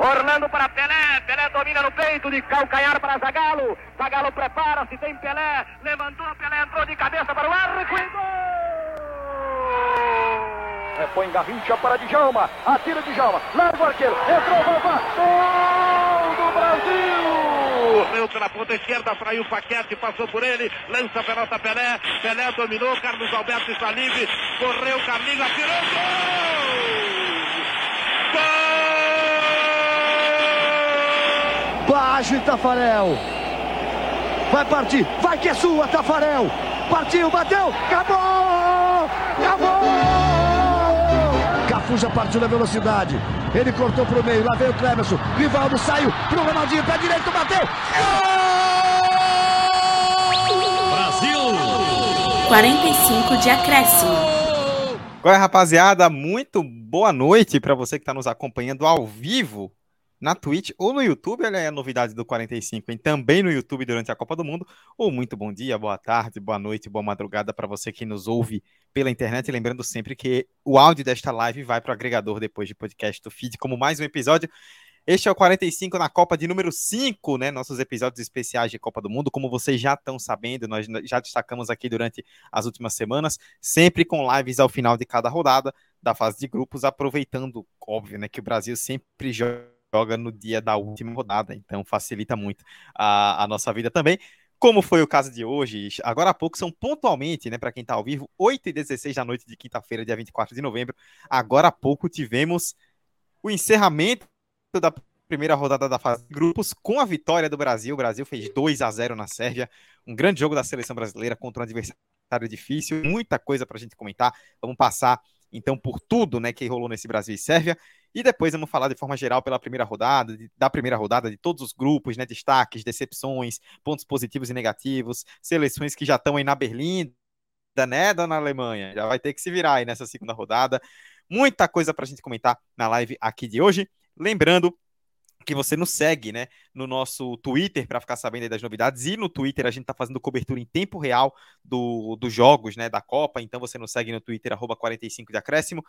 Orlando para Pelé. Pelé domina no peito de calcanhar para Zagalo. Zagalo prepara-se, tem Pelé. Levantou, Pelé entrou de cabeça para o arco e gol! Repõe Garrincha para Djalma. Atira Djalma. Larga o arqueiro. Entrou, Vavá. Gol do Brasil! Correu pela ponta esquerda, fraiu o Paquete, passou por ele, lança a pelota Pelé, Pelé dominou, Carlos Alberto está livre, correu, Carlinhos, atirou, gol! Gol! Baixo, Tafarel! Vai partir, vai que é sua, Tafarel! Partiu, bateu, acabou! Acabou! Cafu já partiu na velocidade. Ele cortou pro meio, lá veio o Clemerson. Rivaldo saiu pro Ronaldinho, pé direito, bateu! Gol! Brasil! 45 de acréscimo. Agora, rapaziada, muito boa noite para você que está nos acompanhando ao vivo na Twitch ou no YouTube, olha aí a novidade do 45, e também no YouTube durante a Copa do Mundo. Ou muito bom dia, boa tarde, boa noite, boa madrugada para você que nos ouve pela internet. Lembrando sempre que o áudio desta live vai para o agregador depois de podcast do feed, como mais um episódio. Este é o 45 na Copa de número 5, né? Nossos episódios especiais de Copa do Mundo. Como vocês já estão sabendo, nós já destacamos aqui durante as últimas semanas, sempre com lives ao final de cada rodada da fase de grupos, aproveitando, óbvio, né, que o Brasil sempre joga joga no dia da última rodada, então facilita muito a, a nossa vida também. Como foi o caso de hoje, agora há pouco são pontualmente, né, para quem está ao vivo, 8 e 16 da noite de quinta-feira, dia 24 de novembro. Agora há pouco tivemos o encerramento da primeira rodada da fase de grupos com a vitória do Brasil. O Brasil fez 2 a 0 na Sérvia, um grande jogo da seleção brasileira contra um adversário difícil, muita coisa para a gente comentar. Vamos passar então por tudo, né, que rolou nesse Brasil e Sérvia. E depois vamos falar de forma geral pela primeira rodada, de, da primeira rodada, de todos os grupos, né? Destaques, decepções, pontos positivos e negativos, seleções que já estão aí na Berlim, né, dona Alemanha? Já vai ter que se virar aí nessa segunda rodada. Muita coisa para a gente comentar na live aqui de hoje. Lembrando que você nos segue, né, no nosso Twitter para ficar sabendo das novidades e no Twitter a gente está fazendo cobertura em tempo real do, dos jogos, né, da Copa. Então você nos segue no Twitter 45 de acréscimo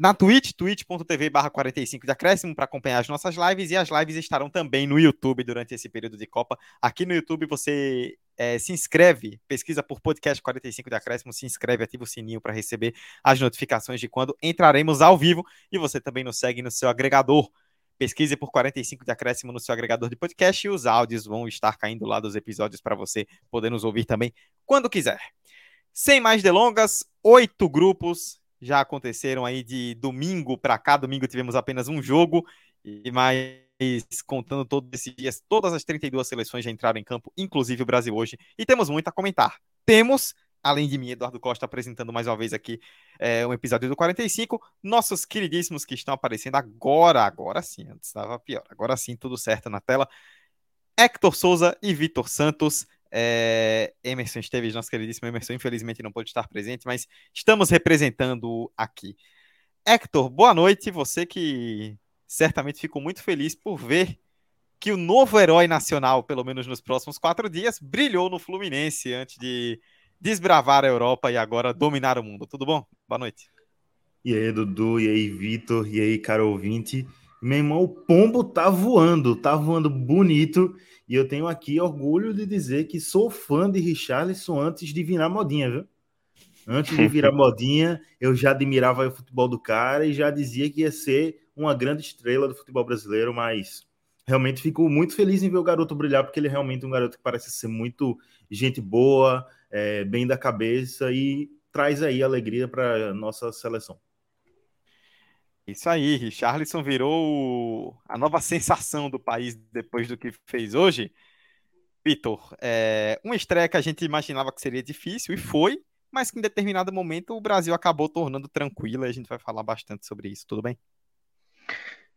na Twitch, twitch.tv barra 45 de acréscimo para acompanhar as nossas lives e as lives estarão também no YouTube durante esse período de Copa. Aqui no YouTube você é, se inscreve, pesquisa por podcast 45 de acréscimo, se inscreve, ativa o sininho para receber as notificações de quando entraremos ao vivo e você também nos segue no seu agregador. Pesquise por 45 de acréscimo no seu agregador de podcast e os áudios vão estar caindo lá dos episódios para você poder nos ouvir também quando quiser. Sem mais delongas, oito grupos já aconteceram aí de domingo para cá. Domingo tivemos apenas um jogo, e mais contando todos esses dias, todas as 32 seleções já entraram em campo, inclusive o Brasil hoje, e temos muito a comentar. Temos, além de mim, Eduardo Costa, apresentando mais uma vez aqui é, um episódio do 45, nossos queridíssimos que estão aparecendo agora, agora sim, antes estava pior, agora sim, tudo certo na tela. Hector Souza e Vitor Santos. É, Emerson Esteves, nosso queridíssimo Emerson, infelizmente não pôde estar presente, mas estamos representando aqui. Hector, boa noite. Você que certamente ficou muito feliz por ver que o novo herói nacional, pelo menos nos próximos quatro dias, brilhou no Fluminense antes de desbravar a Europa e agora dominar o mundo. Tudo bom? Boa noite. E aí, Dudu, e aí, Vitor, e aí, caro ouvinte. Meu irmão, o pombo tá voando, tá voando bonito. E eu tenho aqui orgulho de dizer que sou fã de Richarlison antes de virar modinha, viu? Antes de virar modinha, eu já admirava o futebol do cara e já dizia que ia ser uma grande estrela do futebol brasileiro, mas realmente fico muito feliz em ver o garoto brilhar, porque ele é realmente um garoto que parece ser muito gente boa, é, bem da cabeça e traz aí alegria para nossa seleção. Isso aí, Richarlison virou a nova sensação do país depois do que fez hoje. Vitor, é uma estreia que a gente imaginava que seria difícil e foi, mas que em determinado momento o Brasil acabou tornando tranquila e a gente vai falar bastante sobre isso, tudo bem?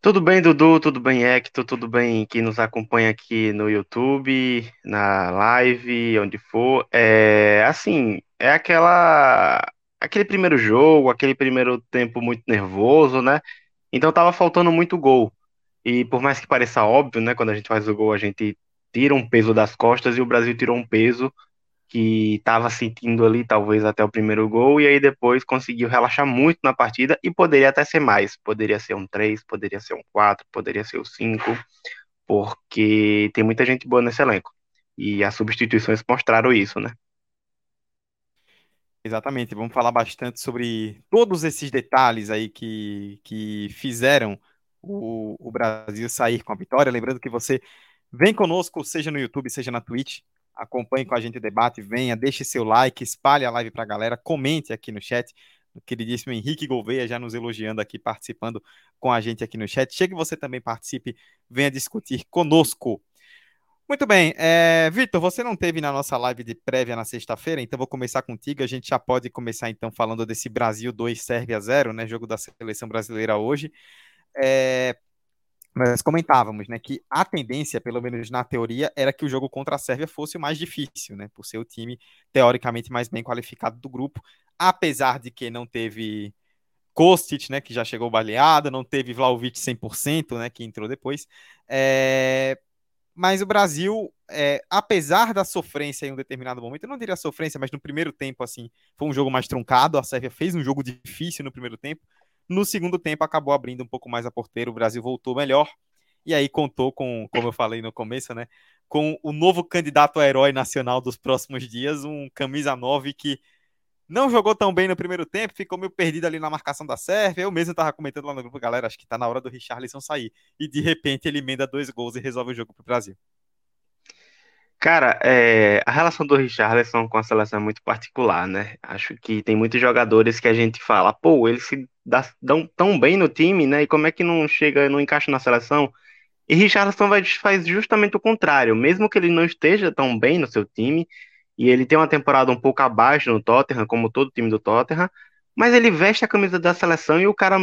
Tudo bem, Dudu, tudo bem, Hector, tudo bem que nos acompanha aqui no YouTube, na live, onde for. É assim, é aquela aquele primeiro jogo, aquele primeiro tempo muito nervoso, né? Então tava faltando muito gol. E por mais que pareça óbvio, né, quando a gente faz o gol, a gente tira um peso das costas e o Brasil tirou um peso que estava sentindo ali, talvez até o primeiro gol, e aí depois conseguiu relaxar muito na partida e poderia até ser mais. Poderia ser um 3, poderia ser um 4, poderia ser o um 5, porque tem muita gente boa nesse elenco. E as substituições mostraram isso, né? Exatamente, vamos falar bastante sobre todos esses detalhes aí que, que fizeram o, o Brasil sair com a vitória. Lembrando que você vem conosco, seja no YouTube, seja na Twitch, acompanhe com a gente o debate, venha, deixe seu like, espalhe a live para a galera, comente aqui no chat. O queridíssimo Henrique Gouveia já nos elogiando aqui, participando com a gente aqui no chat. Chegue você também participe, venha discutir conosco. Muito bem, é, Vitor, você não teve na nossa live de prévia na sexta-feira, então vou começar contigo. A gente já pode começar então falando desse Brasil 2, Sérvia 0, né? Jogo da seleção brasileira hoje. É, nós comentávamos, né, que a tendência, pelo menos na teoria, era que o jogo contra a Sérvia fosse o mais difícil, né, por ser o time teoricamente mais bem qualificado do grupo, apesar de que não teve Kostic, né, que já chegou baleado, não teve Vlaovic 100%, né, que entrou depois. É... Mas o Brasil, é, apesar da sofrência em um determinado momento, eu não diria sofrência, mas no primeiro tempo, assim, foi um jogo mais truncado. A Sérvia fez um jogo difícil no primeiro tempo, no segundo tempo, acabou abrindo um pouco mais a porteira, o Brasil voltou melhor. E aí contou com, como eu falei no começo, né? Com o novo candidato a herói nacional dos próximos dias, um camisa 9 que não jogou tão bem no primeiro tempo, ficou meio perdido ali na marcação da Sérvia. Eu mesmo estava comentando lá no grupo, galera, acho que tá na hora do Richarlison sair. E de repente ele emenda dois gols e resolve o jogo pro Brasil. Cara, é, a relação do Richarlison com a seleção é muito particular, né? Acho que tem muitos jogadores que a gente fala, pô, eles se dão tão bem no time, né? E como é que não chega, não encaixa na seleção? E Richarlison vai, faz justamente o contrário. Mesmo que ele não esteja tão bem no seu time, e ele tem uma temporada um pouco abaixo no Tottenham, como todo time do Tottenham, mas ele veste a camisa da seleção e o cara,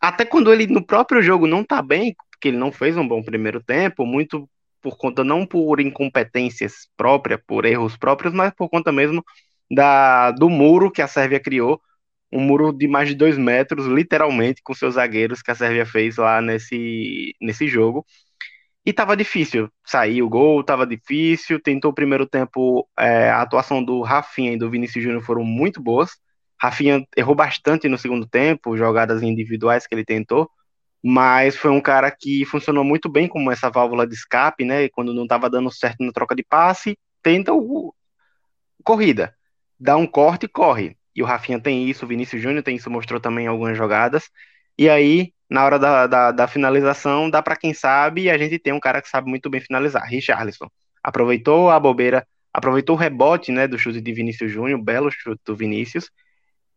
até quando ele no próprio jogo não tá bem, porque ele não fez um bom primeiro tempo, muito por conta não por incompetências próprias, por erros próprios, mas por conta mesmo da, do muro que a Sérvia criou, um muro de mais de dois metros, literalmente, com seus zagueiros que a Sérvia fez lá nesse, nesse jogo. E tava difícil sair o gol, tava difícil. Tentou o primeiro tempo, é, a atuação do Rafinha e do Vinícius Júnior foram muito boas. Rafinha errou bastante no segundo tempo, jogadas individuais que ele tentou, mas foi um cara que funcionou muito bem como essa válvula de escape, né? Quando não estava dando certo na troca de passe, tenta o corrida, dá um corte e corre. E o Rafinha tem isso, o Vinícius Júnior tem isso, mostrou também algumas jogadas. E aí, na hora da, da, da finalização, dá para quem sabe, e a gente tem um cara que sabe muito bem finalizar, Richarlison. Aproveitou a bobeira, aproveitou o rebote né, do chute de Vinícius Júnior, belo chute do Vinícius,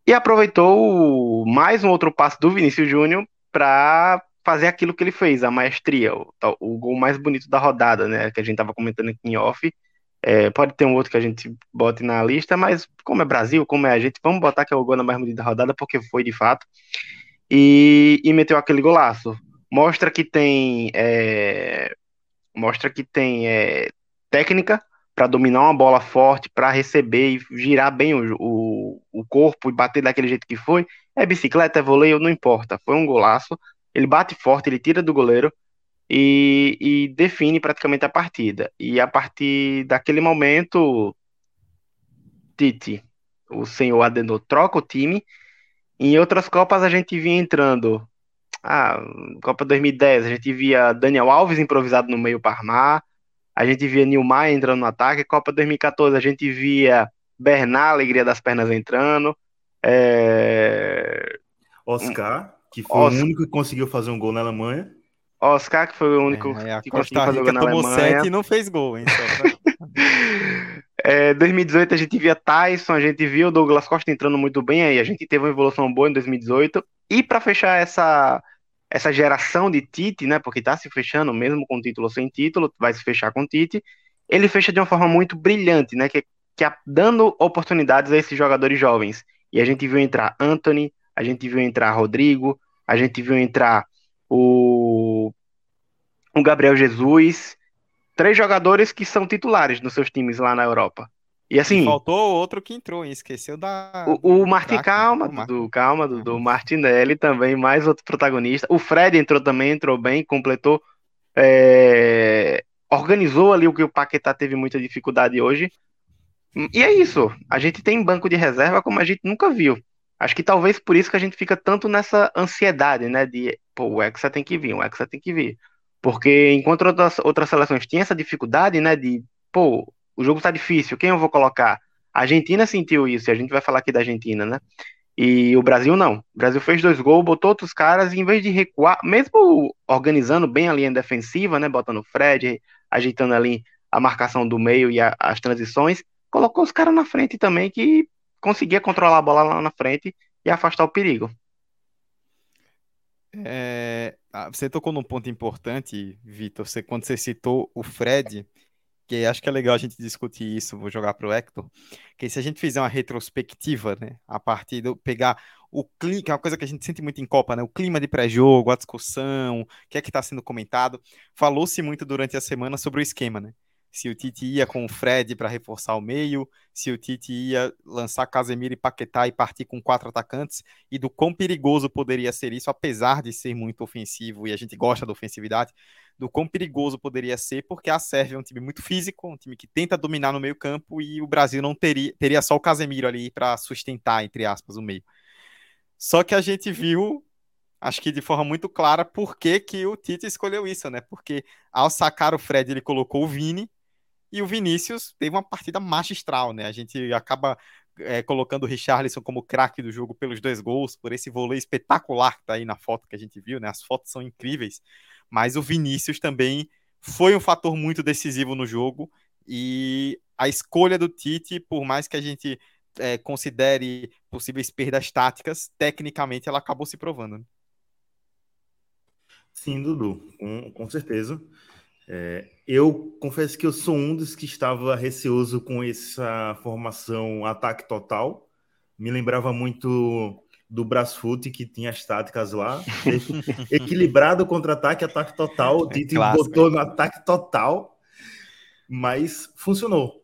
e aproveitou mais um outro passo do Vinícius Júnior para fazer aquilo que ele fez, a maestria, o, o, gol mais bonito da rodada, né? Que a gente estava comentando aqui em off. É, pode ter um outro que a gente bote na lista, mas como é Brasil, como é a gente, vamos botar que é o gol na mais bonita da rodada, porque foi de fato. E, e meteu aquele golaço. Mostra que tem. É, mostra que tem é, técnica para dominar uma bola forte, para receber e girar bem o, o, o corpo e bater daquele jeito que foi. É bicicleta, é voleio, não importa. Foi um golaço. Ele bate forte, ele tira do goleiro e, e define praticamente a partida. E a partir daquele momento, Tite, o senhor Adenor, troca o time. Em outras Copas a gente vinha entrando. Ah, Copa 2010, a gente via Daniel Alves improvisado no meio para armar. A gente via Nilmar entrando no ataque. Copa 2014, a gente via Bernard, alegria das pernas entrando. É... Oscar, que foi Oscar. o único que conseguiu fazer um gol na Alemanha. Oscar, que foi o único é, que conseguiu fazer um gol na tomou Alemanha. 7 e não fez gol, hein? é, 2018 a gente via Tyson, a gente viu o Douglas Costa entrando muito bem aí, a gente teve uma evolução boa em 2018. E para fechar essa essa geração de Tite, né, porque tá se fechando mesmo com título ou sem título, vai se fechar com Tite, ele fecha de uma forma muito brilhante, né, que, que dando oportunidades a esses jogadores jovens. E a gente viu entrar Anthony, a gente viu entrar Rodrigo, a gente viu entrar o, o Gabriel Jesus, três jogadores que são titulares nos seus times lá na Europa. E assim. E faltou outro que entrou, hein? esqueceu da. O, o Martin Calma, do, Calma, do, do Martinelli também, mais outro protagonista. O Fred entrou também, entrou bem, completou. É, organizou ali o que o Paquetá teve muita dificuldade hoje. E é isso. A gente tem banco de reserva como a gente nunca viu. Acho que talvez por isso que a gente fica tanto nessa ansiedade, né? De, pô, o Hexa tem que vir, o Hexa tem que vir. Porque enquanto outras, outras seleções tinham essa dificuldade, né? De, pô, o jogo tá difícil, quem eu vou colocar? A Argentina sentiu isso, e a gente vai falar aqui da Argentina, né? E o Brasil não. O Brasil fez dois gols, botou outros caras, e em vez de recuar, mesmo organizando bem a linha defensiva, né? Botando o Fred, ajeitando ali a marcação do meio e a, as transições, colocou os caras na frente também que conseguia controlar a bola lá na frente e afastar o perigo. É, você tocou num ponto importante, Vitor, você, quando você citou o Fred, que acho que é legal a gente discutir isso, vou jogar para o Hector, que se a gente fizer uma retrospectiva, né, a partir do pegar o clima, que é uma coisa que a gente sente muito em Copa, né, o clima de pré-jogo, a discussão, o que é que está sendo comentado, falou-se muito durante a semana sobre o esquema, né, se o Tite ia com o Fred para reforçar o meio, se o Tite ia lançar Casemiro e Paquetá e partir com quatro atacantes, e do quão perigoso poderia ser isso, apesar de ser muito ofensivo e a gente gosta da ofensividade, do quão perigoso poderia ser, porque a Sérvia é um time muito físico, um time que tenta dominar no meio campo e o Brasil não teria, teria só o Casemiro ali para sustentar, entre aspas, o meio. Só que a gente viu acho que de forma muito clara por que, que o Tite escolheu isso, né? Porque ao sacar o Fred, ele colocou o Vini, e o Vinícius teve uma partida magistral, né? A gente acaba é, colocando o Richarlison como craque do jogo pelos dois gols, por esse vôlei espetacular que tá aí na foto que a gente viu, né? As fotos são incríveis, mas o Vinícius também foi um fator muito decisivo no jogo e a escolha do Tite, por mais que a gente é, considere possíveis perdas táticas, tecnicamente ela acabou se provando. Né? Sim, Dudu, com, com certeza. É, eu confesso que eu sou um dos que estava receoso com essa formação ataque total. Me lembrava muito do Brasfoot, que tinha as táticas lá. Equilibrado contra-ataque, ataque total. O é Tite é botou no ataque total, mas funcionou.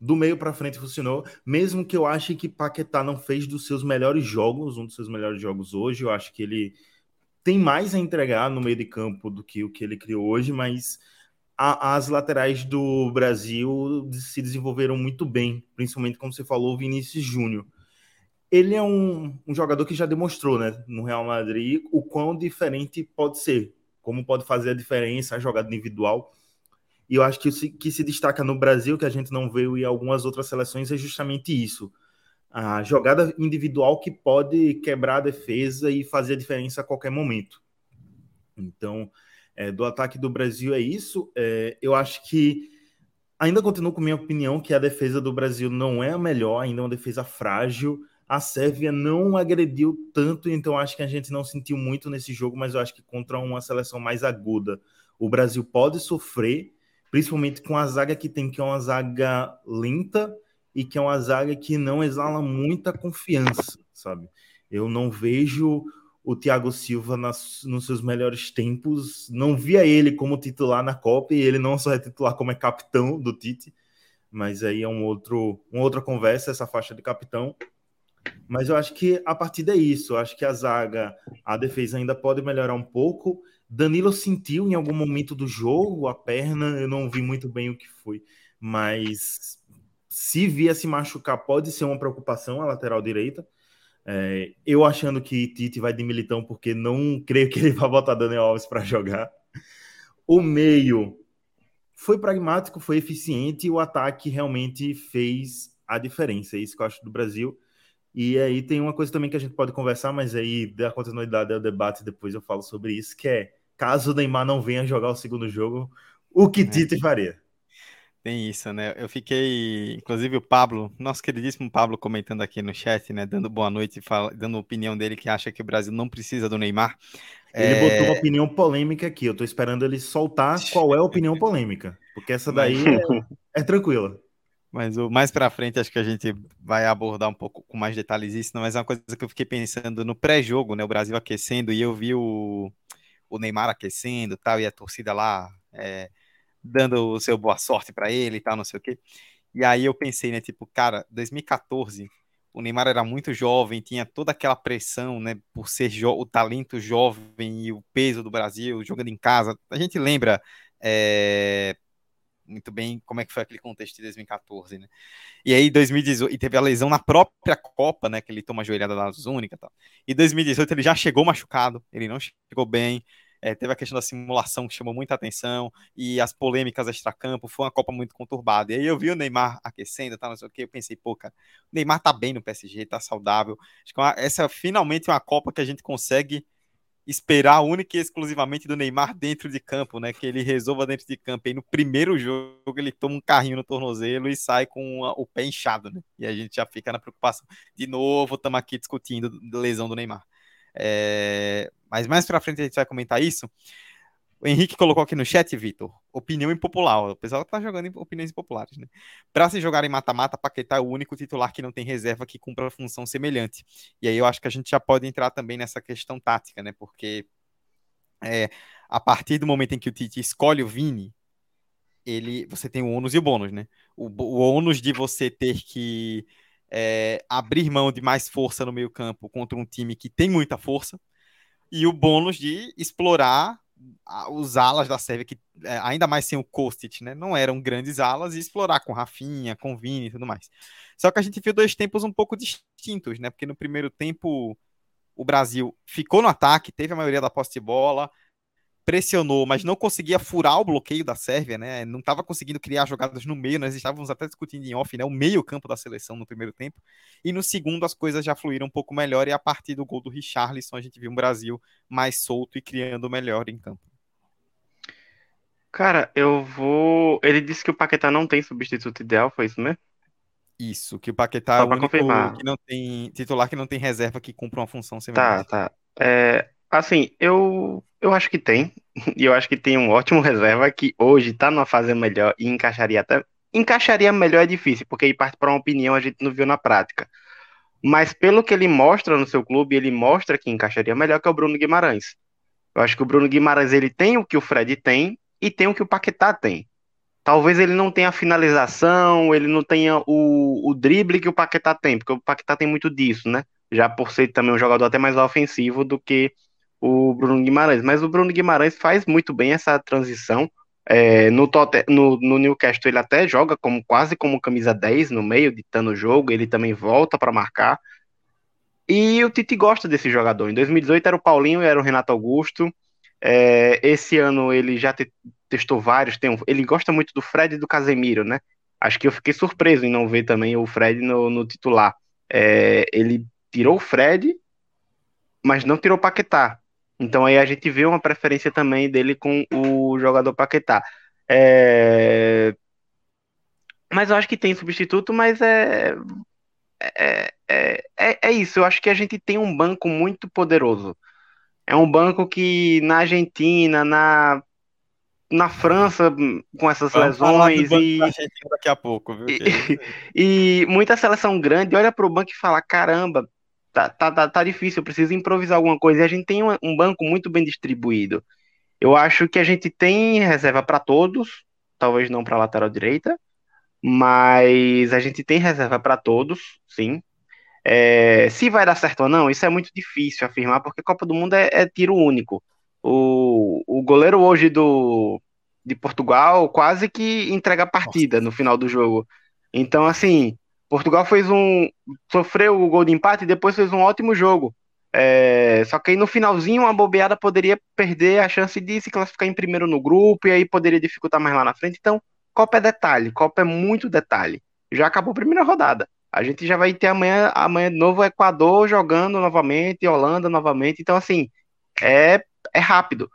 Do meio para frente funcionou, mesmo que eu ache que Paquetá não fez dos seus melhores jogos, um dos seus melhores jogos hoje. Eu acho que ele tem mais a entregar no meio de campo do que o que ele criou hoje, mas a, as laterais do Brasil se desenvolveram muito bem, principalmente como você falou, o Vinícius Júnior. Ele é um, um, jogador que já demonstrou né, no Real Madrid o quão diferente pode ser, como pode fazer a diferença a jogada individual. E eu acho que o que se destaca no Brasil, que a gente não vê em algumas outras seleções, é justamente isso. A jogada individual que pode quebrar a defesa e fazer a diferença a qualquer momento. Então, é, do ataque do Brasil é isso. É, eu acho que ainda continuo com minha opinião que a defesa do Brasil não é a melhor, ainda é uma defesa frágil. A Sérvia não agrediu tanto, então acho que a gente não sentiu muito nesse jogo, mas eu acho que contra uma seleção mais aguda, o Brasil pode sofrer, principalmente com a zaga que tem, que é uma zaga lenta e que é uma zaga que não exala muita confiança, sabe? Eu não vejo o Thiago Silva nas, nos seus melhores tempos. Não via ele como titular na Copa e ele não só é titular como é capitão do Tite, mas aí é um outro, uma outra conversa essa faixa de capitão. Mas eu acho que a partida é isso. Eu acho que a zaga, a defesa ainda pode melhorar um pouco. Danilo sentiu em algum momento do jogo a perna, eu não vi muito bem o que foi, mas se via se machucar, pode ser uma preocupação a lateral direita. É, eu achando que Tite vai de militão, porque não creio que ele vai botar Daniel Alves para jogar. O meio foi pragmático, foi eficiente e o ataque realmente fez a diferença. É isso que eu acho do Brasil. E aí tem uma coisa também que a gente pode conversar, mas aí da continuidade ao debate depois eu falo sobre isso, que é caso o Neymar não venha jogar o segundo jogo, o que é. Tite faria? Tem isso, né? Eu fiquei, inclusive o Pablo, nosso queridíssimo Pablo comentando aqui no chat, né, dando boa noite, fala, dando opinião dele que acha que o Brasil não precisa do Neymar. Ele é... botou uma opinião polêmica aqui, eu tô esperando ele soltar qual é a opinião polêmica, porque essa daí é, é tranquila. Mas o mais para frente acho que a gente vai abordar um pouco com mais detalhes isso, mas é uma coisa que eu fiquei pensando no pré-jogo, né, o Brasil aquecendo e eu vi o, o Neymar aquecendo, tal, e a torcida lá é, dando o seu boa sorte para ele e tal, não sei o quê. E aí eu pensei, né, tipo, cara, 2014, o Neymar era muito jovem, tinha toda aquela pressão, né, por ser o talento jovem e o peso do Brasil, jogando em casa. A gente lembra é, muito bem como é que foi aquele contexto de 2014, né? E aí 2018, e teve a lesão na própria Copa, né, que ele toma a joelhada da única e tal. E 2018 ele já chegou machucado, ele não chegou bem, é, teve a questão da simulação que chamou muita atenção e as polêmicas extra-campo. Foi uma Copa muito conturbada. E aí eu vi o Neymar aquecendo, tá, não sei o que. Eu pensei, pô, cara, o Neymar tá bem no PSG, tá saudável. Acho que é essa é finalmente uma Copa que a gente consegue esperar única e exclusivamente do Neymar dentro de campo, né? Que ele resolva dentro de campo. E no primeiro jogo ele toma um carrinho no tornozelo e sai com o pé inchado, né? E a gente já fica na preocupação. De novo, estamos aqui discutindo lesão do Neymar. É... Mas mais para frente a gente vai comentar isso. O Henrique colocou aqui no chat, Vitor, opinião impopular. O pessoal tá jogando opiniões impopulares, né? Para se jogar em mata-mata, Paquetá é o único titular que não tem reserva que cumpra função semelhante. E aí eu acho que a gente já pode entrar também nessa questão tática, né? Porque é, a partir do momento em que o Tite escolhe o Vini, ele, você tem o ônus e o bônus, né? O, o ônus de você ter que é, abrir mão de mais força no meio campo contra um time que tem muita força, e o bônus de explorar os alas da Sérvia, que é, ainda mais sem o Kostic, né, não eram grandes alas, e explorar com Rafinha, com Vini e tudo mais. Só que a gente viu dois tempos um pouco distintos, né, porque no primeiro tempo o Brasil ficou no ataque, teve a maioria da posse de bola, pressionou, mas não conseguia furar o bloqueio da Sérvia, né? Não estava conseguindo criar jogadas no meio, nós estávamos até discutindo em off, né? O meio-campo da seleção no primeiro tempo. E no segundo as coisas já fluíram um pouco melhor e a partir do gol do Richarlison a gente viu um Brasil mais solto e criando melhor em campo. Cara, eu vou. Ele disse que o Paquetá não tem substituto ideal, foi isso mesmo? Isso, que o Paquetá Só é o único confirmar. que não tem titular que não tem reserva que cumpra uma função semelhante. Tá, tá. É, Assim, eu, eu acho que tem. E eu acho que tem um ótimo reserva que hoje tá numa fase melhor e encaixaria até. Encaixaria melhor é difícil, porque aí parte para uma opinião a gente não viu na prática. Mas pelo que ele mostra no seu clube, ele mostra que encaixaria melhor que é o Bruno Guimarães. Eu acho que o Bruno Guimarães ele tem o que o Fred tem e tem o que o Paquetá tem. Talvez ele não tenha a finalização, ele não tenha o, o drible que o Paquetá tem, porque o Paquetá tem muito disso, né? Já por ser também um jogador até mais ofensivo do que o Bruno Guimarães. Mas o Bruno Guimarães faz muito bem essa transição. É, no, no, no, Newcastle ele até joga como quase como camisa 10 no meio, ditando o jogo, ele também volta para marcar. E o Tite gosta desse jogador. Em 2018 era o Paulinho e era o Renato Augusto. É, esse ano ele já te, testou vários. Tem um, ele gosta muito do Fred e do Casemiro, né? Acho que eu fiquei surpreso em não ver também o Fred no, no titular. É, ele tirou o Fred, mas não tirou o Paquetá. Então aí a gente vê uma preferência também dele com o jogador Paquetá. É... Mas eu acho que tem substituto, mas é... É, é, é, é isso. Eu acho que a gente tem um banco muito poderoso. É um banco que na Argentina, na na França com essas Vamos lesões e daqui a pouco, viu? E, e, muita seleção grande olha para o banco e fala caramba, tá, tá, tá, tá difícil, eu preciso improvisar alguma coisa. E a gente tem um, um banco muito bem distribuído. Eu acho que a gente tem reserva para todos, talvez não para a lateral direita, mas a gente tem reserva para todos, sim. É, se vai dar certo ou não, isso é muito difícil afirmar, porque Copa do Mundo é, é tiro único. O, o goleiro hoje do, de Portugal quase que entrega a partida no final do jogo. Então, assim, Portugal fez um. sofreu o gol de empate e depois fez um ótimo jogo. É, só que aí no finalzinho uma bobeada poderia perder a chance de se classificar em primeiro no grupo e aí poderia dificultar mais lá na frente. Então, Copa é detalhe, Copa é muito detalhe. Já acabou a primeira rodada. A gente já vai ter amanhã, amanhã de novo Equador jogando novamente, Holanda novamente. Então, assim, é, é rápido.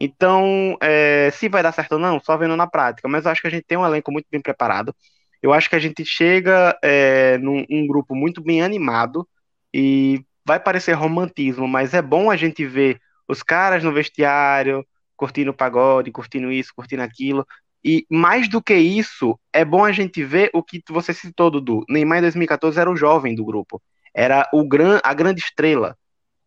Então, é, se vai dar certo ou não, só vendo na prática. Mas eu acho que a gente tem um elenco muito bem preparado. Eu acho que a gente chega é, num um grupo muito bem animado e vai parecer romantismo, mas é bom a gente ver os caras no vestiário, curtindo pagode, curtindo isso, curtindo aquilo. E mais do que isso, é bom a gente ver o que você citou, Dudu. Neymar em 2014 era o jovem do grupo, era o gran, a grande estrela.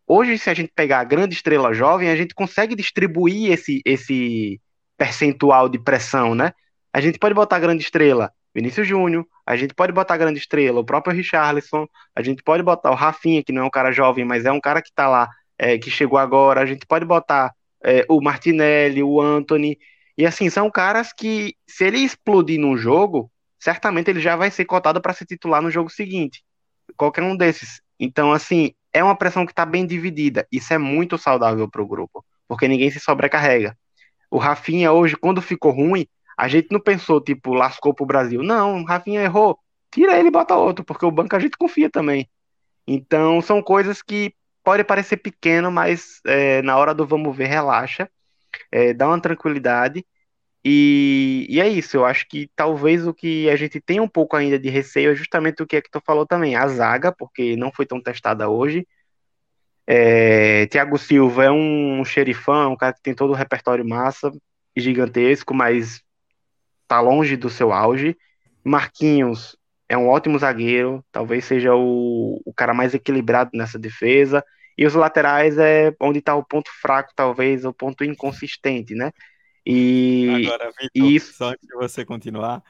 Hoje, se a gente pegar a grande estrela jovem, a gente consegue distribuir esse, esse percentual de pressão, né? A gente pode botar a grande estrela Vinícius Júnior, a gente pode botar a grande estrela, o próprio Richarlison, a gente pode botar o Rafinha, que não é um cara jovem, mas é um cara que está lá, é, que chegou agora, a gente pode botar é, o Martinelli, o Anthony, E assim, são caras que, se ele explodir num jogo, certamente ele já vai ser cotado para ser titular no jogo seguinte. Qualquer um desses. Então, assim, é uma pressão que está bem dividida. Isso é muito saudável para o grupo, porque ninguém se sobrecarrega. O Rafinha hoje, quando ficou ruim, a gente não pensou, tipo, lascou pro Brasil. Não, Rafinha errou. Tira ele e bota outro, porque o banco a gente confia também. Então, são coisas que pode parecer pequeno, mas é, na hora do vamos ver, relaxa, é, dá uma tranquilidade. E, e, é isso, eu acho que talvez o que a gente tem um pouco ainda de receio é justamente o que é que tu falou também, a zaga, porque não foi tão testada hoje. É, Thiago Silva é um xerifão, um cara que tem todo o repertório massa, gigantesco, mas tá longe do seu auge. Marquinhos é um ótimo zagueiro, talvez seja o, o cara mais equilibrado nessa defesa. E os laterais é onde está o ponto fraco, talvez, o ponto inconsistente, né? E, Agora, Vitor, isso... só antes de você continuar,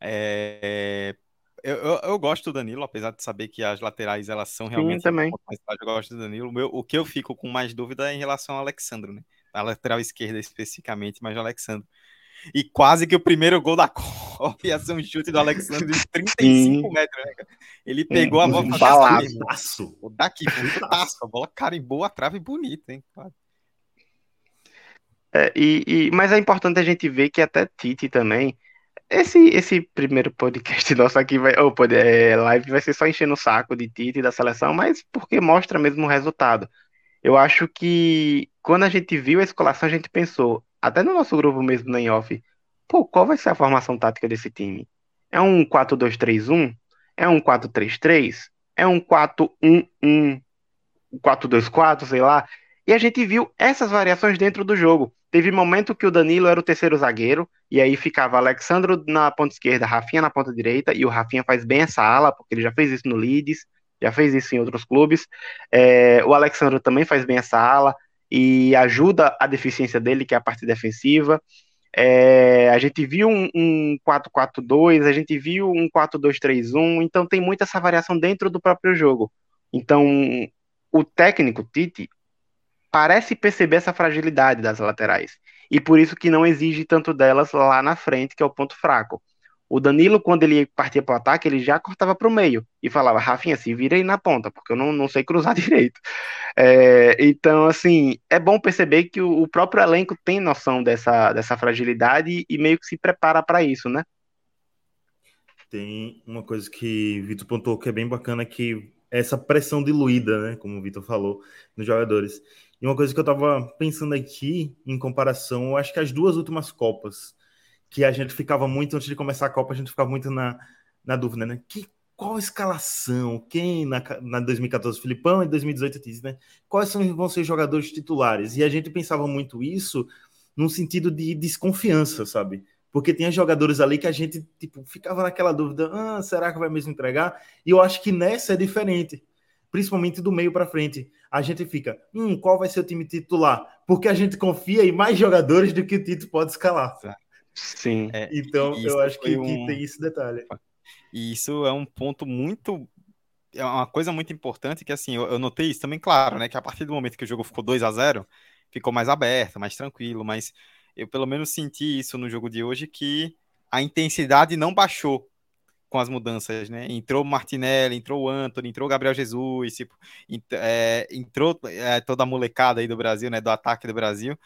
é... eu, eu, eu, gosto do Danilo, apesar de saber que as laterais elas são realmente Sim, também. eu gosto do Danilo. O, meu, o que eu fico com mais dúvida é em relação ao Alexandro, né? A lateral esquerda especificamente, mas o Alexandro. E quase que o primeiro gol da Copa ia ser um chute do Alexandre de 35 Sim. metros, né, cara? Ele pegou a bola um balaço. Daqui, bonitaço. A bola carimbou a trave bonita, hein? É, e, e, mas é importante a gente ver que até Tite também. Esse, esse primeiro podcast nosso aqui vai. Ou oh, é, live vai ser só enchendo o saco de Tite e da seleção, mas porque mostra mesmo o resultado. Eu acho que quando a gente viu a escolação, a gente pensou, até no nosso grupo mesmo na off, pô, qual vai ser a formação tática desse time? É um 4-2-3-1? É um 4-3-3? É um 4-1-1? 4-2-4, sei lá. E a gente viu essas variações dentro do jogo. Teve momento que o Danilo era o terceiro zagueiro, e aí ficava Alexandro na ponta esquerda, Rafinha na ponta direita, e o Rafinha faz bem essa ala, porque ele já fez isso no Leeds, já fez isso em outros clubes. É, o Alexandro também faz bem essa ala e ajuda a deficiência dele, que é a parte defensiva. É, a gente viu um, 4-4-2, a gente viu um 4-2-3-1, então tem muita essa variação dentro do próprio jogo. Então, o técnico, Tite, parece perceber essa fragilidade das laterais, e por isso que não exige tanto delas lá na frente, que é o ponto fraco. O Danilo, quando ele partia para o ataque, ele já cortava para o meio e falava, Rafinha, se vira aí na ponta, porque eu não, não sei cruzar direito. É, então, assim, é bom perceber que o, o, próprio elenco tem noção dessa, dessa fragilidade e meio que se prepara para isso, né? Tem uma coisa que o Vitor pontuou que é bem bacana, que é essa pressão diluída, né, como o Vitor falou, nos jogadores. E uma coisa que eu estava pensando aqui, em comparação, eu acho que as duas últimas Copas, que a gente ficava muito, antes de começar a Copa, a gente ficava muito na, na dúvida, né? Que, qual a escalação? Quem na, na 2014, Filipão, e 2018 diz, né? Quais são, vão ser os jogadores titulares? E a gente pensava muito isso num sentido de desconfiança, sabe? Porque tinha jogadores ali que a gente tipo, ficava naquela dúvida: ah, será que vai mesmo entregar? E eu acho que nessa é diferente, principalmente do meio para frente. A gente fica: hum, qual vai ser o time titular? Porque a gente confia em mais jogadores do que o Tito pode escalar. Sim. É, então, eu acho que, um... que, tem esse detalhe. E isso é um ponto muito. É uma coisa muito importante que, assim, eu, eu notei isso também, claro, né? Que a partir do momento que o jogo ficou 2 a 0 ficou mais aberto, mais tranquilo, mas eu pelo menos senti isso no jogo de hoje, que a intensidade não baixou com as mudanças, né? Entrou o Martinelli, entrou o Anthony, entrou o Gabriel Jesus, tipo, é, entrou é, toda a molecada aí do Brasil, né? Do ataque do Brasil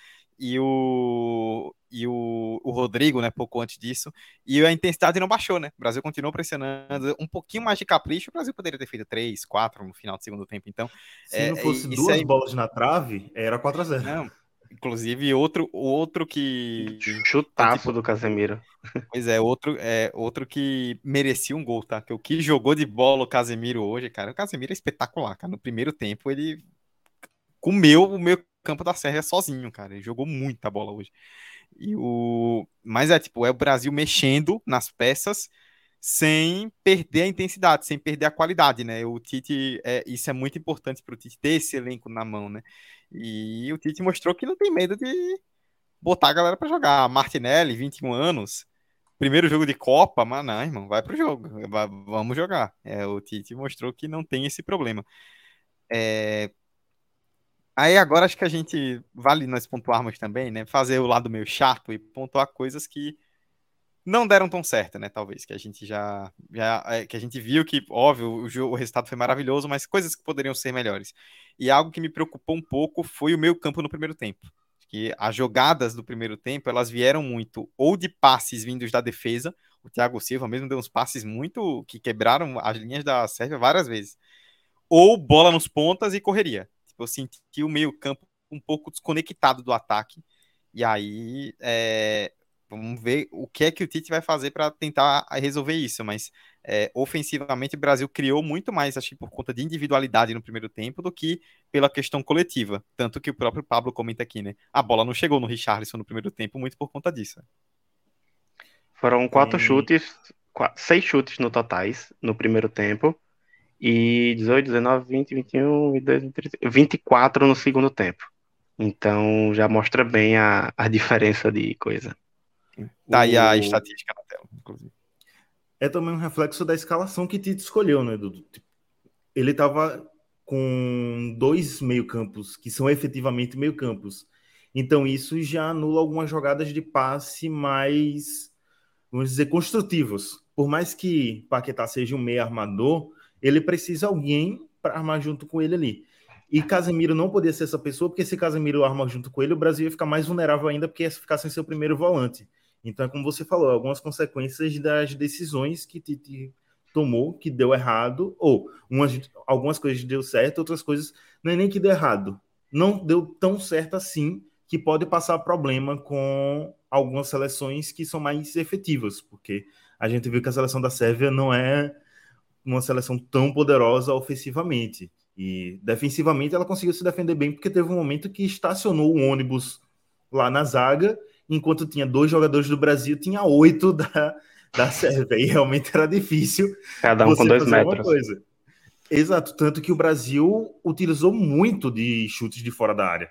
e o, e o, o Rodrigo, né, pouco antes disso, e a intensidade não baixou, né? O Brasil continuou pressionando, um pouquinho mais de capricho, o Brasil poderia ter feito 3, 4 no final do segundo tempo, então... Se é, não fosse duas aí... bolas na trave, era 4 a 0 Não, inclusive outro, outro que... Chutaço tipo, do Casemiro. Pois é, outro, é, outro que merecia um gol, tá? Que o que jogou de bola o Casemiro hoje, cara, o Casemiro é espetacular, cara, no primeiro tempo ele comeu o meu campo da Sérvia sozinho, cara. Ele jogou muita bola hoje. E o... Mas é tipo, é o Brasil mexendo nas peças sem perder a intensidade, sem perder a qualidade, né? O Tite, é, isso é muito importante para o Tite ter esse elenco na mão, né? E o Tite mostrou que não tem medo de botar a galera para jogar. Martinelli, 21 anos, primeiro jogo de Copa, mas não, irmão, vai pro jogo, vai, vamos jogar. É, o Tite mostrou que não tem esse problema. É, Aí agora acho que a gente vale nós pontuarmos também, né? Fazer o lado meio chato e pontuar coisas que não deram tão certo, né? Talvez que a gente já, já é, que a gente viu que óbvio o, jogo, o resultado foi maravilhoso, mas coisas que poderiam ser melhores. E algo que me preocupou um pouco foi o meio campo no primeiro tempo. Que as jogadas do primeiro tempo elas vieram muito ou de passes vindos da defesa. O Thiago Silva mesmo deu uns passes muito que quebraram as linhas da Sérvia várias vezes. Ou bola nos pontas e correria. Eu senti o meio campo um pouco desconectado do ataque. E aí, é, Vamos ver o que é que o Tite vai fazer para tentar resolver isso. Mas é, ofensivamente, o Brasil criou muito mais, acho que por conta de individualidade no primeiro tempo, do que pela questão coletiva. Tanto que o próprio Pablo comenta aqui, né? A bola não chegou no Richarlison no primeiro tempo, muito por conta disso. Foram quatro e... chutes, quatro, seis chutes no totais no primeiro tempo. E 18, 19, 20, 21, 22, 23, 24 no segundo tempo. Então já mostra bem a, a diferença de coisa. Tá aí a estatística na tela, inclusive. É também um reflexo da escalação que Tite escolheu, né, Dudu? Tipo, ele estava com dois meio-campos que são efetivamente meio-campos. Então isso já anula algumas jogadas de passe mais, vamos dizer, construtivos. Por mais que Paquetá seja um meio armador, ele precisa alguém para armar junto com ele ali. E Casemiro não podia ser essa pessoa, porque se Casemiro arma junto com ele, o Brasil ia ficar mais vulnerável ainda, porque ia ficar sem seu primeiro volante. Então, é como você falou, algumas consequências das decisões que Tite tomou, que deu errado, ou umas, algumas coisas deu certo, outras coisas não é nem que deu errado, não deu tão certo assim, que pode passar problema com algumas seleções que são mais efetivas, porque a gente viu que a seleção da Sérvia não é uma seleção tão poderosa ofensivamente. E defensivamente ela conseguiu se defender bem, porque teve um momento que estacionou o ônibus lá na zaga enquanto tinha dois jogadores do Brasil, tinha oito da, da Sérvia. E realmente era difícil. Cada um com dois metros. Exato, tanto que o Brasil utilizou muito de chutes de fora da área.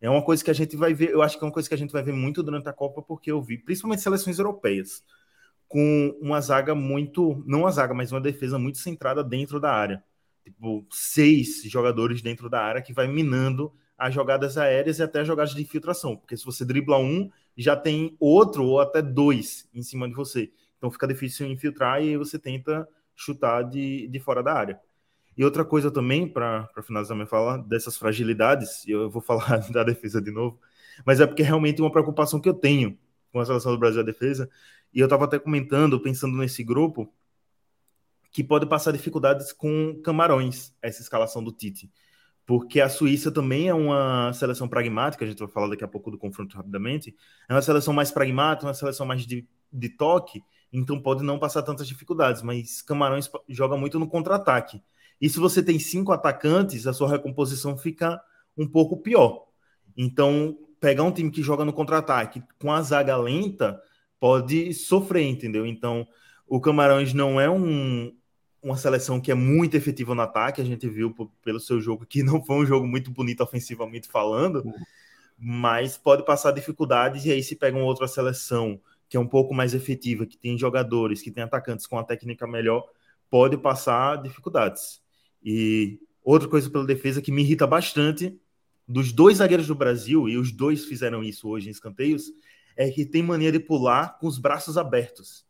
É uma coisa que a gente vai ver, eu acho que é uma coisa que a gente vai ver muito durante a Copa, porque eu vi, principalmente seleções europeias, com uma zaga muito, não uma zaga, mas uma defesa muito centrada dentro da área. Tipo, seis jogadores dentro da área que vai minando as jogadas aéreas e até as jogadas de infiltração, porque se você dribla um, já tem outro ou até dois em cima de você. Então fica difícil infiltrar e você tenta chutar de, de fora da área. E outra coisa também, para finalizar minha fala, dessas fragilidades, eu vou falar da defesa de novo, mas é porque é realmente uma preocupação que eu tenho com a seleção do Brasil a defesa, e eu estava até comentando, pensando nesse grupo, que pode passar dificuldades com Camarões, essa escalação do Tite porque a Suíça também é uma seleção pragmática, a gente vai falar daqui a pouco do confronto rapidamente, é uma seleção mais pragmática, uma seleção mais de, de toque, então pode não passar tantas dificuldades, mas Camarões joga muito no contra-ataque. E se você tem cinco atacantes, a sua recomposição fica um pouco pior. Então, pegar um time que joga no contra-ataque com a zaga lenta pode sofrer, entendeu? Então, o Camarões não é um, uma seleção que é muito efetiva no ataque, a gente viu pelo seu jogo que não foi um jogo muito bonito ofensivamente falando, uhum. mas pode passar dificuldades e aí se pega uma outra seleção que é um pouco mais efetiva, que tem jogadores, que tem atacantes com a técnica melhor, pode passar dificuldades. E outra coisa pela defesa que me irrita bastante dos dois zagueiros do Brasil, e os dois fizeram isso hoje em escanteios, é que tem mania de pular com os braços abertos.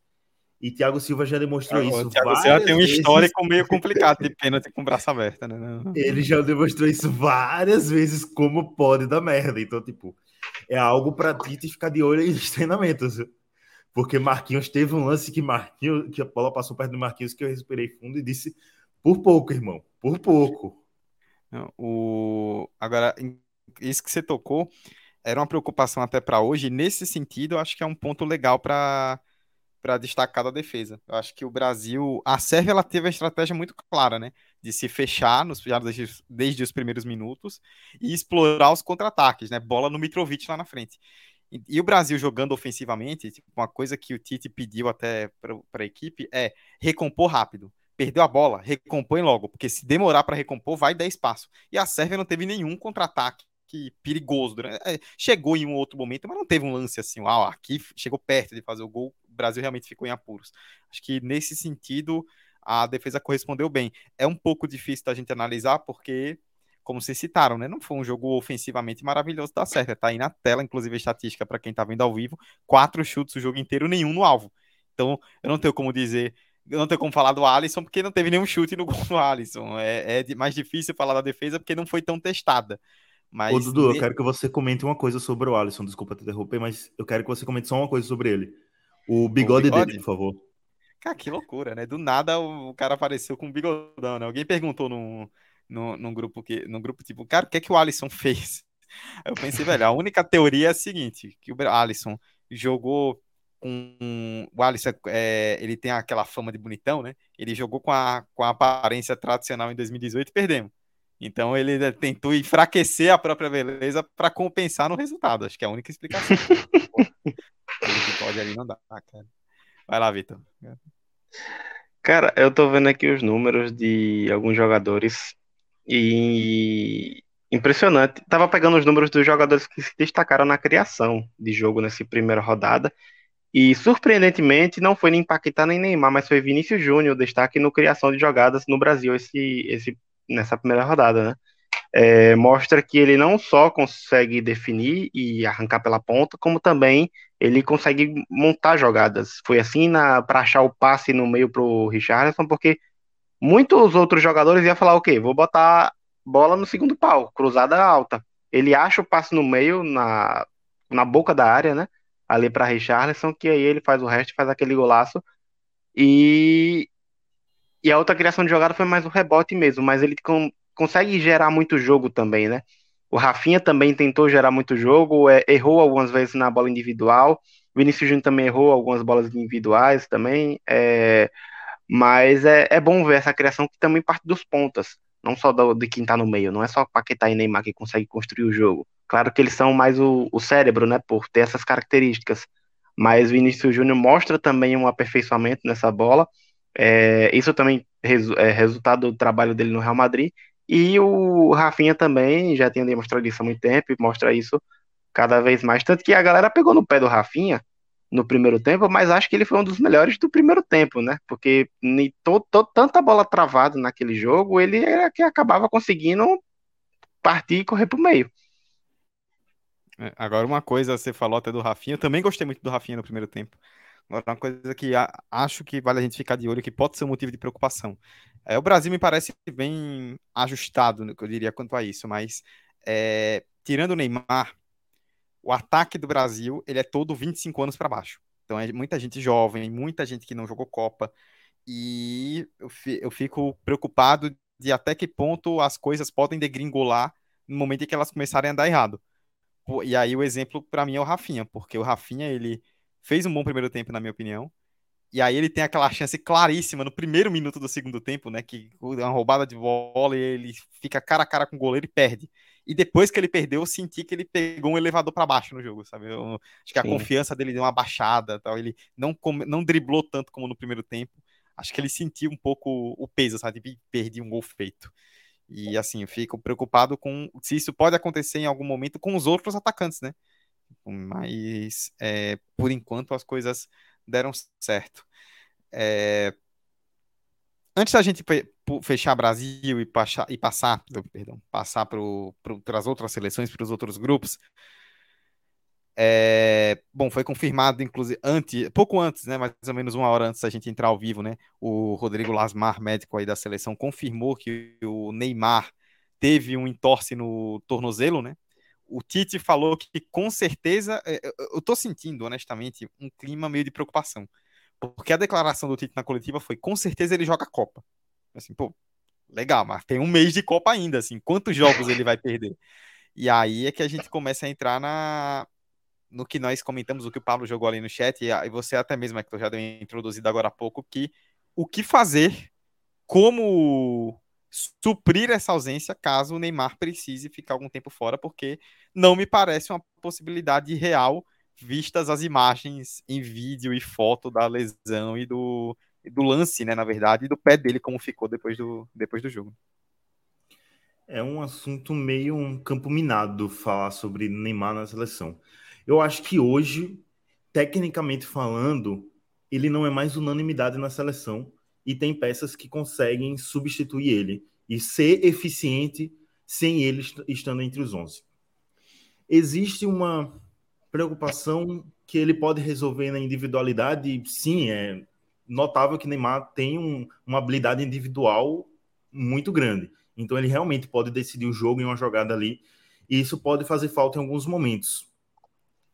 E Thiago Silva já demonstrou ah, isso. O Thiago Silva tem um vezes. histórico meio complicado de pênalti com o braço aberto, né? Ele já demonstrou isso várias vezes como pode dar merda. Então, tipo, é algo para Tite ficar de olho nos treinamentos. Porque Marquinhos teve um lance que Marquinhos, que a bola passou perto do Marquinhos, que eu respirei fundo e disse: por pouco, irmão, por pouco. O... Agora, isso que você tocou era uma preocupação até para hoje. Nesse sentido, eu acho que é um ponto legal para para destacar da defesa. Eu acho que o Brasil, a Sérvia ela teve a estratégia muito clara, né, de se fechar nos desde, desde os primeiros minutos e explorar os contra-ataques, né, bola no Mitrovic lá na frente. E, e, o Brasil jogando ofensivamente, tipo, uma coisa que o Tite pediu até para a equipe é recompor rápido. Perdeu a bola, recompõe logo, porque se demorar para recompor, vai dar espaço. E a Sérvia não teve nenhum contra-ataque que perigoso. Durante, é, chegou em um outro momento, mas não teve um lance assim, uau, aqui chegou perto de fazer o gol, o Brasil realmente ficou em apuros. Acho que nesse sentido a defesa correspondeu bem. É um pouco difícil da gente analisar, porque como vocês citaram, né? Não foi um jogo ofensivamente maravilhoso, tá certo. Tá aí na tela, inclusive a estatística para quem tá vendo ao vivo, quatro chutes o jogo inteiro, nenhum no alvo. Então, eu não tenho como dizer, eu não tenho como falar do Alisson porque não teve nenhum chute no gol do Alisson. É, é mais difícil falar da defesa porque não foi tão testada. Mas Ô, Dudu, eu quero que você comente uma coisa sobre o Alisson. Desculpa te interromper, mas eu quero que você comente só uma coisa sobre ele. O bigode, o bigode? dele, por favor. Cara, que loucura, né? Do nada o cara apareceu com um bigodão, né? Alguém perguntou num, num, num grupo que, num grupo tipo, cara, o que é que o Alisson fez? Eu pensei, velho, a única teoria é a seguinte, que o Alisson jogou com o Alisson, é, ele tem aquela fama de bonitão, né? Ele jogou com a, com a aparência tradicional em 2018 e perdemos. Então ele né, tentou enfraquecer a própria beleza para compensar no resultado. Acho que é a única explicação. ele pode ali não dá, cara. Vai lá, Vitor. Cara, eu tô vendo aqui os números de alguns jogadores e impressionante. Tava pegando os números dos jogadores que se destacaram na criação de jogo nessa primeira rodada. E surpreendentemente não foi nem Paquetá nem Neymar, mas foi Vinícius Júnior, destaque no criação de jogadas no Brasil esse, esse nessa primeira rodada, né? É, mostra que ele não só consegue definir e arrancar pela ponta, como também ele consegue montar jogadas. Foi assim para achar o passe no meio para o Richardson, porque muitos outros jogadores iam falar o quê? Vou botar bola no segundo pau, cruzada alta. Ele acha o passe no meio, na, na boca da área, né? Ali para Richardson, que aí ele faz o resto, faz aquele golaço. E e a outra criação de jogada foi mais o rebote mesmo, mas ele com, consegue gerar muito jogo também, né? O Rafinha também tentou gerar muito jogo, é, errou algumas vezes na bola individual. O Vinícius Júnior também errou algumas bolas individuais também. É, mas é, é bom ver essa criação que também parte dos pontas, não só do, de quem tá no meio. Não é só Paquetá e Neymar que consegue construir o jogo. Claro que eles são mais o, o cérebro, né? Por ter essas características. Mas Vinícius Júnior mostra também um aperfeiçoamento nessa bola é, isso também é resultado do trabalho dele no Real Madrid. E o Rafinha também já tem demonstrado isso há muito tempo e mostra isso cada vez mais. Tanto que a galera pegou no pé do Rafinha no primeiro tempo, mas acho que ele foi um dos melhores do primeiro tempo, né? Porque to, to, tanta bola travada naquele jogo, ele era que acabava conseguindo partir e correr pro meio. É, agora, uma coisa, você falou até do Rafinha, eu também gostei muito do Rafinha no primeiro tempo. Agora, uma coisa que a, acho que vale a gente ficar de olho, que pode ser um motivo de preocupação. É, o Brasil me parece bem ajustado, eu diria, quanto a isso, mas é, tirando o Neymar, o ataque do Brasil ele é todo 25 anos para baixo. Então é muita gente jovem, muita gente que não jogou Copa, e eu, fico preocupado de até que ponto as coisas podem degringolar no momento em que elas começarem a dar errado. E aí o exemplo para mim é o Rafinha, porque o Rafinha ele fez um bom primeiro tempo, na minha opinião. E aí ele tem aquela chance claríssima no primeiro minuto do segundo tempo, né? Que uma roubada de bola e ele fica cara a cara com o goleiro e perde. E depois que ele perdeu, eu senti que ele pegou um elevador para baixo no jogo, sabe? Eu, acho que a Sim. confiança dele deu uma baixada, tal. Ele não, não driblou tanto como no primeiro tempo. Acho que ele sentiu um pouco o peso, sabe? De perder um gol feito. E assim, eu fico preocupado com se isso pode acontecer em algum momento com os outros atacantes, né? Mas é, por enquanto as coisas deram certo. É, antes da gente fechar Brasil e, passar, e passar, perdão, passar para as outras seleções, para os outros grupos, é, bom, foi confirmado, inclusive, antes, pouco antes, né, mais ou menos uma hora antes da gente entrar ao vivo, né, o Rodrigo Lasmar, médico aí da seleção, confirmou que o Neymar teve um entorse no tornozelo, né, o Tite falou que com certeza, é, eu tô sentindo, honestamente, um clima meio de preocupação. Porque a declaração do Tite na coletiva foi: com certeza ele joga a Copa. Assim, pô, legal, mas tem um mês de Copa ainda, assim, quantos jogos ele vai perder? E aí é que a gente começa a entrar na no que nós comentamos, o que o Pablo jogou ali no chat, e você até mesmo, é que eu já deu introduzido agora há pouco, que o que fazer como suprir essa ausência caso o Neymar precise ficar algum tempo fora, porque não me parece uma possibilidade real, vistas as imagens em vídeo e foto da lesão e do, do lance, né, na verdade, e do pé dele, como ficou depois do, depois do jogo. É um assunto meio um campo minado falar sobre Neymar na seleção. Eu acho que hoje, tecnicamente falando, ele não é mais unanimidade na seleção e tem peças que conseguem substituir ele e ser eficiente sem ele estando entre os 11. Existe uma preocupação que ele pode resolver na individualidade? Sim, é notável que Neymar tem um, uma habilidade individual muito grande. Então ele realmente pode decidir o jogo em uma jogada ali, e isso pode fazer falta em alguns momentos.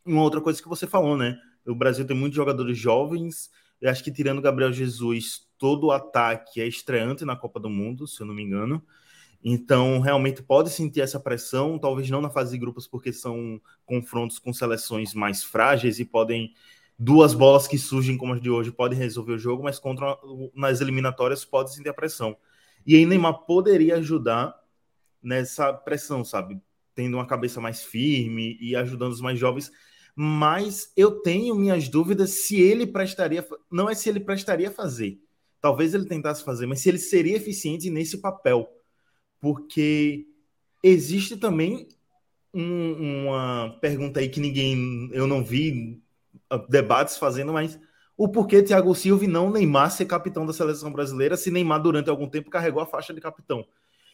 Uma outra coisa que você falou, né? O Brasil tem muitos jogadores jovens. Eu acho que tirando Gabriel Jesus, todo o ataque é estreante na Copa do Mundo, se eu não me engano. Então, realmente pode sentir essa pressão, talvez não na fase de grupos, porque são confrontos com seleções mais frágeis e podem. Duas bolas que surgem como as de hoje podem resolver o jogo, mas contra nas eliminatórias pode sentir a pressão. E aí Neymar poderia ajudar nessa pressão, sabe? Tendo uma cabeça mais firme e ajudando os mais jovens. Mas eu tenho minhas dúvidas se ele prestaria. Não é se ele prestaria fazer. Talvez ele tentasse fazer, mas se ele seria eficiente nesse papel porque existe também um, uma pergunta aí que ninguém, eu não vi uh, debates fazendo, mas o porquê Thiago Silva e não Neymar ser capitão da seleção brasileira, se Neymar durante algum tempo carregou a faixa de capitão.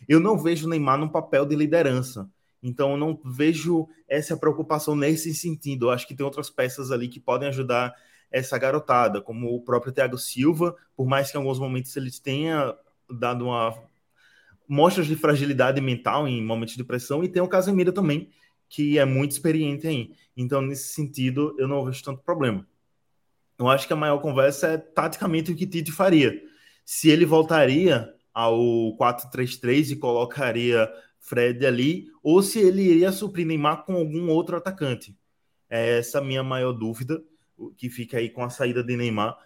Eu não vejo Neymar num papel de liderança. Então, eu não vejo essa preocupação nesse sentido. Eu acho que tem outras peças ali que podem ajudar essa garotada, como o próprio Thiago Silva, por mais que em alguns momentos ele tenha dado uma mostras de fragilidade mental em momentos de pressão, e tem o Casemiro também, que é muito experiente aí. Então, nesse sentido, eu não vejo tanto problema. Eu acho que a maior conversa é taticamente o que Tite faria. Se ele voltaria ao 4-3-3 e colocaria Fred ali, ou se ele iria suprir Neymar com algum outro atacante. É essa a minha maior dúvida, que fica aí com a saída de Neymar.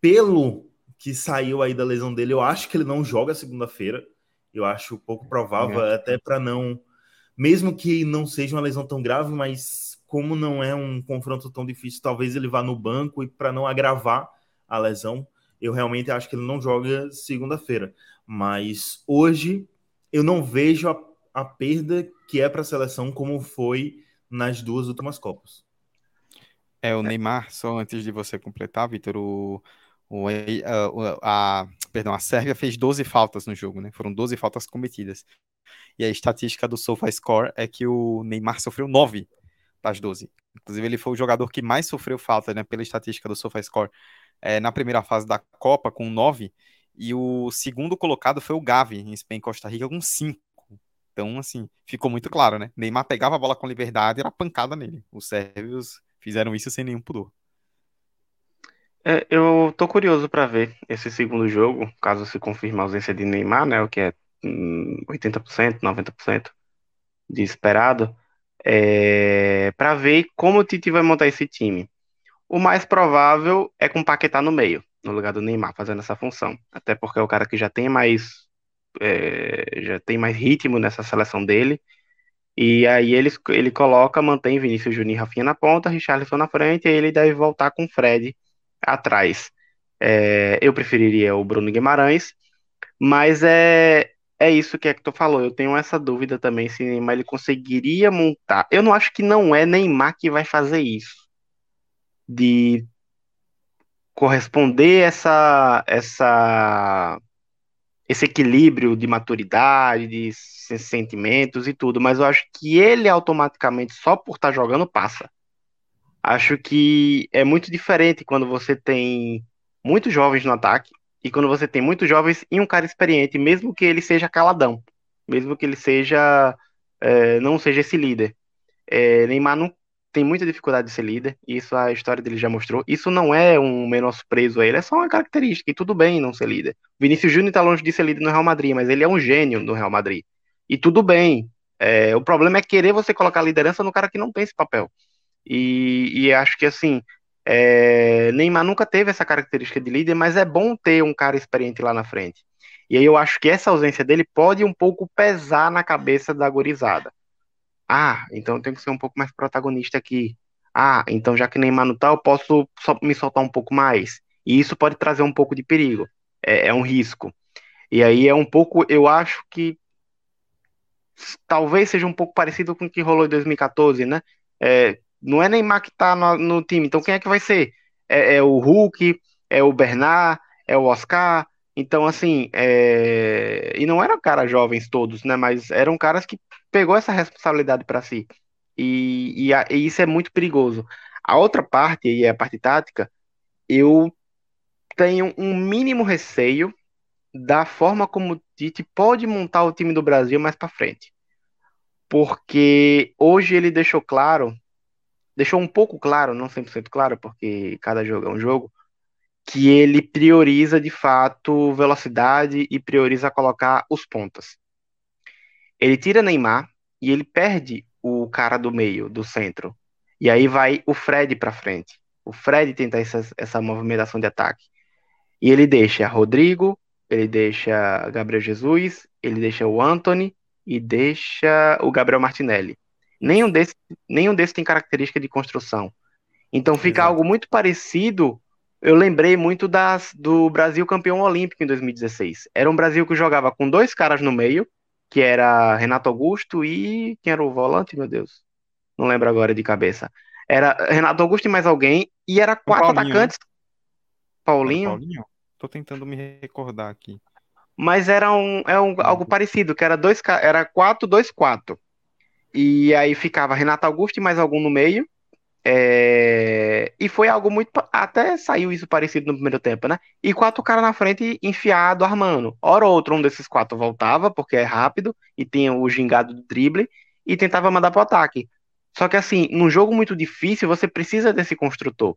Pelo que saiu aí da lesão dele, eu acho que ele não joga segunda-feira. Eu acho pouco provável, é. até para não. Mesmo que não seja uma lesão tão grave, mas como não é um confronto tão difícil, talvez ele vá no banco e para não agravar a lesão, eu realmente acho que ele não joga segunda-feira. Mas hoje eu não vejo a, a perda que é para a seleção como foi nas duas últimas Copas. É, o Neymar, só antes de você completar, Vitor, o, o, a, a, perdão, a Sérvia fez 12 faltas no jogo, né? Foram 12 faltas cometidas. E a estatística do SofaScore é que o Neymar sofreu 9 das 12. Inclusive, ele foi o jogador que mais sofreu falta, né? Pela estatística do SofaScore é, na primeira fase da Copa, com 9. E o segundo colocado foi o Gavi, em Costa Rica, com 5. Então, assim, ficou muito claro, né? Neymar pegava a bola com liberdade e era pancada nele. Os sérvios fizeram isso sem nenhum pudor. É, eu tô curioso para ver esse segundo jogo, caso se confirme a ausência de Neymar, né, o que é hum, 80%, 90% de esperado, é, para ver como o Tite vai montar esse time. O mais provável é com o Paquetá no meio, no lugar do Neymar, fazendo essa função. Até porque é o cara que já tem mais é, já tem mais ritmo nessa seleção dele. E aí ele, ele coloca, mantém Vinícius Júnior e Rafinha na ponta, Richarlison na frente, e ele deve voltar com Fred atrás. É, eu preferiria o Bruno Guimarães, mas é, é isso que é que tu falou. Eu tenho essa dúvida também se Neymar ele conseguiria montar. Eu não acho que não é Neymar que vai fazer isso. De corresponder essa essa esse equilíbrio de maturidade, de sentimentos e tudo, mas eu acho que ele automaticamente só por estar tá jogando passa. Acho que é muito diferente quando você tem muitos jovens no ataque e quando você tem muitos jovens e um cara experiente, mesmo que ele seja caladão, mesmo que ele seja é, não seja esse líder. É, Neymar não tem muita dificuldade de ser líder, isso a história dele já mostrou. Isso não é um menosprezo a ele, é só uma característica, e tudo bem não ser líder. Vinícius Júnior está longe de ser líder no Real Madrid, mas ele é um gênio no Real Madrid. E tudo bem. É, o problema é querer você colocar liderança no cara que não tem esse papel. E, e acho que assim, é, Neymar nunca teve essa característica de líder, mas é bom ter um cara experiente lá na frente. E aí eu acho que essa ausência dele pode um pouco pesar na cabeça da gorizada. Ah, então eu tenho que ser um pouco mais protagonista aqui. Ah, então já que Neymar não tá, eu posso me soltar um pouco mais. E isso pode trazer um pouco de perigo. É, é um risco. E aí é um pouco, eu acho que talvez seja um pouco parecido com o que rolou em 2014, né? É, não é Neymar que tá no, no time, então quem é que vai ser? É, é, o Hulk, é o Bernard, é o Oscar, Então, assim, é... e não eram caras jovens todos, né? Mas eram caras que pegou essa responsabilidade para si. E, e, a, e, isso é muito perigoso. A outra parte, e é a parte tática, eu tenho um mínimo receio da forma como o Tite pode montar o time do Brasil mais para frente. Porque hoje ele deixou claro, deixou um pouco claro, não 100% claro, porque cada jogo é um jogo, que ele prioriza de fato velocidade e prioriza colocar os pontas. Ele tira Neymar e ele perde o cara do meio, do centro. E aí vai o Fred para frente. O Fred tenta essa, essa movimentação de ataque. E ele deixa Rodrigo, ele deixa Gabriel Jesus, ele deixa o Anthony e deixa o Gabriel Martinelli. Nenhum desses, nenhum desses tem característica de construção. Então fica Exato. algo muito parecido eu lembrei muito das, do Brasil campeão olímpico em 2016. Era um Brasil que jogava com dois caras no meio, que era Renato Augusto e. Quem era o volante, meu Deus? Não lembro agora de cabeça. Era Renato Augusto e mais alguém, e era quatro Paulinho, atacantes. Né? Paulinho? Paulinho? Tô tentando me recordar aqui. Mas era um, é um, algo parecido, que era dois era 4 2 4 E aí ficava Renato Augusto e mais algum no meio. É... E foi algo muito. Até saiu isso parecido no primeiro tempo, né? E quatro caras na frente enfiado, armando. Hora ou outra, um desses quatro voltava, porque é rápido, e tinha o gingado do drible, e tentava mandar pro ataque. Só que assim, num jogo muito difícil, você precisa desse construtor.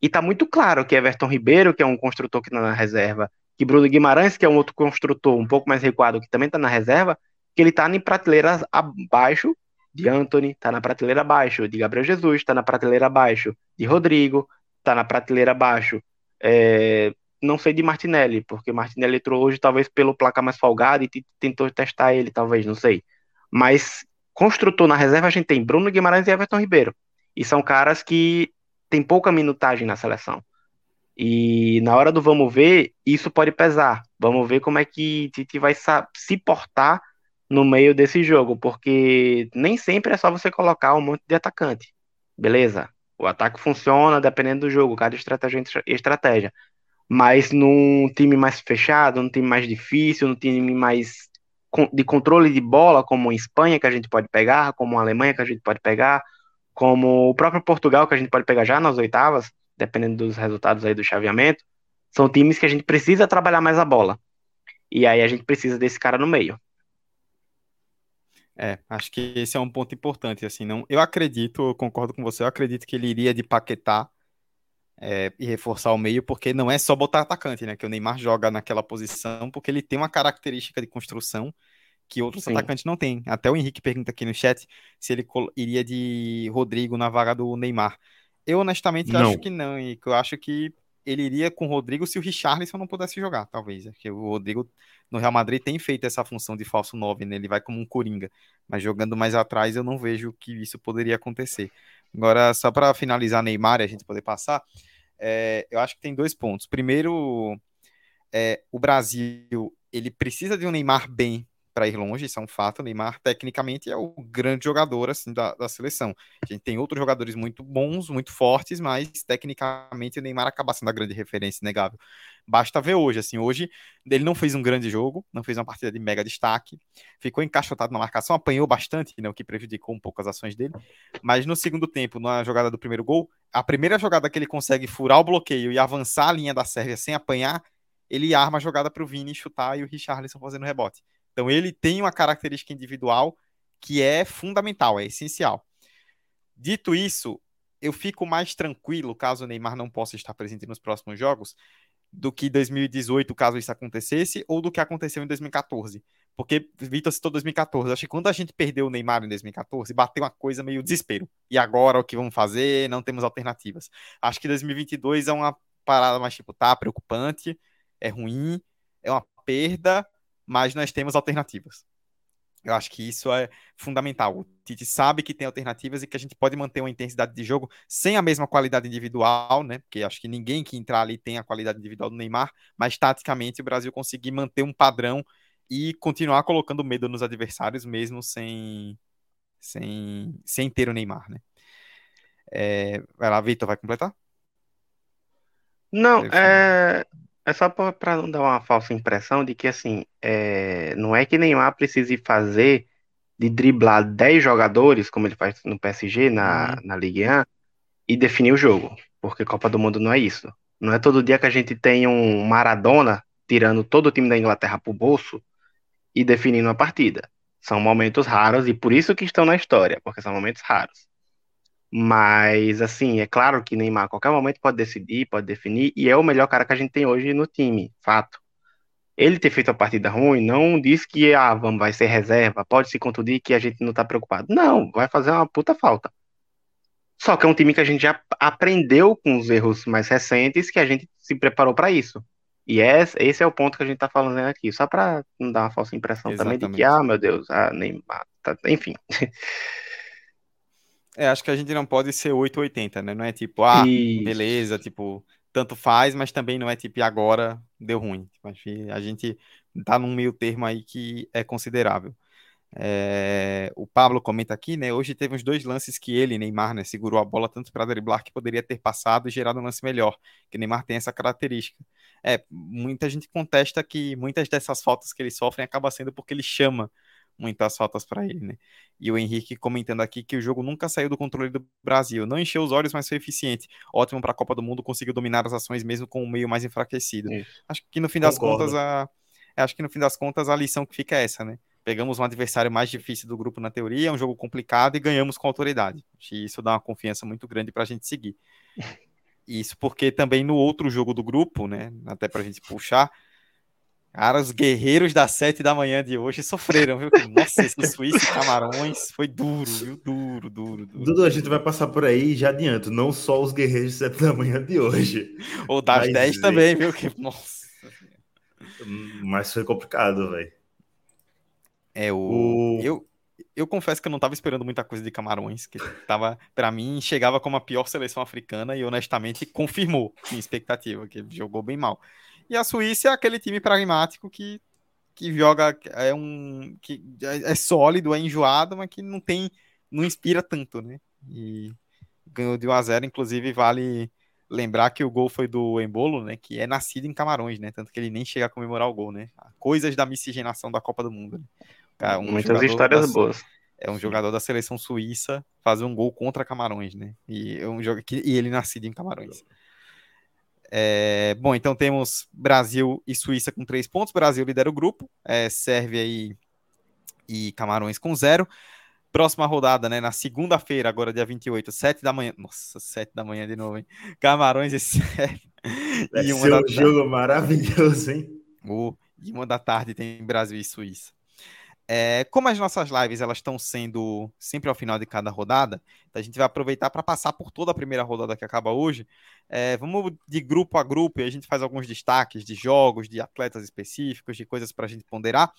E tá muito claro que Everton Ribeiro, que é um construtor que tá na reserva, que Bruno Guimarães, que é um outro construtor um pouco mais recuado, que também tá na reserva, que ele tá em prateleiras abaixo de Anthony, tá na prateleira abaixo, de Gabriel Jesus, tá na prateleira abaixo, de Rodrigo, tá na prateleira abaixo, é, não sei de Martinelli, porque Martinelli entrou hoje talvez pelo placar mais folgado e tentou testar ele, talvez, não sei. Mas construtor na reserva a gente tem Bruno Guimarães e Everton Ribeiro. E são caras que têm pouca minutagem na seleção. E na hora do vamos ver, isso pode pesar. Vamos ver como é que Tite vai se portar no meio desse jogo, porque nem sempre é só você colocar um monte de atacante. Beleza? O ataque funciona dependendo do jogo, cada estratégia é estratégia. Mas num time mais fechado, num time mais difícil, num time mais de controle de bola, como a Espanha que a gente pode pegar, como a Alemanha que a gente pode pegar, como o próprio Portugal que a gente pode pegar já nas oitavas, dependendo dos resultados aí do chaveamento, são times que a gente precisa trabalhar mais a bola. E aí a gente precisa desse cara no meio. É, acho que esse é um ponto importante, assim, não, eu acredito, eu concordo com você, eu acredito que ele iria de Paquetá é, e reforçar o meio, porque não é só botar atacante, né, que o Neymar joga naquela posição, porque ele tem uma característica de construção que outros Sim. atacantes não têm. Até o Henrique pergunta aqui no chat se ele iria de Rodrigo na vaga do Neymar. Eu honestamente não. acho que não, e eu acho que ele iria com o Rodrigo se o Richarlison não pudesse jogar, talvez. Porque o Rodrigo no Real Madrid tem feito essa função de falso 9, né? Ele vai como um coringa. Mas jogando mais atrás, eu não vejo que isso poderia acontecer. Agora, só para finalizar Neymar e a gente poder passar, é, eu acho que tem dois pontos. Primeiro, é, o Brasil ele precisa de um Neymar bem para ir longe, isso é um fato. O Neymar, tecnicamente, é o grande jogador assim, da, da seleção. A gente tem outros jogadores muito bons, muito fortes, mas tecnicamente o Neymar acaba sendo a grande referência, inegável. Basta ver hoje, assim, hoje ele não fez um grande jogo, não fez uma partida de mega destaque, ficou encaixotado na marcação, apanhou bastante, né, o que prejudicou um pouco as ações dele, mas no segundo tempo, na jogada do primeiro gol, a primeira jogada que ele consegue furar o bloqueio e avançar a linha da Sérvia sem apanhar, ele arma a jogada para o Vini chutar e o Richarlison fazendo rebote. Então ele tem uma característica individual que é fundamental, é essencial. Dito isso, eu fico mais tranquilo caso o Neymar não possa estar presente nos próximos jogos do que 2018, caso isso acontecesse, ou do que aconteceu em 2014. Porque Vitor citou 2014. Acho que quando a gente perdeu o Neymar em 2014, bateu uma coisa meio desespero. E agora o que vamos fazer? Não temos alternativas. Acho que 2022 é uma parada mais tipo, tá preocupante, é ruim, é uma perda, mas nós temos alternativas. Eu acho que isso é fundamental. O Tite sabe que tem alternativas e que a gente pode manter uma intensidade de jogo sem a mesma qualidade individual, né? Porque acho que ninguém que entrar ali tem a qualidade individual do Neymar, mas taticamente o Brasil conseguir manter um padrão e continuar colocando medo nos adversários mesmo sem sem, sem ter o Neymar, né? É, vai lá, Vitor, vai completar? Não, é, é só para não dar uma falsa impressão de que, assim, é, não é que Neymar precise fazer de driblar 10 jogadores, como ele faz no PSG, na, uhum. na Ligue 1, e definir o jogo. Porque Copa do Mundo não é isso. Não é todo dia que a gente tem um Maradona tirando todo o time da Inglaterra pro bolso e definindo a partida. São momentos raros e por isso que estão na história, porque são momentos raros. Mas, assim, é claro que Neymar a qualquer momento pode decidir, pode definir, e é o melhor cara que a gente tem hoje no time, fato. Ele ter feito a partida ruim não diz que ah, vamos, vai ser reserva, pode se contundir que a gente não tá preocupado. Não, vai fazer uma puta falta. Só que é um time que a gente já aprendeu com os erros mais recentes que a gente se preparou para isso. E esse é o ponto que a gente tá falando aqui, só para não dar uma falsa impressão Exatamente. também de que, ah, meu Deus, ah, Neymar, tá, enfim. É, acho que a gente não pode ser 880, né? Não é tipo, ah, Isso. beleza, tipo, tanto faz, mas também não é tipo, agora deu ruim. Tipo, a gente tá num meio termo aí que é considerável. É, o Pablo comenta aqui, né? Hoje teve uns dois lances que ele, Neymar, né, segurou a bola tanto para driblar que poderia ter passado e gerado um lance melhor. Que Neymar tem essa característica. É, muita gente contesta que muitas dessas faltas que ele sofre acaba sendo porque ele chama muitas faltas para ele, né? E o Henrique comentando aqui que o jogo nunca saiu do controle do Brasil. Não encheu os olhos, mas foi eficiente. Ótimo para a Copa do Mundo, conseguiu dominar as ações mesmo com o meio mais enfraquecido. Isso. Acho que no fim das Concordo. contas a acho que no fim das contas a lição que fica é essa, né? Pegamos um adversário mais difícil do grupo na teoria, é um jogo complicado e ganhamos com autoridade. Acho que isso dá uma confiança muito grande para a gente seguir. Isso porque também no outro jogo do grupo, né, até para a gente puxar, Cara, os guerreiros das sete da manhã de hoje sofreram, viu? Nossa, esse Suíça e Camarões foi duro, viu? Duro, duro, duro. Dudu, a gente vai passar por aí já adianto, não só os guerreiros de sete da manhã de hoje. Ou das dez também, viu? Que... Nossa. Mas foi complicado, velho. É, o... o... Eu, eu confesso que eu não estava esperando muita coisa de Camarões, que tava, para mim, chegava como a pior seleção africana e honestamente confirmou minha expectativa, que jogou bem mal. E a Suíça é aquele time pragmático que, que joga, é um que é, é sólido, é enjoado, mas que não tem, não inspira tanto, né? E ganhou de 1 a 0, inclusive vale lembrar que o gol foi do Embolo, né, que é nascido em Camarões, né, tanto que ele nem chega a comemorar o gol, né? Coisas da miscigenação da Copa do Mundo. Né? Um Muitas histórias da, boas. É um jogador da seleção suíça fazer um gol contra Camarões, né? E, é um jogo que, e ele nascido em Camarões. É, bom, então temos Brasil e Suíça com três pontos. Brasil lidera o grupo, é, Sérvia e, e Camarões com zero. Próxima rodada, né? Na segunda-feira, agora dia 28, 7 da manhã. Nossa, 7 da manhã de novo, hein? Camarões e Sérvia. Vai e uma ser um tarde... jogo maravilhoso, hein? Oh, e uma da tarde tem Brasil e Suíça. É, como as nossas lives elas estão sendo sempre ao final de cada rodada, então a gente vai aproveitar para passar por toda a primeira rodada que acaba hoje. É, vamos de grupo a grupo e a gente faz alguns destaques de jogos, de atletas específicos, de coisas para a gente ponderar.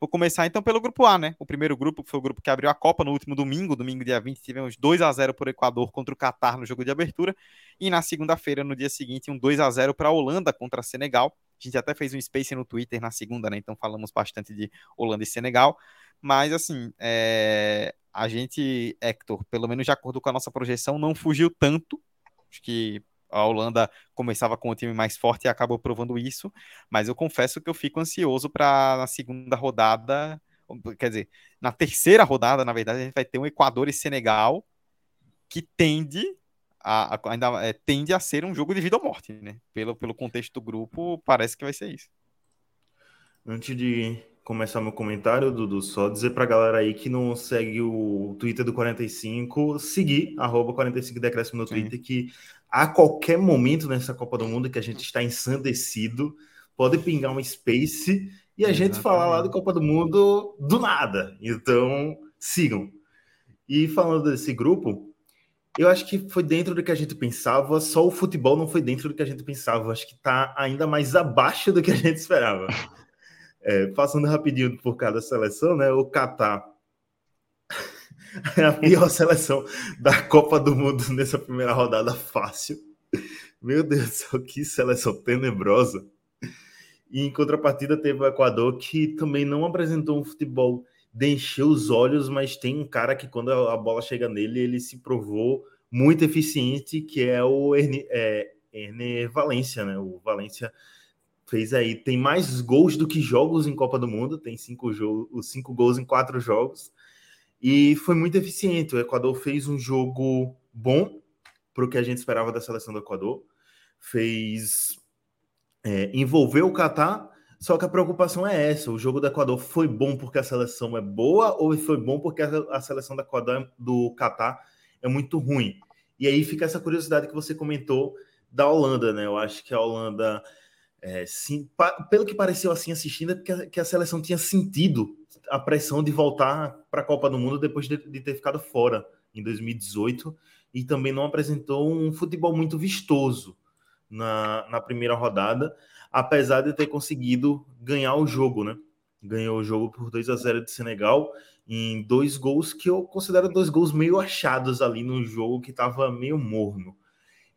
Vou começar então pelo grupo A, né? O primeiro grupo, foi o grupo que abriu a Copa no último domingo, domingo dia 20, tivemos 2 a 0 para o Equador contra o Catar no jogo de abertura. E na segunda-feira, no dia seguinte, um 2 a 0 para a Holanda contra a Senegal. A gente até fez um space no Twitter na segunda, né? Então falamos bastante de Holanda e Senegal. Mas, assim, é... a gente, Hector, pelo menos de acordo com a nossa projeção, não fugiu tanto. Acho que a Holanda começava com o time mais forte e acabou provando isso. Mas eu confesso que eu fico ansioso para na segunda rodada. Quer dizer, na terceira rodada, na verdade, a gente vai ter um Equador e Senegal que tende a, a, ainda é, tende a ser um jogo de vida ou morte, né? Pelo, pelo contexto do grupo, parece que vai ser isso. Antes de começar meu comentário, Dudu, só dizer pra galera aí que não segue o Twitter do 45, seguir, arroba 45 Decréscimo no Sim. Twitter, que a qualquer momento nessa Copa do Mundo que a gente está ensandecido, pode pingar um space e a Exatamente. gente falar lá do Copa do Mundo do nada. Então, sigam. E falando desse grupo, eu acho que foi dentro do que a gente pensava, só o futebol não foi dentro do que a gente pensava. Acho que está ainda mais abaixo do que a gente esperava. É, passando rapidinho por cada seleção, né? O Catar é a pior seleção da Copa do Mundo nessa primeira rodada fácil. Meu Deus do céu, que seleção tenebrosa. E em contrapartida teve o Equador, que também não apresentou um futebol de encher os olhos, mas tem um cara que quando a bola chega nele, ele se provou muito eficiente, que é o Erne, é, Valência, né? O Valência fez aí, tem mais gols do que jogos em Copa do Mundo, tem cinco, jogos, cinco gols em quatro jogos, e foi muito eficiente. O Equador fez um jogo bom para o que a gente esperava da seleção do Equador, fez é, envolveu o Catar, só que a preocupação é essa: o jogo do Equador foi bom porque a seleção é boa ou foi bom porque a seleção do Equador do Catar é muito ruim? E aí fica essa curiosidade que você comentou da Holanda, né? Eu acho que a Holanda, é, sim, pelo que pareceu assim assistindo, é que a, que a seleção tinha sentido a pressão de voltar para a Copa do Mundo depois de, de, ter ficado fora em 2018 e também não apresentou um futebol muito vistoso na, na primeira rodada, apesar de ter conseguido ganhar o jogo, né? Ganhou o jogo por 2 a 0 de Senegal em dois gols que eu considero dois gols meio achados ali no jogo que estava meio morno.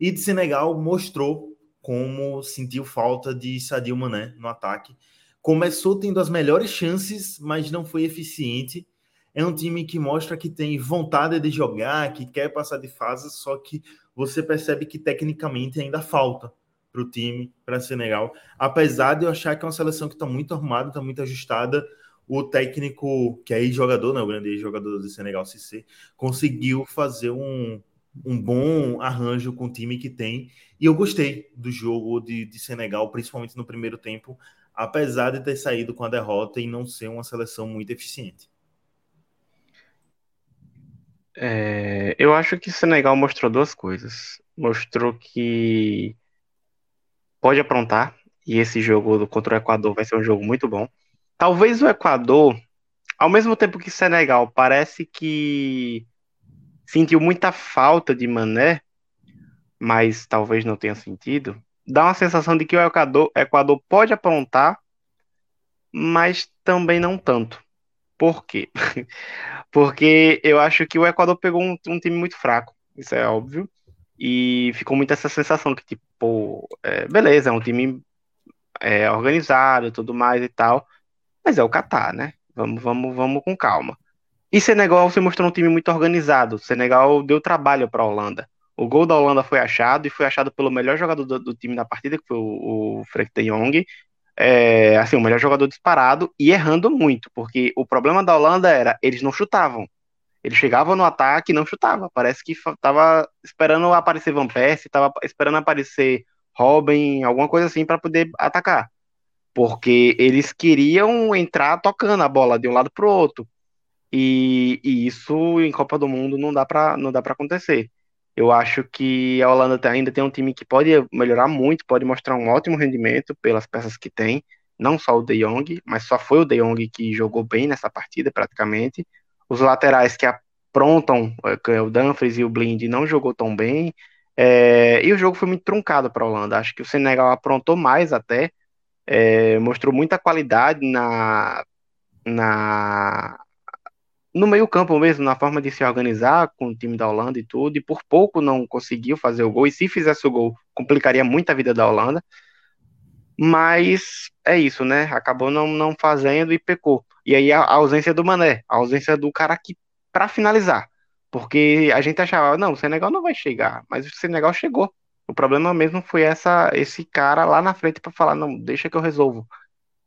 E de Senegal mostrou como sentiu falta de Sadio Mané no ataque. Começou tendo as melhores chances, mas não foi eficiente. É um time que mostra que tem vontade de jogar, que quer passar de fase, só que você percebe que tecnicamente ainda falta para o time, para Senegal. Apesar de eu achar que é uma seleção que está muito arrumada, está muito ajustada, o técnico, que é jogador, né, o grande jogador do Senegal, Cissé, conseguiu fazer um, um bom arranjo com o time que tem. E eu gostei do jogo de, de Senegal, principalmente no primeiro tempo, apesar de ter saído com a derrota e não ser uma seleção muito eficiente. É, eu acho que Senegal mostrou duas coisas. Mostrou que pode aprontar, e esse jogo contra o Equador vai ser um jogo muito bom. Talvez o Equador, ao mesmo tempo que Senegal parece que sentiu muita falta de Mané, mas talvez não tenha sentido, dá uma sensação de que o Equador, Equador pode aprontar, mas também não tanto. Por quê? Porque eu acho que o Equador pegou um, um time muito fraco, isso é óbvio, e ficou muito essa sensação que, tipo, é, beleza, é um time é, organizado tudo mais e tal, mas é o Catar, né? Vamos, vamos, vamos com calma. E Senegal se mostrou um time muito organizado. Senegal deu trabalho para a Holanda. O gol da Holanda foi achado e foi achado pelo melhor jogador do, do time da partida, que foi o, o Frank de Jong. É, assim, o melhor jogador disparado e errando muito, porque o problema da Holanda era eles não chutavam. Eles chegavam no ataque e não chutavam. Parece que tava esperando aparecer Van Persie, tava esperando aparecer Robin, alguma coisa assim para poder atacar porque eles queriam entrar tocando a bola de um lado para o outro. E, e, isso em Copa do Mundo não dá para não dá para acontecer. Eu acho que a Holanda ainda tem um time que pode melhorar muito, pode mostrar um ótimo rendimento pelas peças que tem, não só o De Jong, mas só foi o De Jong que jogou bem nessa partida praticamente. Os laterais que aprontam, é, o Dumfries e o Blind não jogou tão bem. É, e o jogo foi muito truncado para a Holanda. Acho que o Senegal aprontou mais até, é, mostrou muita qualidade na, na no meio campo mesmo, na forma de se organizar com o time da Holanda e tudo, e por pouco não conseguiu fazer o gol, e se fizesse o gol, complicaria muito a vida da Holanda, mas é isso, né, acabou não, não fazendo e pecou, e aí a, a ausência do Mané, a ausência do cara que, para finalizar, porque a gente achava, não, o Senegal não vai chegar, mas o Senegal chegou, o problema mesmo foi essa, esse cara lá na frente para falar, não, deixa que eu resolvo.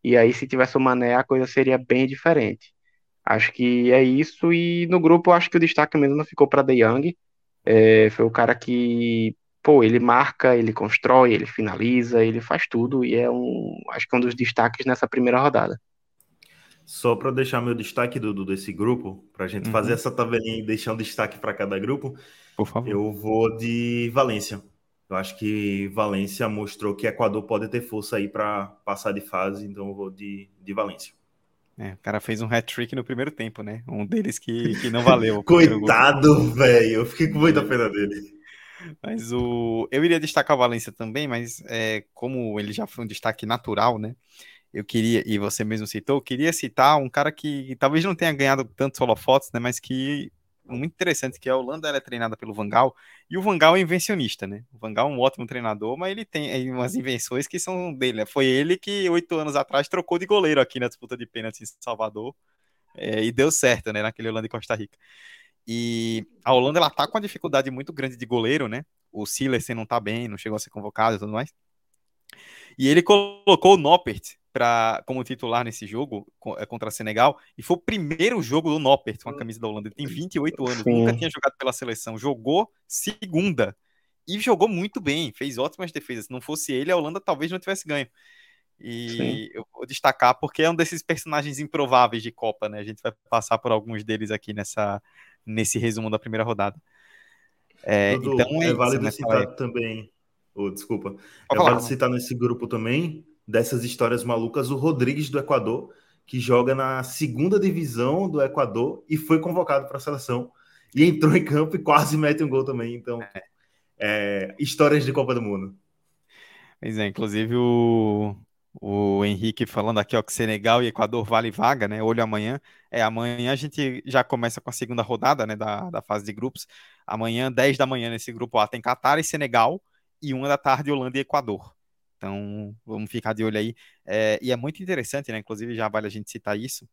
E aí, se tivesse o Mané, a coisa seria bem diferente. Acho que é isso. E no grupo, acho que o destaque mesmo ficou para De Young. É, foi o cara que, pô, ele marca, ele constrói, ele finaliza, ele faz tudo. E é um, acho que é um dos destaques nessa primeira rodada. Só para deixar meu destaque do, do desse grupo, para a gente uhum. fazer essa tabelinha e deixar um destaque para cada grupo, por favor. Eu vou de Valência. Eu acho que Valência mostrou que Equador pode ter força aí para passar de fase, então eu vou de, de Valência. É, o cara fez um hat-trick no primeiro tempo, né? Um deles que, que não valeu. Coitado, velho. Eu fiquei com muita pena dele. Mas o. Eu iria destacar o Valência também, mas é, como ele já foi um destaque natural, né? Eu queria, e você mesmo citou, eu queria citar um cara que talvez não tenha ganhado tantos holofotes, né? Mas que muito interessante, que a Holanda é treinada pelo Vangal, e o Vangal é invencionista, né? O Vangal é um ótimo treinador, mas ele tem umas invenções que são dele, né? Foi ele que oito anos atrás trocou de goleiro aqui na disputa de pênaltis em Salvador, é, e deu certo, né? Naquele Holanda e Costa Rica. E a Holanda, ela tá com uma dificuldade muito grande de goleiro, né? O Silas não tá bem, não chegou a ser convocado e tudo mais. E ele colocou o Noppert pra, como titular nesse jogo é, contra Senegal, e foi o primeiro jogo do Noppert com a camisa da Holanda. Ele tem 28 anos, Sim. nunca tinha jogado pela seleção, jogou segunda e jogou muito bem, fez ótimas defesas. Se não fosse ele, a Holanda talvez não tivesse ganho. E Sim. eu vou destacar porque é um desses personagens improváveis de Copa, né? A gente vai passar por alguns deles aqui nessa, nesse resumo da primeira rodada. É, Dudu, então é, é válido isso, citar também. Oh, desculpa. é válido citar nesse grupo também dessas histórias malucas, o Rodrigues do Equador, que joga na segunda divisão do Equador e foi convocado para a seleção e entrou em campo e quase mete um gol também. Então, é, histórias de Copa do Mundo. Pois é, inclusive o, o Henrique falando aqui, ó, que Senegal e Equador vale vaga, né? Olho amanhã. É, amanhã a gente já começa com a segunda rodada, né, da, da fase de grupos. Amanhã, 10 da manhã, nesse grupo A, tem Catar e Senegal, e uma da tarde, Holanda e Equador. Então, vamos ficar de olho aí. É, e é muito interessante, né? Inclusive, já vale a gente citar isso,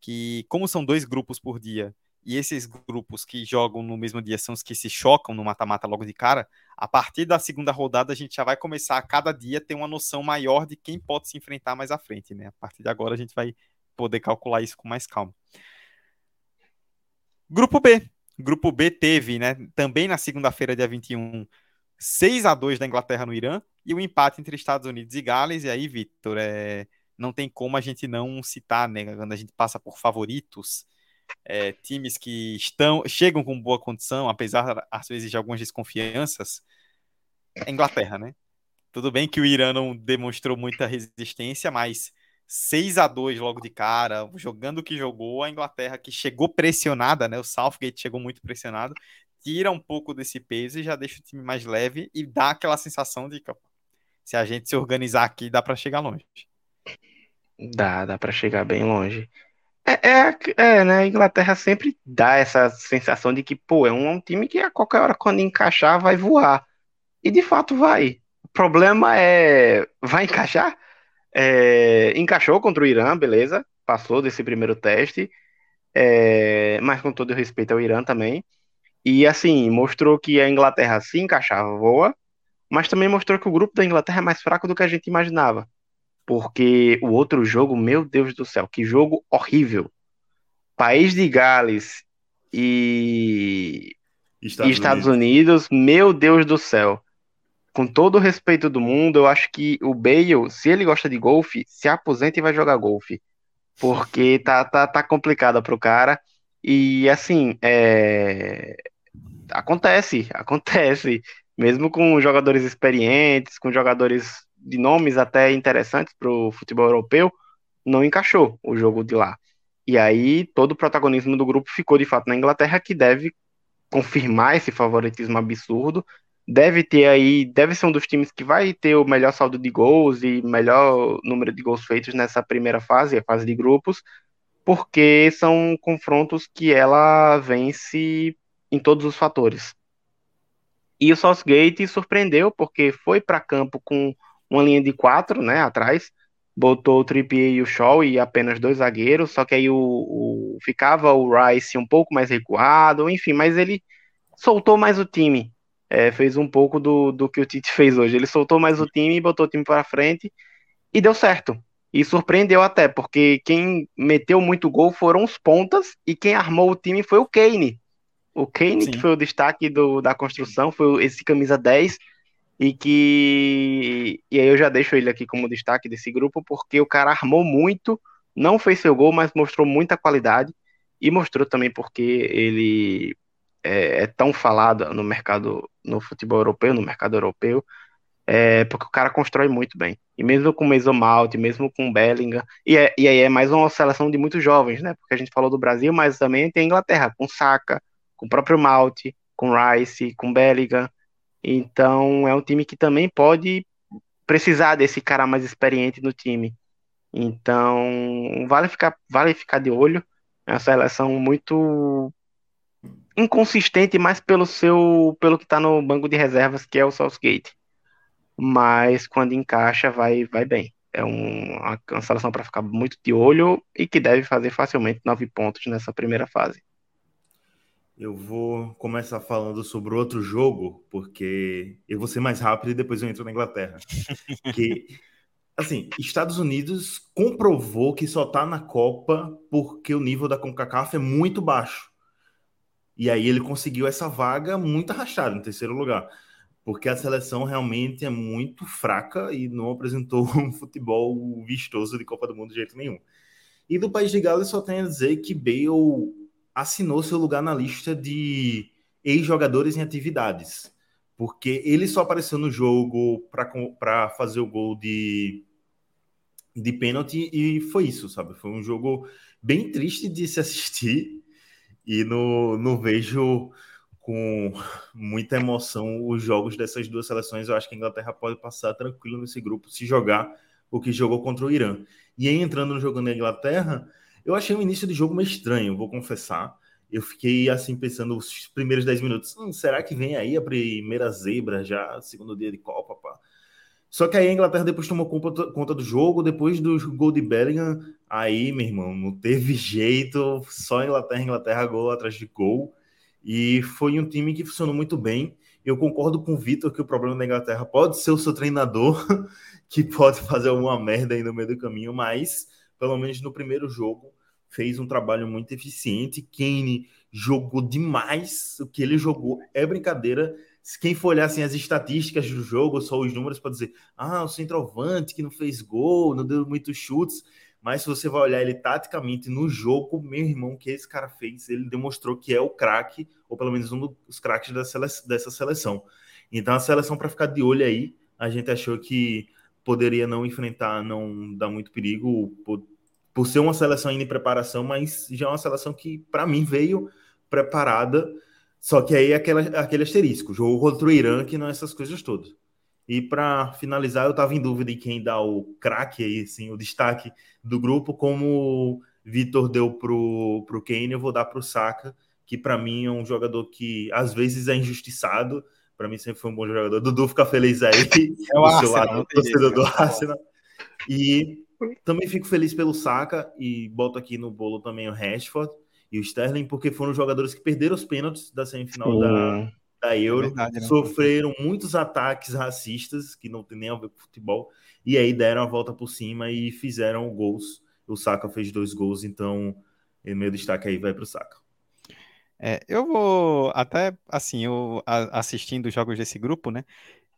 que como são dois grupos por dia, e esses grupos que jogam no mesmo dia são os que se chocam no mata-mata logo de cara, a partir da segunda rodada a gente já vai começar a cada dia ter uma noção maior de quem pode se enfrentar mais à frente, né? A partir de agora a gente vai poder calcular isso com mais calma. Grupo B. Grupo B teve, né, também na segunda-feira, dia 21, 6 a 2 da Inglaterra no Irã e o empate entre Estados Unidos e Gales. E aí, Victor, é, não tem como a gente não citar, né, quando a gente passa por favoritos, é, times que estão chegam com boa condição, apesar às vezes de algumas desconfianças, é Inglaterra, né? Tudo bem que o Irã não demonstrou muita resistência, mas 6 a 2 logo de cara, jogando o que jogou, a Inglaterra que chegou pressionada, né? O Southgate chegou muito pressionado, tira um pouco desse peso e já deixa o time mais leve e dá aquela sensação de que se a gente se organizar aqui, dá para chegar longe. Dá, dá para chegar bem longe. É, é, é, né? A Inglaterra sempre dá essa sensação de que, pô, é um, um time que a qualquer hora, quando encaixar, vai voar. E de fato vai. O problema é. Vai encaixar? É, encaixou contra o Irã, beleza. Passou desse primeiro teste. É, mas com todo respeito ao Irã também. E assim, mostrou que a Inglaterra se encaixava voa, mas também mostrou que o grupo da Inglaterra é mais fraco do que a gente imaginava. Porque o outro jogo, meu Deus do céu, que jogo horrível. País de Gales e Estados, e Estados Unidos. Unidos, meu Deus do céu. Com todo o respeito do mundo, eu acho que o Bale, se ele gosta de golfe, se aposenta e vai jogar golfe. Porque tá, tá, tá complicado pro cara. E assim, é... acontece, acontece. Mesmo com jogadores experientes, com jogadores de nomes até interessantes para o futebol europeu, não encaixou o jogo de lá. E aí todo o protagonismo do grupo ficou de fato na Inglaterra, que deve confirmar esse favoritismo absurdo. Deve ter aí, deve ser um dos times que vai ter o melhor saldo de gols e melhor número de gols feitos nessa primeira fase, a fase de grupos, porque são confrontos que ela vence em todos os fatores. E o Southgate surpreendeu porque foi para campo com uma linha de quatro, né, atrás, botou o Trippier e o Shaw e apenas dois zagueiros, só que aí o, o, ficava o Rice um pouco mais recuado, enfim, mas ele soltou mais o time, é, fez um pouco do, do que o Tite fez hoje, ele soltou mais o time, botou o time para frente e deu certo. E surpreendeu até, porque quem meteu muito gol foram os pontas e quem armou o time foi o Kane. O Kane, Sim. que foi o destaque do, da construção, foi esse camisa 10, e que e aí eu já deixo ele aqui como destaque desse grupo porque o cara armou muito, não fez seu gol, mas mostrou muita qualidade e mostrou também porque ele é, é tão falado no mercado no futebol europeu, no mercado europeu, é, porque o cara constrói muito bem. E mesmo com o Mason Mount, mesmo com o Bellingham, e, é, e aí é mais uma seleção de muitos jovens, né? Porque a gente falou do Brasil, mas também tem a Inglaterra, com Saka, com o próprio Mount, com Rice, com Bellingham. Então é um time que também pode precisar desse cara mais experiente no time. Então vale ficar, vale ficar de olho. É uma seleção muito inconsistente, mais pelo seu, pelo que está no banco de reservas, que é o Southgate. Mas quando encaixa, vai, vai bem. É um, uma seleção para ficar muito de olho e que deve fazer facilmente nove pontos nessa primeira fase. Eu vou começar falando sobre outro jogo, porque eu vou ser mais rápido e depois eu entro na Inglaterra. que, assim, Estados Unidos comprovou que só tá na Copa porque o nível da CONCACAF é muito baixo. E aí ele conseguiu essa vaga muito arrastada, em terceiro lugar. Porque a seleção realmente é muito fraca e não apresentou um futebol vistoso de Copa do Mundo de jeito nenhum. E do País de Gales só tenho a dizer que Bale assinou seu lugar na lista de ex-jogadores em atividades, porque ele só apareceu no jogo para fazer o gol de, de pênalti e foi isso, sabe? Foi um jogo bem triste de se assistir e não, vejo com muita emoção os jogos dessas duas seleções. Eu acho que a Inglaterra pode passar tranquilo nesse grupo se jogar o que jogou contra o Irã. E aí, entrando no jogo da Inglaterra, eu achei o início de jogo meio estranho, vou confessar. Eu fiquei assim pensando os primeiros 10 minutos, hum, será que vem aí a primeira zebra já, segundo dia de Copa, pá? Só que aí a Inglaterra depois tomou conta do jogo, depois do gol de Bellingham, aí, meu irmão, não teve jeito, só Inglaterra, Inglaterra, gol atrás de gol. E foi um time que funcionou muito bem. Eu concordo com o Vitor que o problema da Inglaterra pode ser o seu treinador, que pode fazer alguma merda aí no meio do caminho, mas pelo menos no primeiro jogo fez um trabalho muito eficiente. Kane jogou demais. O que ele jogou é brincadeira. Quem for olhar assim, as estatísticas do jogo, só os números, pode dizer: ah, o centroavante que não fez gol, não deu muitos chutes. Mas se você vai olhar ele taticamente no jogo, meu irmão, que esse cara fez, ele demonstrou que é o craque, ou pelo menos um dos craques dessa seleção. Então a seleção para ficar de olho aí, a gente achou que poderia não enfrentar, não dar muito perigo, por ser uma seleção ainda em preparação, mas já é uma seleção que, para mim, veio preparada. Só que aí é aquela, aquele asterisco, jogo contra o Irã, que não é essas coisas todas. E para finalizar, eu estava em dúvida de quem dá o craque aí, assim, o destaque do grupo, como o Vitor deu pro, pro Kane, eu vou dar pro Saka, que para mim é um jogador que às vezes é injustiçado, para mim sempre foi um bom jogador. Dudu fica feliz aí, é o do seu lado, torcedor do Arsenal. E também fico feliz pelo Saka e boto aqui no bolo também o Rashford e o Sterling, porque foram jogadores que perderam os pênaltis da semifinal da, da Euro, é verdade, né? sofreram muitos ataques racistas que não tem nem a ver com futebol, e aí deram a volta por cima e fizeram gols. O Saka fez dois gols, então meu destaque aí vai para o Saka. É, eu vou até assim, eu assistindo os jogos desse grupo, né?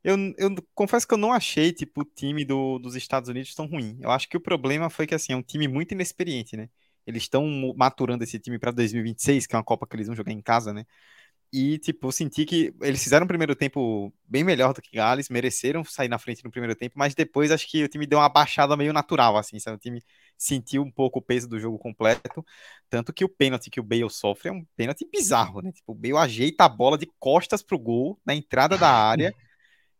Eu, eu confesso que eu não achei, tipo, o time do, dos Estados Unidos tão ruim. Eu acho que o problema foi que, assim, é um time muito inexperiente, né? Eles estão maturando esse time para 2026, que é uma Copa que eles vão jogar em casa, né? E, tipo, senti que eles fizeram um primeiro tempo bem melhor do que Gales, mereceram sair na frente no primeiro tempo, mas depois acho que o time deu uma baixada meio natural, assim, sabe? O time sentiu um pouco o peso do jogo completo, tanto que o pênalti que o Bale sofre é um pênalti bizarro, né? Tipo, o Bale ajeita a bola de costas pro gol, na entrada da área,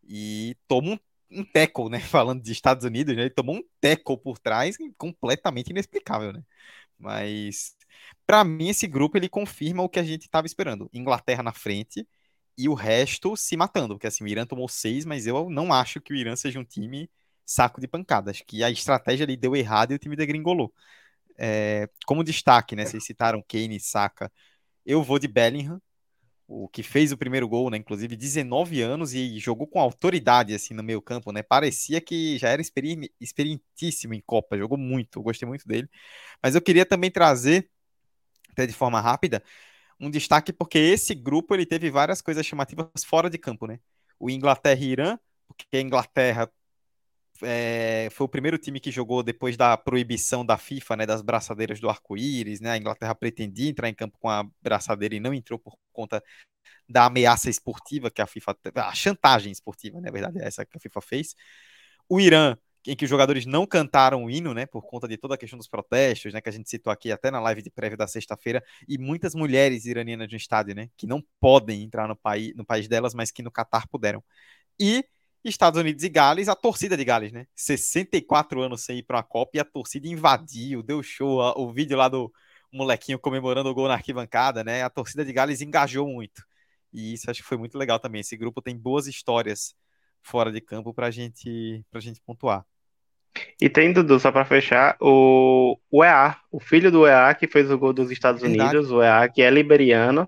e toma um, um tackle, né? Falando de Estados Unidos, né? Ele tomou um tackle por trás completamente inexplicável, né? Mas para mim esse grupo ele confirma o que a gente estava esperando. Inglaterra na frente e o resto se matando, porque assim, o Irã tomou seis, mas eu não acho que o Irã seja um time saco de pancadas, que a estratégia ali deu errado e o time degringolou. É, como destaque, né? Vocês citaram Kane e Saka. Eu vou de Bellingham, o que fez o primeiro gol, né? Inclusive 19 anos e jogou com autoridade assim no meio campo, né? Parecia que já era experi experientíssimo em Copa, jogou muito, gostei muito dele. Mas eu queria também trazer, até de forma rápida, um destaque porque esse grupo ele teve várias coisas chamativas fora de campo, né? O Inglaterra e Irã, porque a Inglaterra é, foi o primeiro time que jogou depois da proibição da FIFA, né, das braçadeiras do arco-íris, né, a Inglaterra pretendia entrar em campo com a braçadeira e não entrou por conta da ameaça esportiva que a FIFA, a chantagem esportiva, na né, verdade é essa que a FIFA fez. O Irã, em que os jogadores não cantaram o hino, né, por conta de toda a questão dos protestos, né, que a gente citou aqui até na live de prévia da sexta-feira, e muitas mulheres iranianas no estádio, né, que não podem entrar no país, no país delas, mas que no Catar puderam. E Estados Unidos e Gales, a torcida de Gales, né? 64 anos sem ir para uma Copa e a torcida invadiu, deu show. O vídeo lá do molequinho comemorando o gol na arquibancada, né? A torcida de Gales engajou muito. E isso acho que foi muito legal também. Esse grupo tem boas histórias fora de campo para gente, a gente pontuar. E tem, Dudu, só para fechar, o, o EA, o filho do EA que fez o gol dos Estados Verdade. Unidos, o EA que é liberiano,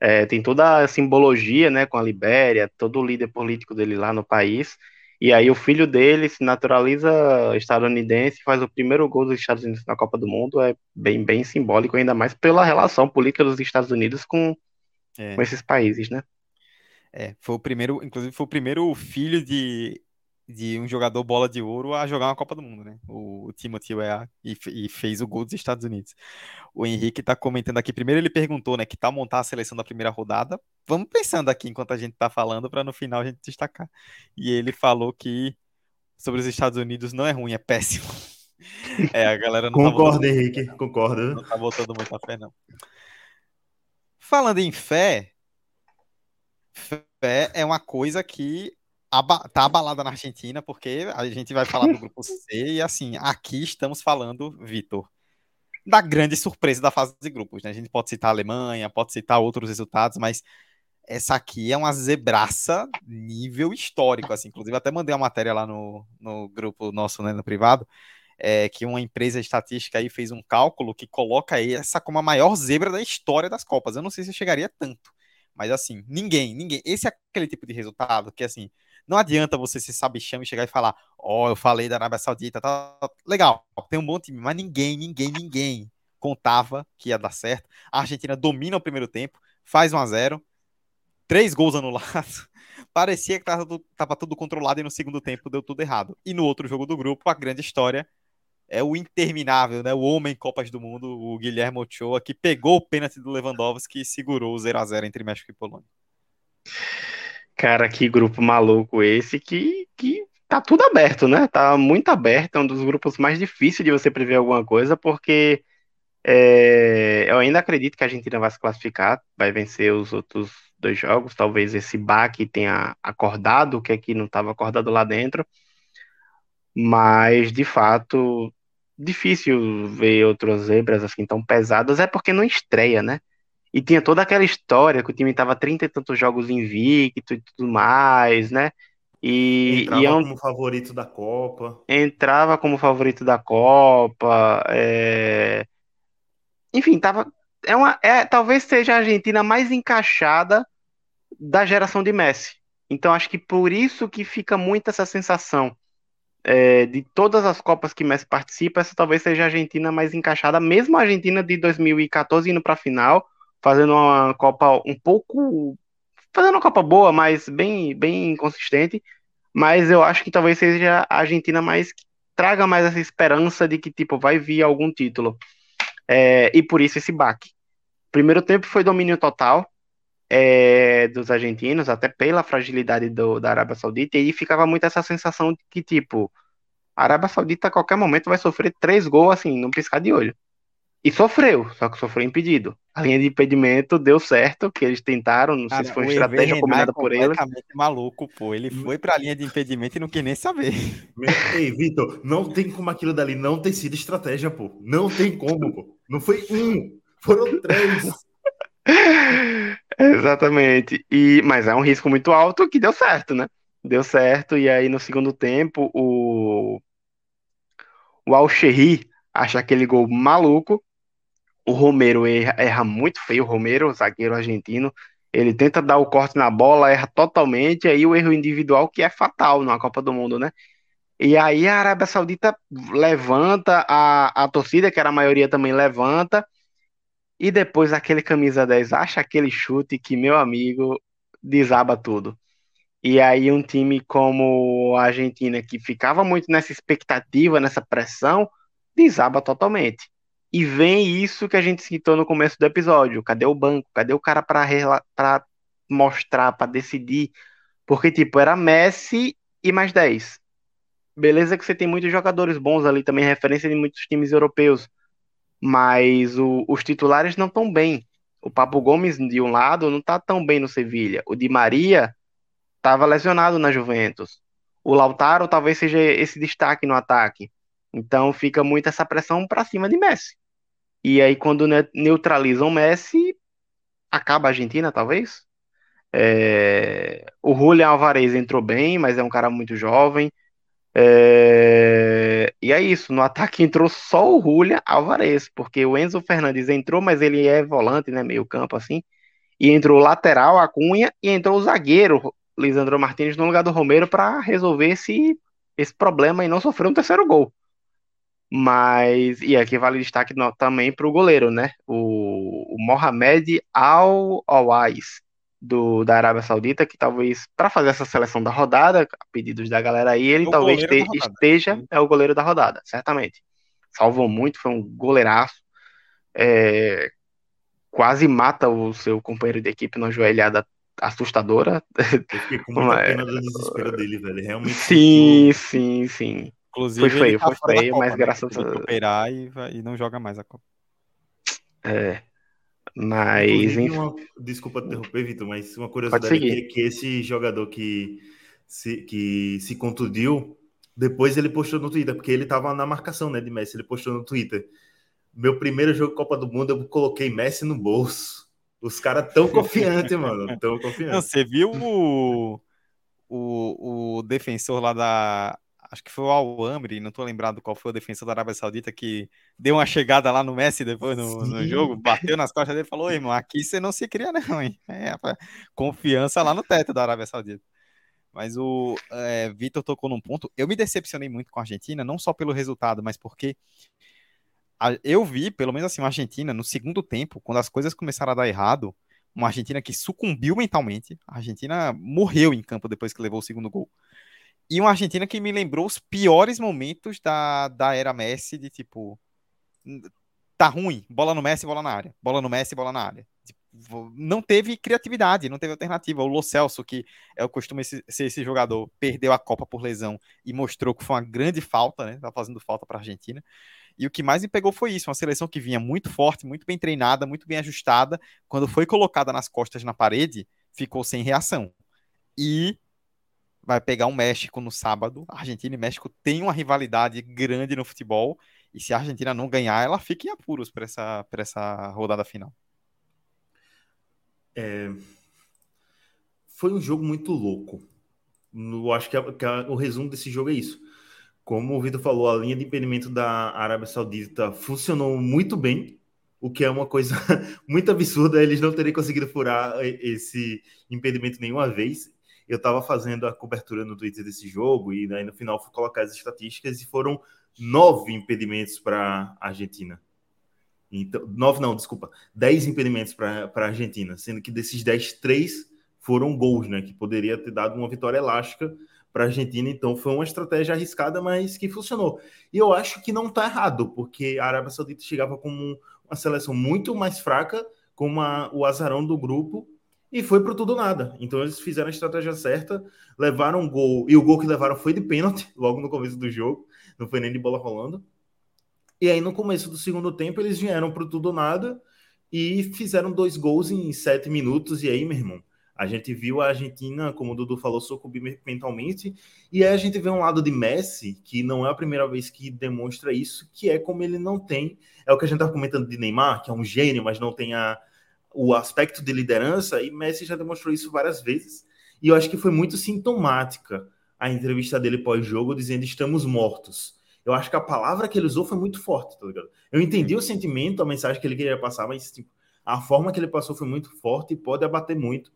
é, tem toda a simbologia, né, com a Libéria, todo o líder político dele lá no país. E aí o filho dele se naturaliza estadunidense, faz o primeiro gol dos Estados Unidos na Copa do Mundo, é bem, bem simbólico, ainda mais pela relação política dos Estados Unidos com, é. com esses países, né? É, foi o primeiro, inclusive foi o primeiro filho de de um jogador bola de ouro a jogar uma Copa do Mundo, né? O, Timothy Weah e, e, fez o gol dos Estados Unidos. O Henrique tá comentando aqui. Primeiro ele perguntou, né, que tal montar a seleção da primeira rodada. Vamos pensando aqui enquanto a gente tá falando para no final a gente destacar. E ele falou que sobre os Estados Unidos não é ruim, é péssimo. É, a galera não Concordo, tá Henrique, concordo. Não tá botando muita fé, não. Falando em fé, fé é uma coisa que aba tá abalada na Argentina, porque a gente vai falar do grupo C e assim, aqui estamos falando, Vitor, da grande surpresa da fase de grupos. Né? A gente pode citar a Alemanha, pode citar outros resultados, mas essa aqui é uma zebraça nível histórico. Assim. Inclusive, até mandei uma matéria lá no, no grupo nosso, né, no privado, é, que uma empresa estatística aí fez um cálculo que coloca essa como a maior zebra da história das Copas. Eu não sei se chegaria tanto, mas assim, ninguém, ninguém. Esse é aquele tipo de resultado que, assim, não adianta você ser sabichão e chegar e falar, ó, oh, eu falei da Arábia Saudita, tá, tá, legal, tem um bom time, mas ninguém, ninguém, ninguém contava que ia dar certo. A Argentina domina o primeiro tempo, faz 1 a 0 três gols anulados. Parecia que tava, tudo controlado e no segundo tempo deu tudo errado. E no outro jogo do grupo, a grande história é o interminável, né? O homem Copas do Mundo, o Guilherme Ochoa, que pegou o pênalti do Lewandowski e segurou o 0 a 0 entre México e Polônia. Cara, que grupo maluco esse que, que tá tudo aberto, né? Tá muito aberto, é um dos grupos mais difíceis de você prever alguma coisa, porque é, eu ainda acredito que a Argentina vai se classificar, vai vencer os outros dois jogos, talvez esse baque tenha acordado, que aqui não estava acordado lá dentro, mas de fato difícil ver outras zebras assim tão pesadas, é porque não estreia, né? E tinha toda aquela história que o time tava trinta e tantos jogos invicto e tudo mais, né? E, entrava e é um... como favorito da Copa. Entrava como favorito da Copa. É... Enfim, tava. É uma, é, talvez seja a Argentina mais encaixada da geração de Messi. Então acho que por isso que fica muito essa sensação é, de todas as Copas que Messi participa, essa talvez seja a Argentina mais encaixada, mesmo a Argentina de 2014 indo para a final, fazendo uma Copa um pouco. fazendo uma Copa boa, mas bem, bem consistente. Mas eu acho que talvez seja a Argentina mais. traga mais essa esperança de que, tipo, vai vir algum título. É, e por isso esse baque. Primeiro tempo foi domínio total é, dos argentinos, até pela fragilidade do, da Arábia Saudita, e ficava muito essa sensação de que, tipo, a Arábia Saudita a qualquer momento vai sofrer três gols, assim, num piscar de olho. E sofreu, só que sofreu impedido. A linha de impedimento deu certo, que eles tentaram, não Cara, sei se foi uma estratégia combinada por eles. maluco, pô. Ele foi pra linha de impedimento e não quer nem saber. Ei, Vitor, não tem como aquilo dali não ter sido estratégia, pô. Não tem como, pô. Não foi um, foram três. Exatamente. E, mas é um risco muito alto que deu certo, né? Deu certo, e aí no segundo tempo o, o al acha aquele gol maluco o Romero erra, erra muito feio, o Romero, o zagueiro argentino, ele tenta dar o corte na bola, erra totalmente, aí o erro individual que é fatal na Copa do Mundo, né? E aí a Arábia Saudita levanta, a, a torcida, que era a maioria também levanta, e depois aquele camisa 10 acha aquele chute que, meu amigo, desaba tudo. E aí um time como a Argentina, que ficava muito nessa expectativa, nessa pressão, desaba totalmente. E vem isso que a gente citou no começo do episódio. Cadê o banco? Cadê o cara para mostrar, para decidir? Porque, tipo, era Messi e mais 10. Beleza que você tem muitos jogadores bons ali, também referência de muitos times europeus. Mas o, os titulares não estão bem. O Papo Gomes, de um lado, não está tão bem no Sevilha. O Di Maria estava lesionado na Juventus. O Lautaro talvez seja esse destaque no ataque. Então fica muito essa pressão para cima de Messi. E aí, quando neutralizam Messi, acaba a Argentina, talvez. É... O Julian Alvarez entrou bem, mas é um cara muito jovem. É... E é isso, no ataque entrou só o Julian Alvarez, porque o Enzo Fernandes entrou, mas ele é volante, né, meio campo assim. e entrou o lateral, a Cunha, e entrou o zagueiro, Lisandro Martins, no lugar do Romero, para resolver esse, esse problema e não sofrer um terceiro gol. Mas, e aqui vale destaque no, também para o goleiro, né? O, o Mohamed Al-Awais, do, da Arábia Saudita, que talvez, para fazer essa seleção da rodada, a pedidos da galera aí, ele talvez te, esteja, é o goleiro da rodada, certamente. Salvou muito, foi um goleiraço. É, quase mata o seu companheiro de equipe numa joelhada assustadora. Eu fiquei com muita pena do desespero dele, velho. Realmente. Sim, sim, sim. Inclusive, foi feio, tá foi feio, Copa, mas né? graças Ele a operar e, vai- e não joga mais a Copa. É. Mas, uma- desculpa interromper, Vitor, mas uma curiosidade aqui é que esse jogador que se, que se contundiu, depois ele postou no Twitter, porque ele tava na marcação né, de Messi, ele postou no Twitter. Meu primeiro jogo Copa do Mundo, eu coloquei Messi no bolso. Os caras tão confiantes, mano. Tão Não, confiantes. você viu o, o, o defensor lá da. Acho que foi o Al-Amri, não tô lembrado qual foi o defensor da Arábia Saudita que deu uma chegada lá no Messi depois no, no jogo, bateu nas costas dele e falou: "Ô, irmão, aqui você não se cria, não, hein? É, confiança lá no teto da Arábia Saudita. Mas o é, Vitor tocou num ponto. Eu me decepcionei muito com a Argentina, não só pelo resultado, mas porque a- eu vi, pelo menos assim, uma Argentina no segundo tempo, quando as coisas começaram a dar errado, uma Argentina que sucumbiu mentalmente. A Argentina morreu em campo depois que levou o segundo gol. E uma Argentina que me lembrou os piores momentos da, da era Messi, de tipo, tá ruim, bola no Messi, bola na área. Bola no Messi, bola na área. Tipo, não teve criatividade, não teve alternativa. O Lo Celso, que é o costume ser esse jogador, perdeu a Copa por lesão e mostrou que foi uma grande falta, né? Tá fazendo falta para Argentina. E o que mais me pegou foi isso, uma seleção que vinha muito forte, muito bem treinada, muito bem ajustada. Quando foi colocada nas costas na parede, ficou sem reação. E vai pegar o México no sábado. A Argentina e México têm uma rivalidade grande no futebol. E se a Argentina não ganhar, ela fica em apuros para essa, essa rodada final. É, Foi um jogo muito louco. Eu acho que, a- que a- o resumo desse jogo é isso. Como o Vitor falou, a linha de impedimento da Arábia Saudita funcionou muito bem, o que é uma coisa muito absurda. Eles não terem conseguido furar esse impedimento nenhuma vez. Eu estava fazendo a cobertura no Twitter desse jogo e aí no final fui colocar as estatísticas e foram nove impedimentos para a Argentina. Então, nove não, desculpa, dez impedimentos para a Argentina, sendo que desses dez, três foram gols, né? Que poderia ter dado uma vitória elástica para a Argentina. Então foi uma estratégia arriscada, mas que funcionou. E eu acho que não está errado, porque a Arábia Saudita chegava como uma seleção muito mais fraca, com uma, o azarão do grupo, e foi pro tudo nada. Então eles fizeram a estratégia certa, levaram um gol, e o gol que levaram foi de pênalti, logo no começo do jogo, não foi nem de bola rolando. E aí no começo do segundo tempo eles vieram pro tudo nada e fizeram dois gols em sete minutos, e aí, meu irmão, a gente viu a Argentina, como o Dudu falou, sucumbir mentalmente, e aí a gente vê um lado de Messi, que não é a primeira vez que demonstra isso, que é como ele não tem, é o que a gente estava comentando de Neymar, que é um gênio, mas não tem a, o aspecto de liderança, e Messi já demonstrou isso várias vezes, e eu acho que foi muito sintomática a entrevista dele pós-jogo, dizendo estamos mortos. Eu acho que a palavra que ele usou foi muito forte, tá ligado? Eu entendi o sentimento, a mensagem que ele queria passar, mas tipo, a forma que ele passou foi muito forte e pode abater muito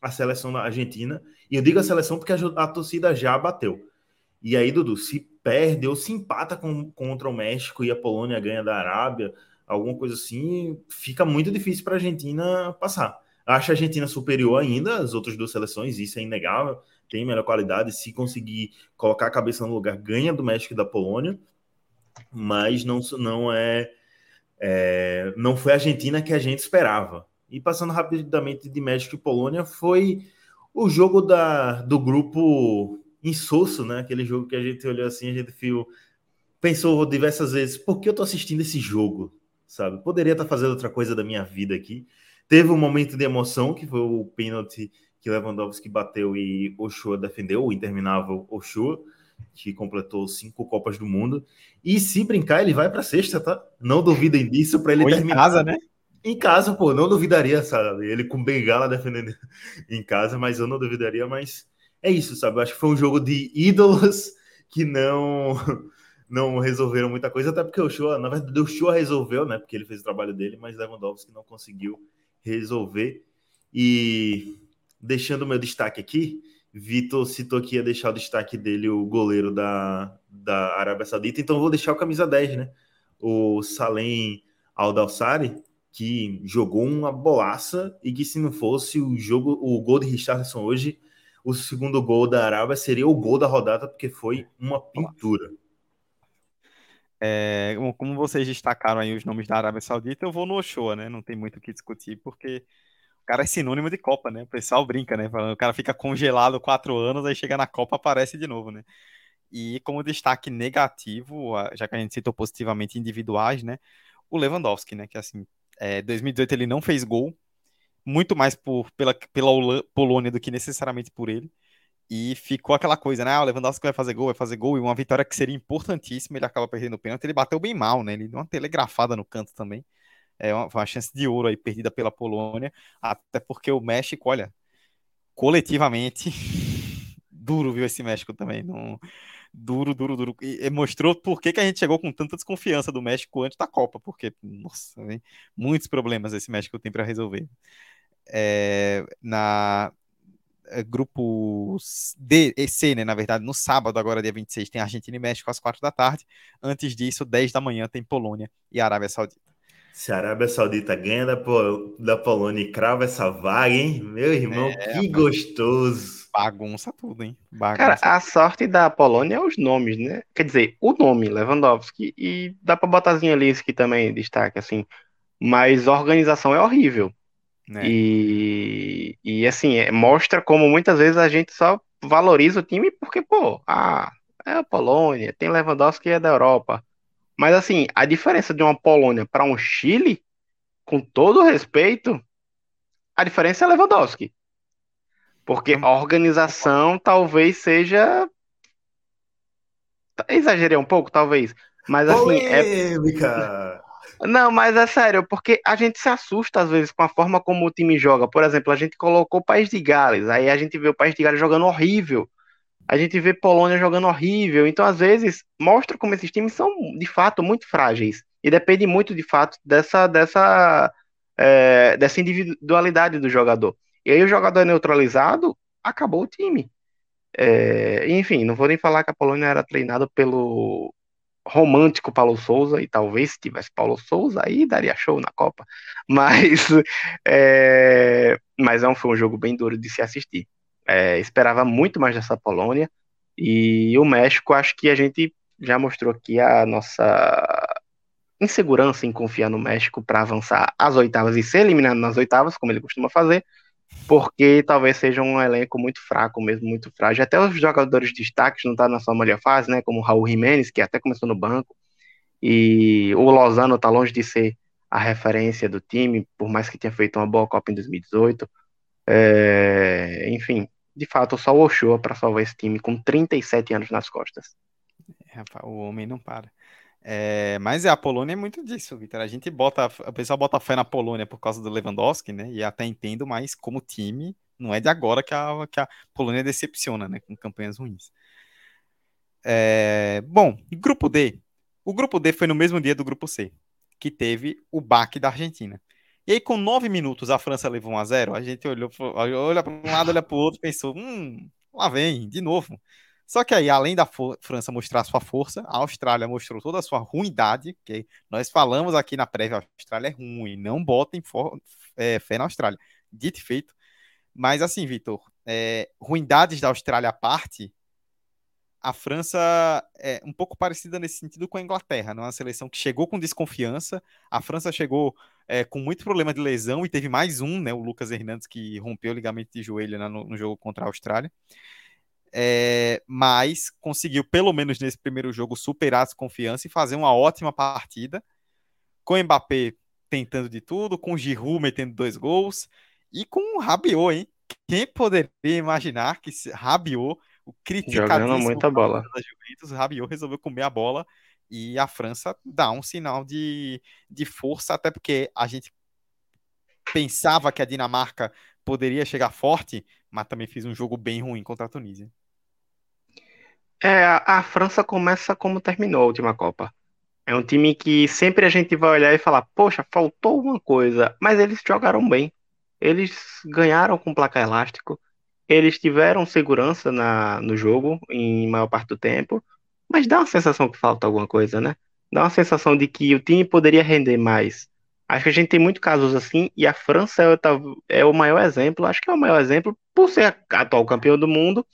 a seleção da Argentina. E eu digo a seleção porque a, a torcida já abateu. E aí, Dudu, se perde ou se empata com, contra o México e a Polônia ganha da Arábia, alguma coisa assim, fica muito difícil para a Argentina passar. Acho a Argentina superior ainda às outras duas seleções, isso é inegável. Tem melhor qualidade, se conseguir colocar a cabeça no lugar, ganha do México e da Polônia, mas não, não é, é não foi a Argentina que a gente esperava. E passando rapidamente de México e Polônia, foi o jogo da, do grupo insosso, né? Aquele jogo que a gente olhou assim, a gente viu, pensou diversas vezes, por que eu tô assistindo esse jogo? Sabe? Poderia estar fazendo outra coisa da minha vida aqui. Teve um momento de emoção, que foi o pênalti que Lewandowski bateu e Ochoa defendeu, o interminável Ochoa, que completou cinco Copas do Mundo. E se brincar, ele vai para sexta, tá? Não duvidem disso para ele Ou terminar. em casa, né? Em casa, pô, não duvidaria, sabe? Ele com bengala defendendo em casa, mas eu não duvidaria, mas é isso, sabe? Eu acho que foi um jogo de ídolos que não não resolveram muita coisa, até porque o Show, na verdade, o Show resolveu, né? Porque ele fez o trabalho dele, mas Lewandowski não conseguiu resolver. E deixando o meu destaque aqui, Vitor citou que ia deixar o destaque dele, o goleiro da, da Arábia Saudita, então vou deixar o camisa 10, né? O Salem Aldalsari, que jogou uma bolaça e que se não fosse o jogo, o gol de Richardson hoje, o segundo gol da Arábia seria o gol da rodada, porque foi uma pintura. É, como vocês destacaram aí os nomes da Arábia Saudita, eu vou no Ochoa, né? Não tem muito o que discutir, porque o cara é sinônimo de Copa, né? O pessoal brinca, né? O cara fica congelado quatro anos, aí chega na Copa aparece de novo, né? E como destaque negativo, já que a gente citou positivamente individuais, né? O Lewandowski, né? Que assim, é, 2018 ele não fez gol, muito mais por, pela, pela Polônia do que necessariamente por ele. E ficou aquela coisa, né? Ah, o Lewandowski vai fazer gol, vai fazer gol, e uma vitória que seria importantíssima, ele acaba perdendo o pênalti. Ele bateu bem mal, né? Ele deu uma telegrafada no canto também. É uma, uma chance de ouro aí perdida pela Polônia, até porque o México, olha, coletivamente, duro, viu, esse México também. Não, duro, duro, duro. E, mostrou por que, que a gente chegou com tanta desconfiança do México antes da Copa, porque, nossa, hein? muitos problemas esse México tem para resolver. É, na, grupo D e C, né? Na verdade, no sábado, agora dia 26, tem Argentina e México às 4 da tarde. Antes disso, 10 da manhã, tem Polônia e Arábia Saudita. Se a Arábia Saudita ganha da, Pol da Polônia e crava essa vaga, hein? Meu irmão, é, que gostoso. Bagunça tudo, hein? Bagunça Cara, a sorte da Polônia é os nomes, né? Quer dizer, o nome, Lewandowski, e dá pra botar Zinhalinski também destaque, assim. Mas a organização é horrível. Né? E, e assim, é, mostra como muitas vezes a gente só valoriza o time porque, pô, ah, é a Polônia, tem Lewandowski é da Europa. Mas assim, a diferença de uma Polônia para um Chile, com todo respeito, a diferença é Lewandowski. Porque a organização talvez seja. Exagerei um pouco, talvez. Mas assim. Polêmica! É... Não, mas é sério, porque a gente se assusta às vezes com a forma como o time joga. Por exemplo, a gente colocou o País de Gales, aí a gente vê o País de Gales jogando horrível. A gente vê Polônia jogando horrível. Então, às vezes, mostra como esses times são, de fato, muito frágeis. E depende muito, de fato, dessa, dessa, é, dessa individualidade do jogador. E aí o jogador é neutralizado, acabou o time. É, enfim, não vou nem falar que a Polônia era treinada pelo romântico Paulo Souza, e talvez se tivesse Paulo Souza, aí daria show na Copa. Mas, é, mas é um, foi um jogo bem duro de se assistir. É, esperava muito mais dessa Polônia, e o México, acho que a gente já mostrou aqui a nossa insegurança em confiar no México para avançar às oitavas e ser eliminado nas oitavas, como ele costuma fazer, porque talvez seja um elenco muito fraco mesmo, muito frágil. Até os jogadores de destaque não estão tá na sua melhor fase, né? Como o Raul Jiménez, que até começou no banco, e o Lozano está longe de ser a referência do time, por mais que tenha feito uma boa Copa em 2018. É... Enfim, de fato, só o Ochoa para salvar esse time com 37 anos nas costas. É, o homem não para. É, mas a Polônia é muito disso, Vitor. A gente bota, o pessoal bota fé na Polônia por causa do Lewandowski, né? E até entendo, mas como time, não é de agora que a, que a Polônia decepciona, né? Com campanhas ruins. É, bom, grupo D. O grupo D foi no mesmo dia do grupo C, que teve o baque da Argentina. E aí, com nove minutos, a França levou 1 a 0 A gente olhou, olha para um lado, olha para o outro, pensou: hum, lá vem, de novo. Só que aí, além da França mostrar sua força, a Austrália mostrou toda a sua ruindade, que nós falamos aqui na prévia, a Austrália é ruim, não botem é, fé na Austrália. Dito e feito. Mas assim, Vitor, é, ruindades da Austrália à parte, a França é um pouco parecida nesse sentido com a Inglaterra, não é uma seleção que chegou com desconfiança, a França chegou é, com muito problema de lesão e teve mais um, né, o Lucas Hernandes, que rompeu o ligamento de joelho né, no, no jogo contra a Austrália é, mas conseguiu, pelo menos nesse primeiro jogo, superar essa confiança e fazer uma ótima partida, com o Mbappé tentando de tudo, com o Giroud metendo dois gols e com o Rabiot, hein? Quem poderia imaginar que Rabiot, o criticadíssimo muita bola. da Juventus, Rabiot resolveu comer a bola e a França dá um sinal de, de força, até porque a gente pensava que a Dinamarca poderia chegar forte, mas também fez um jogo bem ruim contra a Tunísia. É, a, França começa como terminou a última Copa. É um time que sempre a gente vai olhar e falar, poxa, faltou uma coisa, mas eles jogaram bem. Eles ganharam com placar elástico, eles tiveram segurança na, no jogo em maior parte do tempo, mas dá uma sensação que falta alguma coisa, né? Dá uma sensação de que o time poderia render mais. Acho que a gente tem muitos casos assim, e a França é, é o maior exemplo, acho que é o maior exemplo por ser atual campeão do mundo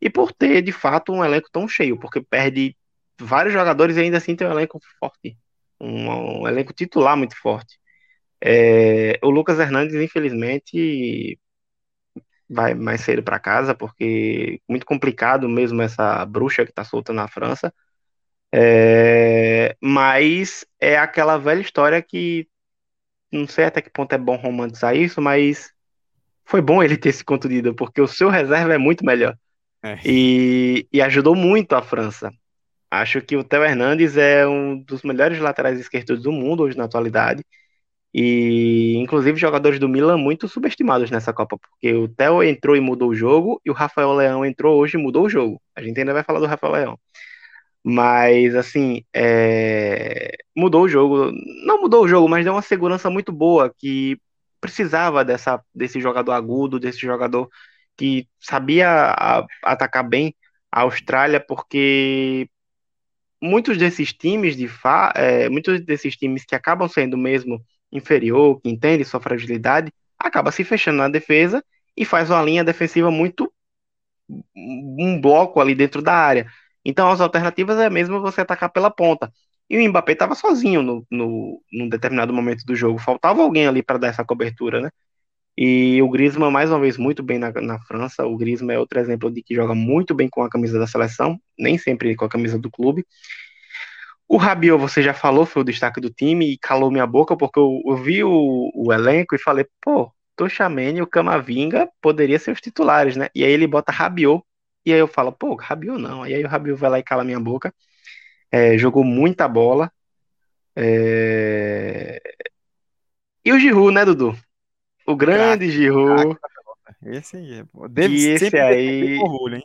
e por ter, de fato, um elenco tão cheio, porque perde vários jogadores e ainda assim tem um elenco forte, um, um elenco titular muito forte. É, o Lucas Hernandes, infelizmente, vai mais cedo para casa, porque muito complicado mesmo essa bruxa que está solta na França. É, mas é aquela velha história que não sei até que ponto é bom romantizar isso, mas foi bom ele ter se contundido, porque o seu reserva é muito melhor. É. E, e ajudou muito a França. Acho que o Theo Hernandes é um dos melhores laterais esquerdos do mundo hoje na atualidade. E, inclusive, jogadores do Milan muito subestimados nessa Copa, porque o Theo entrou e mudou o jogo, e o Rafael Leão entrou hoje e mudou o jogo. A gente ainda vai falar do Rafael Leão. Mas, assim, é... mudou o jogo. Não mudou o jogo, mas deu uma segurança muito boa que precisava dessa, desse jogador agudo, desse jogador que sabia a, atacar bem a Austrália, porque muitos desses times de fa é, muitos desses times que acabam sendo mesmo inferior, que entende sua fragilidade, acaba se fechando na defesa e faz uma linha defensiva muito um bloco ali dentro da área. Então as alternativas é mesmo você atacar pela ponta. E o Mbappé estava sozinho no, no, num determinado momento do jogo. Faltava alguém ali para dar essa cobertura, né? E o Griezmann, mais uma vez, muito bem na, na França. O Griezmann é outro exemplo de que joga muito bem com a camisa da seleção, nem sempre com a camisa do clube. O Rabiot, você já falou, foi o destaque do time e calou minha boca, porque eu, eu vi o, o, elenco e falei, pô, Tochamene e o Camavinga poderiam ser os titulares, né? E aí ele bota Rabiot, e aí eu falo, pô, Rabiot não. E aí o Rabiot vai lá e cala minha boca. É, jogou muita bola. É... E o Giroud, né, Dudu? O grande Giroud. Esse aí, deve, e esse aí orgulho,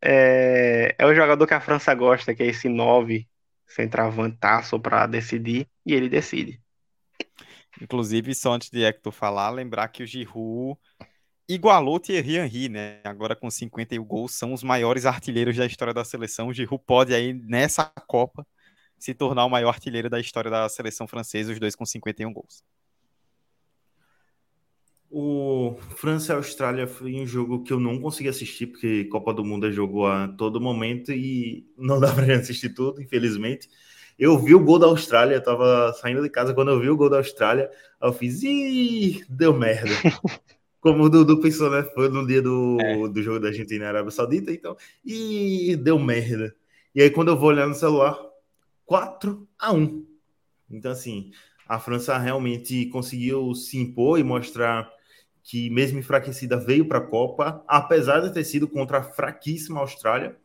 é, é o jogador que a França gosta, que é esse 9 centravantaço para decidir, e ele decide. Inclusive, só antes de Hector falar, lembrar que o Giroud igualou Thierry Henry, né? Agora com 51 gols, são os maiores artilheiros da história da seleção. O Giroud pode aí, nessa Copa, se tornar o maior artilheiro da história da seleção francesa, os dois com 51 gols. O França e Austrália foi um jogo que eu não consegui assistir, porque Copa do Mundo é jogo a todo momento e não dá pra assistir tudo, infelizmente. Eu vi o gol da Austrália, tava saindo de casa quando eu vi o gol da Austrália, eu fiz, ih, deu merda. Como o Dudu pensou, né? Foi no dia do, é. do jogo da Argentina e Arábia Saudita, então, ih, deu merda. E aí quando eu vou olhar no celular, 4 a 1 Então, assim, a França realmente conseguiu se impor e mostrar que, mesmo enfraquecida, veio para a Copa, apesar de ter sido contra a fraquíssima Austrália.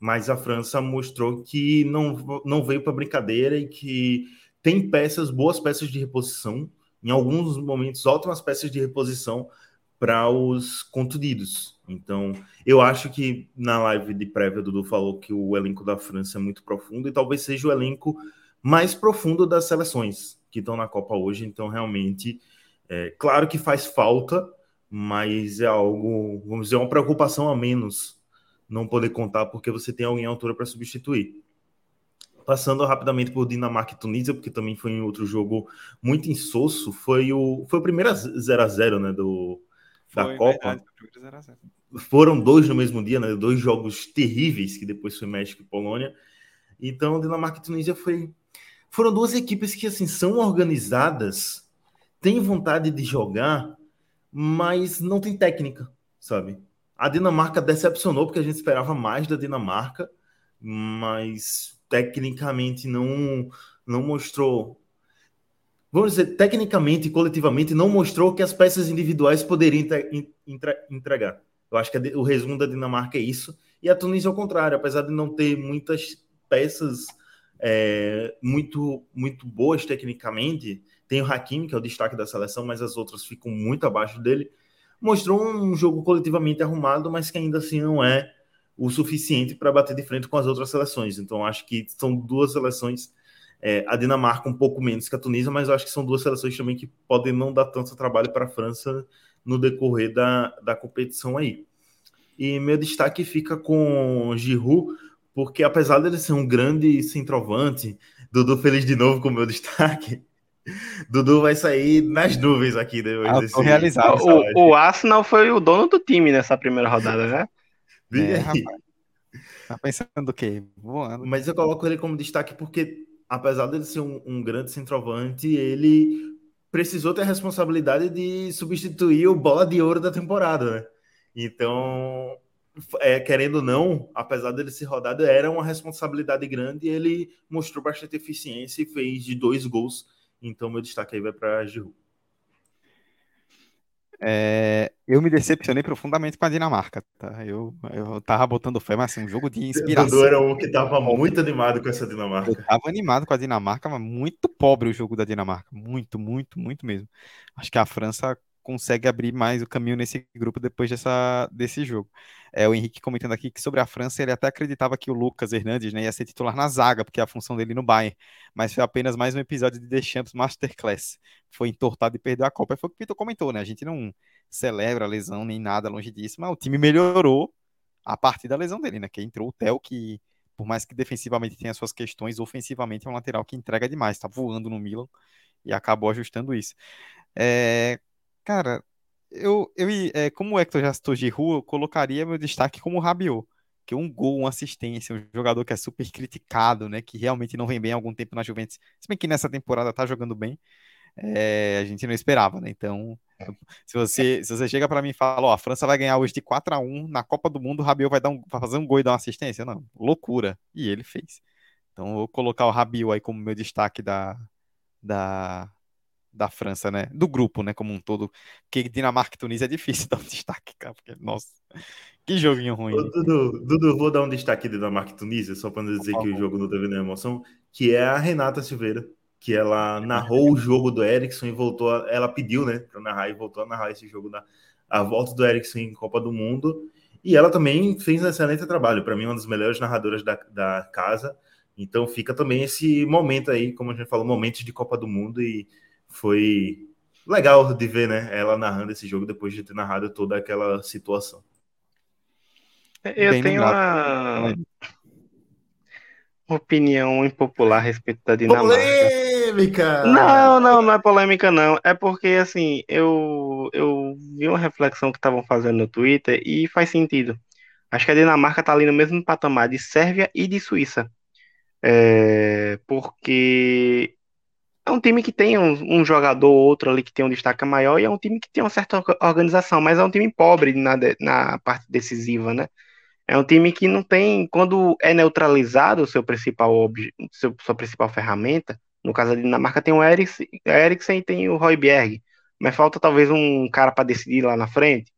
Mas a França mostrou que não, não veio para brincadeira e que tem peças, boas peças de reposição, em alguns momentos, ótimas peças de reposição para os contundidos. Então, eu acho que na live de prévia, o Dudu falou que o elenco da França é muito profundo e talvez seja o elenco mais profundo das seleções que estão na Copa hoje. Então, realmente, é, claro que faz falta, mas é algo, vamos dizer, uma preocupação a menos não poder contar porque você tem alguém à altura para substituir. Passando rapidamente por Dinamarca e Tunísia, porque também foi um outro jogo muito insosso, foi o, foi o primeiro 0 a 0 né, do, da foi, Copa. Verdade, Foram dois no mesmo dia, né, dois jogos terríveis, que depois foi México e Polônia. Então, Dinamarca e Tunísia foi, foram duas equipes que assim são organizadas tem vontade de jogar, mas não tem técnica, sabe? A Dinamarca decepcionou porque a gente esperava mais da Dinamarca, mas tecnicamente não não mostrou vamos dizer, tecnicamente e coletivamente, não mostrou que as peças individuais poderiam entregar. Eu acho que o resumo da Dinamarca é isso. E a Tunísia, ao contrário, apesar de não ter muitas peças é, muito, muito boas tecnicamente, tem o Hakimi, que é o destaque da seleção, mas as outras ficam muito abaixo dele. Mostrou um jogo coletivamente arrumado, mas que ainda assim não é o suficiente para bater de frente com as outras seleções. Então, acho que são duas seleções É, a Dinamarca um pouco menos que a Tunísia, mas acho que são duas seleções também que podem não dar tanto trabalho para a França no decorrer da, da competição aí. E meu destaque fica com Giroud, porque apesar dele ser um grande centroavante, Dudu feliz de novo com o meu destaque. Dudu vai sair nas nuvens aqui depois ah, desse. Realizado. O, o, Arsenal foi o dono do time nessa primeira rodada, né? É, rapaz. Tá pensando o quê? Voando. Mas eu coloco ele como destaque porque, apesar dele ser um, um grande centroavante, ele precisou ter a responsabilidade de substituir o bola de ouro da temporada, né? Então, é, querendo ou não, apesar dele ser rodado, era uma responsabilidade grande e ele mostrou bastante eficiência e fez de dois gols. Então, meu destaque aí vai para Giroud. É, eu me decepcionei profundamente com a Dinamarca, tá? Eu, eu tava botando fé, mas assim, um jogo de inspiração. Dudu era um que tava muito animado com essa Dinamarca. Eu tava animado com a Dinamarca, mas muito pobre o jogo da Dinamarca. Muito, muito, muito mesmo. Acho que a França consegue abrir mais o caminho nesse grupo depois dessa, desse jogo. É, o Henrique comentando aqui que sobre a França ele até acreditava que o Lucas Hernandes né, ia ser titular na zaga, porque é a função dele no Bayern, mas foi apenas mais um episódio de The Champs Masterclass. Foi entortado e perdeu a Copa. Foi o que o Vitor comentou, né? A gente não celebra a lesão nem nada longe disso, mas o time melhorou a partir da lesão dele, né? Que entrou o Theo, que por mais que defensivamente tenha suas questões, ofensivamente é um lateral que entrega demais, tá voando no Milan e acabou ajustando isso. É, Cara, eu, eu é, como o Hector já citou Giroud, eu colocaria meu destaque como o Rabiot, que é um gol, uma assistência, um jogador que é super criticado, né, que realmente não vem bem há algum tempo na Juventus, se bem que nessa temporada tá jogando bem, é, a gente não esperava, né, então, se você, se você chega para mim e fala, ó, a França vai ganhar hoje de 4 a 1 na Copa do Mundo, o Rabiot vai, dar um, vai fazer um gol e dar uma assistência? Não, loucura, e ele fez. Então, eu vou colocar o Rabiot aí como meu destaque da, da, da França, né? Do grupo, né? Como um todo. Porque Dinamarca e Tunísia é difícil dar um destaque, cara. Porque, nossa, que joguinho ruim. Ô, Dudu, Dudu, vou dar um destaque de Dinamarca e Tunísia, só para não dizer que o jogo não teve nenhuma emoção, que é a Renata Silveira, que ela narrou o jogo do Ericsson e voltou. A, ela pediu, né, para narrar e voltou a narrar esse jogo na a volta do Ericsson em Copa do Mundo. E ela também fez um excelente trabalho. Para mim, uma das melhores narradoras da, da casa. Então fica também esse momento aí, como a gente falou, momentos de Copa do Mundo e foi legal de ver, né? Ela narrando esse jogo depois de ter narrado toda aquela situação. Eu Bem tenho uma... opinião impopular a respeito da Dinamarca. Polêmica! Não, não, não é polêmica, não. É porque, assim, eu, eu vi uma reflexão que estavam fazendo no Twitter e faz sentido. Acho que a Dinamarca tá ali no mesmo patamar de Sérvia e de Suíça. É, porque é um time que tem um, um, jogador ou outro ali que tem um destaque maior e é um time que tem uma certa organização, mas é um time pobre na, na parte decisiva, né? É um time que não tem, quando é neutralizado o seu principal seu, sua principal ferramenta, no caso da Dinamarca tem o Eriksen e tem o Royberg, mas falta talvez um cara para decidir lá na frente.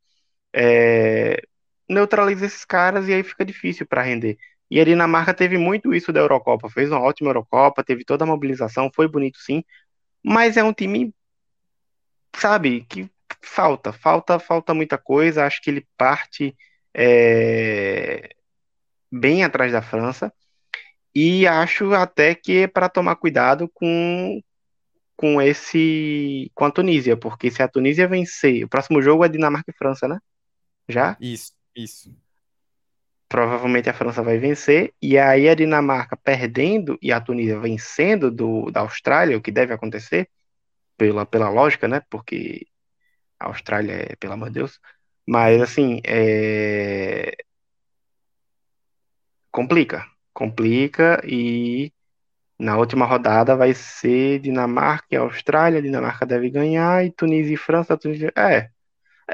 É, neutraliza esses caras e aí fica difícil para render. E a Dinamarca teve muito isso da Eurocopa, fez uma ótima Eurocopa, teve toda a mobilização, foi bonito sim, mas é um time, sabe, que falta, falta, falta muita coisa. Acho que ele parte é, bem atrás da França e acho até que é para tomar cuidado com com esse com a Tunísia, porque se a Tunísia vencer, o próximo jogo é Dinamarca e França, né? Já? Isso, isso provavelmente a França vai vencer, e aí a Dinamarca perdendo e a Tunísia vencendo do, da Austrália, o que deve acontecer, pela, pela lógica, né? Porque a Austrália é, pelo amor de Deus. Mas, assim, é... complica. Complica e na última rodada vai ser Dinamarca e Austrália. Dinamarca deve ganhar e Tunísia e França. Tunísia... É,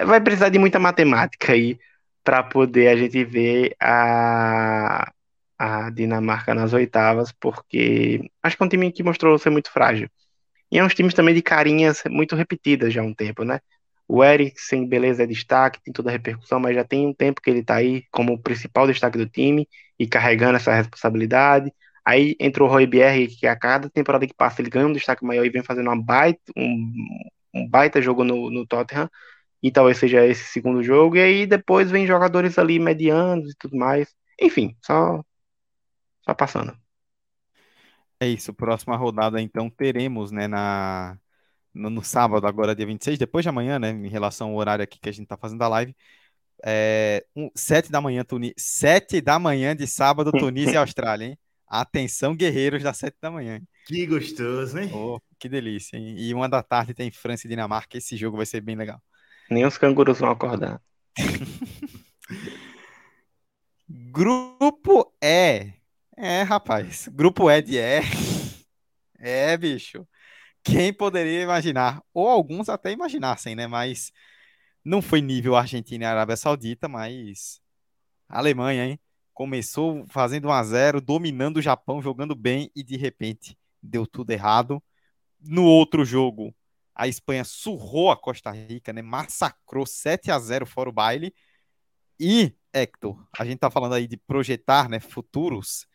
vai precisar de muita matemática aí para poder a gente ver a, a Dinamarca nas oitavas, porque acho que é um time que mostrou ser muito frágil. E é uns times também de carinhas muito repetidas já há um tempo, né? O Eriksen, beleza, é destaque, tem toda a repercussão, mas já tem um tempo que ele tá aí como o principal destaque do time e carregando essa responsabilidade. Aí entrou o Roy Bierre, que a cada temporada que passa ele ganha um destaque maior e vem fazendo uma baita, um, um baita jogo no, no Tottenham e talvez seja esse segundo jogo, e aí depois vem jogadores ali medianos e tudo mais. Enfim, só, só passando. É isso, próxima rodada então teremos, né, na, no, no sábado, agora dia 26, depois de amanhã, né, em relação ao horário aqui que a gente tá fazendo a live, é, um, 7 da manhã, Tunísia, 7 da manhã de sábado, Tunísia e Austrália, hein? Atenção, guerreiros, das 7 da manhã. Hein? Que gostoso, hein? Oh, que delícia, hein? E uma da tarde tem França e Dinamarca, esse jogo vai ser bem legal. Nem os cangurus vão acordar. Grupo E. É, rapaz. Grupo E de E. É, bicho. Quem poderia imaginar? Ou alguns até imaginassem, né? Mas não foi nível Argentina e Arábia Saudita, mas Alemanha, hein? Começou fazendo 1 a 0, dominando o Japão, jogando bem e de repente deu tudo errado. No outro jogo, a Espanha surrou a Costa Rica, né? Massacrou 7 a 0 fora o baile. E, Hector, a gente tá falando aí de projetar, né, futuros.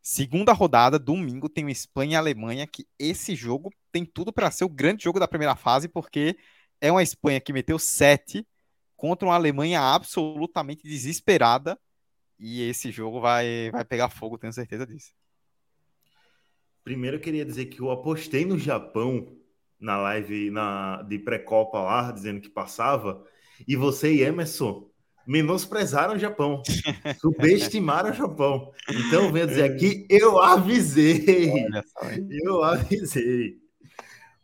Segunda rodada, domingo, tem o Espanha e Alemanha, que esse jogo tem tudo para ser o grande jogo da primeira fase, porque é uma Espanha que meteu 7 contra uma Alemanha absolutamente desesperada. E esse jogo vai, vai pegar fogo, tenho certeza disso. Primeiro eu queria dizer que eu apostei no Japão na live na, de pré-copa lá, dizendo que passava, e você e Emerson menosprezaram o Japão, subestimaram o Japão. Então, venho dizer aqui, eu avisei, eu avisei.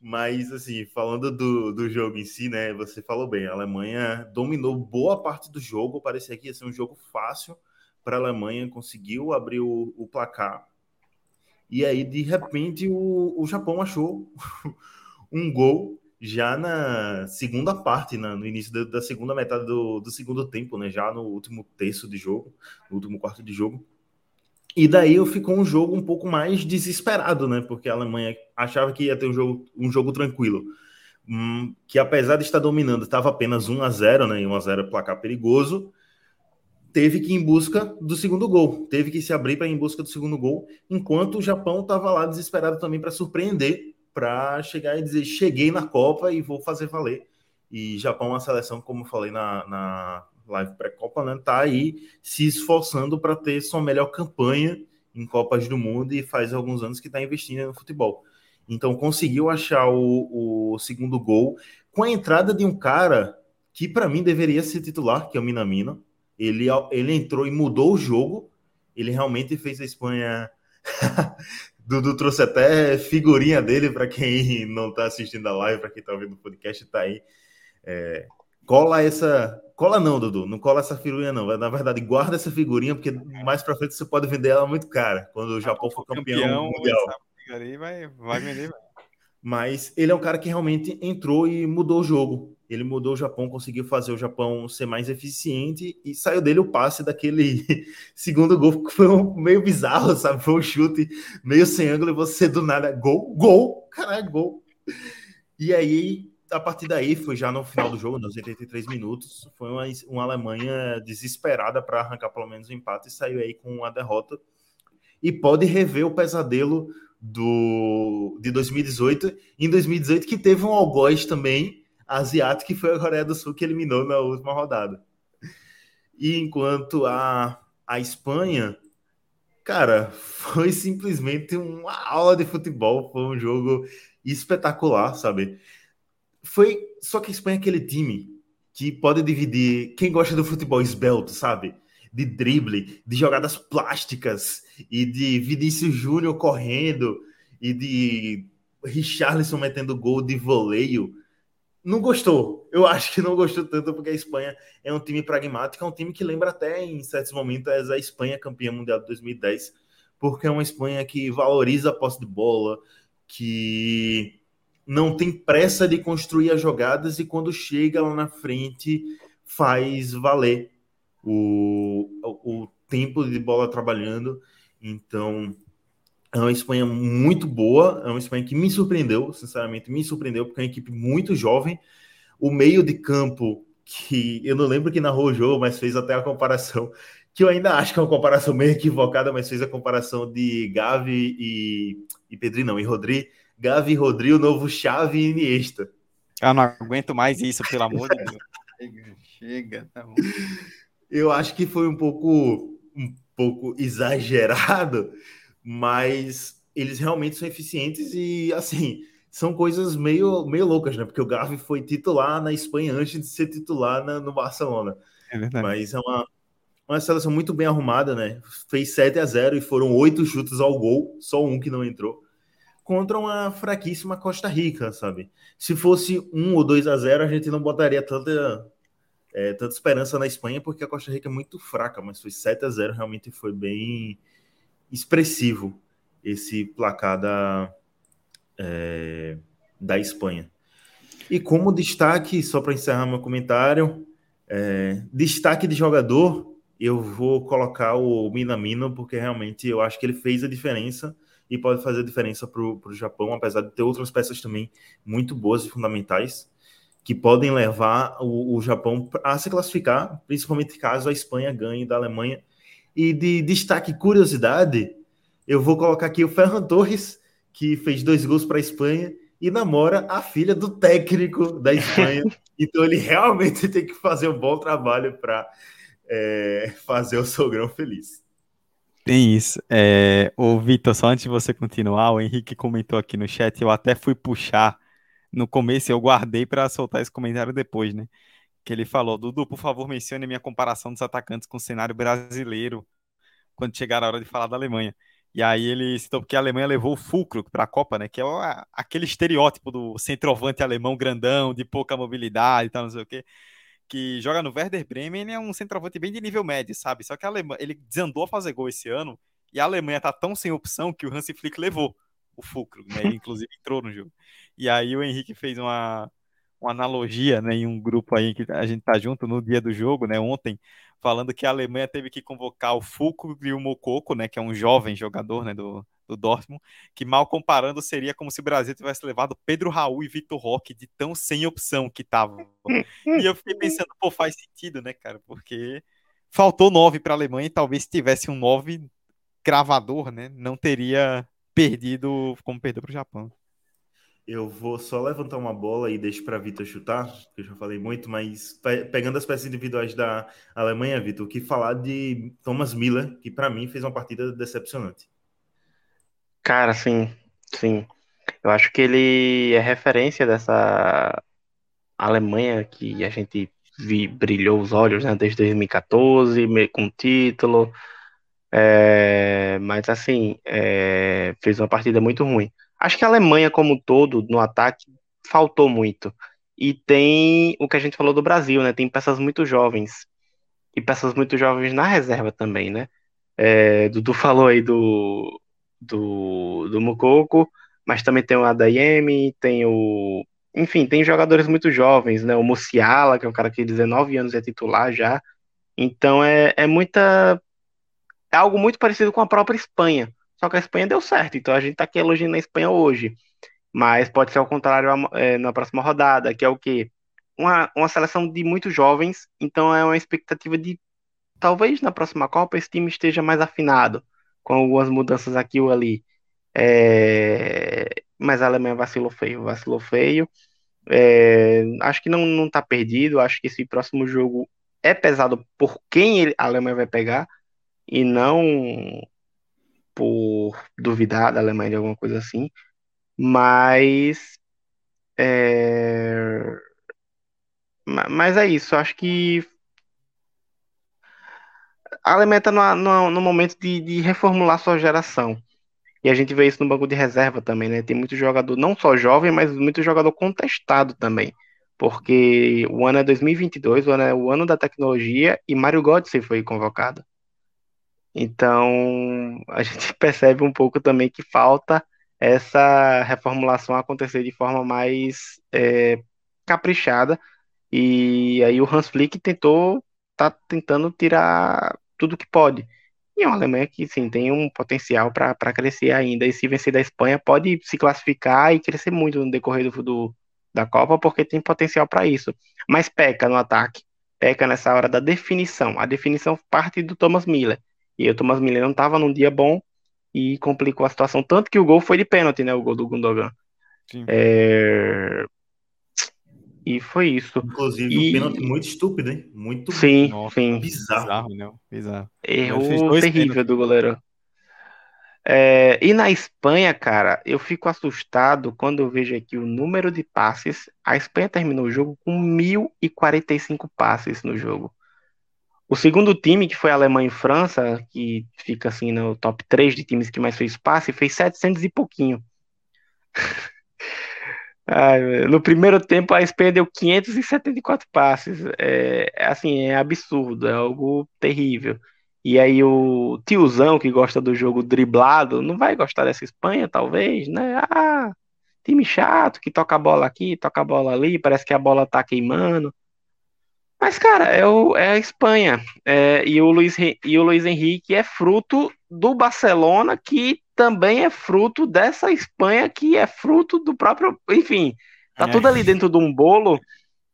Mas, assim, falando do, do jogo em si, né, você falou bem, a Alemanha dominou boa parte do jogo, parecia que ia ser um jogo fácil para a Alemanha, conseguiu abrir o, o placar, e aí, de repente, o, o Japão achou um gol já na segunda parte, na, no início da, da segunda metade do, do, segundo tempo, né? Já no último terço de jogo, no último quarto de jogo. E daí ficou um jogo um pouco mais desesperado, né? Porque a Alemanha achava que ia ter um jogo, um jogo tranquilo. Hum, que apesar de estar dominando, estava apenas 1 a 0 né? E 1 a 0 placar perigoso teve que ir em busca do segundo gol, teve que se abrir para ir em busca do segundo gol, enquanto o Japão estava lá desesperado também para surpreender, para chegar e dizer: cheguei na Copa e vou fazer valer. E Japão, é uma seleção, como falei na, na live pré-Copa, né, tá aí se esforçando para ter sua melhor campanha em Copas do Mundo e faz alguns anos que está investindo no futebol. Então conseguiu achar o, o segundo gol com a entrada de um cara que para mim deveria ser titular, que é o Minamino, ele, ele entrou e mudou o jogo. Ele realmente fez a Espanha. Dudu trouxe até figurinha dele para quem não está assistindo a live, para quem está ouvindo o podcast, está aí. É, cola essa. Cola não, Dudu, não cola essa figurinha, não. Na verdade, guarda essa figurinha, porque mais para frente você pode vender ela muito cara. Quando o Japão for campeão, campeão mundial. Vai, vai vender, Mas ele é um cara que realmente entrou e mudou o jogo. Ele mudou o Japão, conseguiu fazer o Japão ser mais eficiente e saiu dele o passe daquele segundo gol, que foi um, meio bizarro, sabe? Foi um chute meio sem ângulo e você do nada, gol, gol, caralho, gol. E aí, a partir daí, foi já no final do jogo, nos 83 minutos, foi uma, uma Alemanha desesperada para arrancar pelo menos o um empate e saiu aí com a derrota. E pode rever o pesadelo do, de 2018, em 2018, que teve um algoz também asiático, que foi a Coreia do Sul que eliminou na última rodada. E enquanto a, a Espanha, cara, foi simplesmente uma aula de futebol, foi um jogo espetacular, sabe? Foi só que a Espanha é aquele time que pode dividir quem gosta do futebol esbelto, sabe? De drible, de jogadas plásticas e de Vinícius Júnior correndo e de Richarlison metendo gol de voleio não gostou. Eu acho que não gostou tanto porque a Espanha é um time pragmático, é um time que lembra até em certos momentos a Espanha campeã mundial de 2010, porque é uma Espanha que valoriza a posse de bola, que não tem pressa de construir as jogadas e quando chega lá na frente faz valer o, o, o tempo de bola trabalhando. Então, é uma Espanha muito boa, é uma Espanha que me surpreendeu, sinceramente, me surpreendeu, porque é uma equipe muito jovem. O meio de campo, que eu não lembro quem narrou o jogo, mas fez até a comparação, que eu ainda acho que é uma comparação meio equivocada, mas fez a comparação de Gavi e, e Pedri, não, e Rodri. Gavi e Rodri, o novo Chave e Iniesta. Eu não aguento mais isso, pelo amor de Deus. Chega, chega, tá bom. Eu acho que foi um pouco, um pouco exagerado, mas eles realmente são eficientes e, assim, são coisas meio, meio loucas, né? Porque o Gavi foi titular na Espanha antes de ser titular na, no Barcelona. É verdade. Mas é uma, uma seleção muito bem arrumada, né? Fez 7 a 0 e foram oito chutes ao gol, só um que não entrou. Contra uma fraquíssima Costa Rica, sabe? Se fosse um ou 2 a 0 a gente não botaria tanta, é, tanta esperança na Espanha, porque a Costa Rica é muito fraca, mas foi 7 a 0 realmente foi bem expressivo esse placar da, é, da Espanha. E como destaque, só para encerrar meu comentário, é, destaque de jogador, eu vou colocar o Minamino, porque realmente eu acho que ele fez a diferença e pode fazer a diferença para o Japão, apesar de ter outras peças também muito boas e fundamentais, que podem levar o, o Japão a se classificar, principalmente caso a Espanha ganhe da Alemanha. E de destaque curiosidade, eu vou colocar aqui o Ferran Torres, que fez dois gols para a Espanha e namora a filha do técnico da Espanha. então ele realmente tem que fazer um bom trabalho para é, fazer o sogrão feliz. Tem isso. É, ô, Vitor, só antes de você continuar, o Henrique comentou aqui no chat, eu até fui puxar no começo, eu guardei para soltar esse comentário depois, né? Que ele falou: Dudu, por favor, mencione a minha comparação dos atacantes com o cenário brasileiro quando chegar a hora de falar da Alemanha. E aí ele citou porque a Alemanha levou o Fulcro para a Copa, né? Que é aquele estereótipo do centroavante alemão grandão, de pouca mobilidade e tal, não sei o quê que joga no Werder Bremen, é um centroavante bem de nível médio, sabe? Só que a Alemanha, ele desandou a fazer gol esse ano e a Alemanha tá tão sem opção que o Hansi Flick levou o Fulcro, né? Ele, inclusive entrou no jogo. E aí o Henrique fez uma, uma analogia, né, em um grupo aí que a gente tá junto no dia do jogo, né, ontem, falando que a Alemanha teve que convocar o Fulcro e o Mococo, né, que é um jovem jogador, né, do, do Dortmund, que mal comparando seria como se o Brasil tivesse levado Pedro Raul e Vitor Roque de tão sem opção que tava. E eu fiquei pensando, pô, faz sentido, né, cara? Porque faltou nove para a Alemanha e talvez se tivesse um nove cravador, né, não teria perdido como perdeu para o Japão. Eu vou só levantar uma bola e deixo para Vitor chutar, que eu já falei muito, mas pegando as peças individuais da Alemanha, Vitor, que falar de Thomas Miller, que para mim fez uma partida decepcionante. Cara, sim, sim. Eu acho que ele é referência dessa Alemanha que a gente vi, brilhou os olhos, né, desde 2014, com título. É, mas assim, é, fez uma partida muito ruim. Acho que a Alemanha, como um todo, no ataque, faltou muito. E tem o que a gente falou do Brasil, né? Tem peças muito jovens. E peças muito jovens na reserva também, né? É, Dudu falou aí do, do, do Mukoko, mas também tem o Adayemi, tem o. Enfim, tem jogadores muito jovens, né? O Musiala, que é um cara que tem 19 anos é titular já. Então é, é muita. É algo muito parecido com a própria Espanha. Só que a Espanha deu certo, então a gente tá aqui elogiando a Espanha hoje. Mas pode ser ao contrário é, na próxima rodada, que é o quê? Uma, uma seleção de muito jovens, então é uma expectativa de talvez na próxima Copa esse time esteja mais afinado com algumas mudanças aqui ou ali. É... Mas a Alemanha vacilou feio, vacilou feio. É... Acho que não, não tá perdido. Acho que esse próximo jogo é pesado por quem ele, a Alemanha vai pegar e não por duvidar da Alemanha de alguma coisa assim. Mas. É... Mas é isso. Acho que a Alemanha está no, momento de, de, reformular sua geração. E a gente vê isso no banco de reserva também, né? Tem muito jogador, não só jovem, mas muito jogador contestado também. Porque o ano é 2022, o ano é o ano da tecnologia e Mário Götze foi convocado. Então, a gente percebe um pouco também que falta essa reformulação acontecer de forma mais é, caprichada. E aí o Hans Flick tentou, tá tentando tirar tudo que pode. E é uma Alemanha que, sim, tem um potencial para crescer ainda. E se vencer da Espanha, pode se classificar e crescer muito no decorrer do, do da Copa, porque tem potencial para isso. Mas peca no ataque. Peca nessa hora da definição. A definição parte do Thomas Miller. E o Thomas Miller não estava num dia bom e complicou a situação. Tanto que o gol foi de pênalti, né? O gol do Gundogan. É... E foi isso. Inclusive, e... um pênalti muito estúpido, hein? Muito sim, Nossa, sim. bizarro. Bizarro, né? Bizarro. Erro terrível pênalti. do goleiro. É, e na Espanha, cara, eu fico assustado quando eu vejo aqui o número de passes. A Espanha terminou o jogo com 1.045 passes no jogo. O segundo time, que foi Alemanha e França, que fica assim no top 3 de times que mais fez passe, fez 700 e pouquinho. Ai, no primeiro tempo, a Espanha deu 574 passes. É, assim, é absurdo, é algo terrível. E aí o tiozão que gosta do jogo driblado não vai gostar dessa Espanha, talvez, né? Ah, time chato que toca a bola aqui, toca a bola ali, parece que a bola tá queimando. Mas, cara, é, o, é a Espanha. É, e, o Luiz, e o Luiz Henrique é fruto do Barcelona, que também é fruto dessa Espanha, que é fruto do próprio. Enfim, tá é. tudo ali dentro de um bolo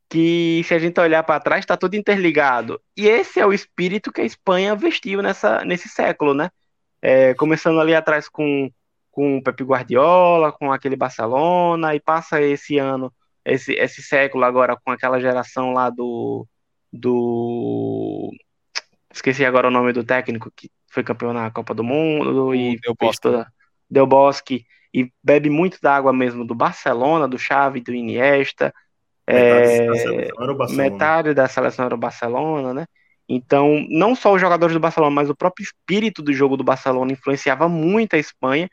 que se a gente olhar para trás está tudo interligado. E esse é o espírito que a Espanha vestiu nessa, nesse século, né? É, começando ali atrás com, com o Pepe Guardiola, com aquele Barcelona, e passa esse ano, esse, esse século agora com aquela geração lá do, do... Esqueci agora o nome do técnico que foi campeão na Copa do Mundo o e Del Bosque. Toda... Del Bosque e bebe muito da água mesmo do Barcelona, do Xavi, do Iniesta, é, metade da seleção era o Barcelona, né? Então, não só os jogadores do Barcelona, mas o próprio espírito do jogo do Barcelona influenciava muito a Espanha.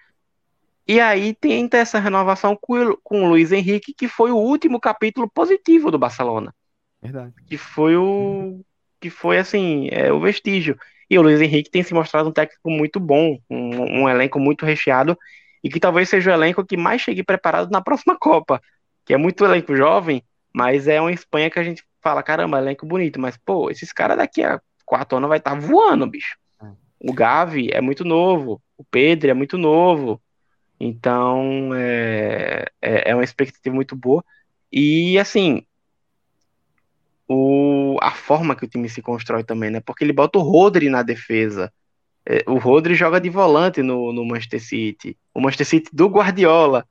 E aí tem essa renovação com, com o Luiz Henrique, que foi o último capítulo positivo do Barcelona. Verdade. Que foi o. Que foi assim, é, o vestígio. E o Luiz Henrique tem se mostrado um técnico muito bom, um, um elenco muito recheado, e que talvez seja o elenco que mais chegue preparado na próxima Copa. Que é muito elenco jovem, mas é uma Espanha que a gente fala, caramba, elenco bonito, mas, pô, esses caras daqui a quatro anos vai estar tá voando, bicho. É. O Gavi é muito novo, o Pedro é muito novo, então é, é, é uma expectativa muito boa. E assim, o, a forma que o time se constrói também, né? Porque ele bota o Rodri na defesa. É, o Rodri joga de volante no, no Manchester City. O Manchester City do Guardiola.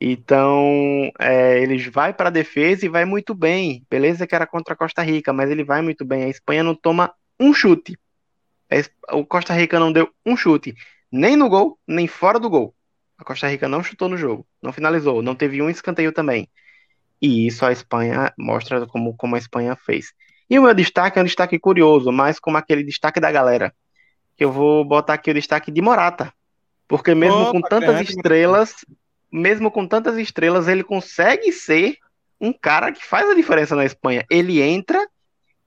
Então, é, ele vai para a defesa e vai muito bem. Beleza que era contra a Costa Rica, mas ele vai muito bem. A Espanha não toma um chute. O Costa Rica não deu um chute, nem no gol, nem fora do gol. A Costa Rica não chutou no jogo, não finalizou, não teve um escanteio também. E isso a Espanha mostra como, como a Espanha fez. E o meu destaque é um destaque curioso, mas como aquele destaque da galera. Que eu vou botar aqui o destaque de Morata. Porque mesmo Opa, com tantas estrelas, mesmo com tantas estrelas, ele consegue ser um cara que faz a diferença na Espanha. Ele entra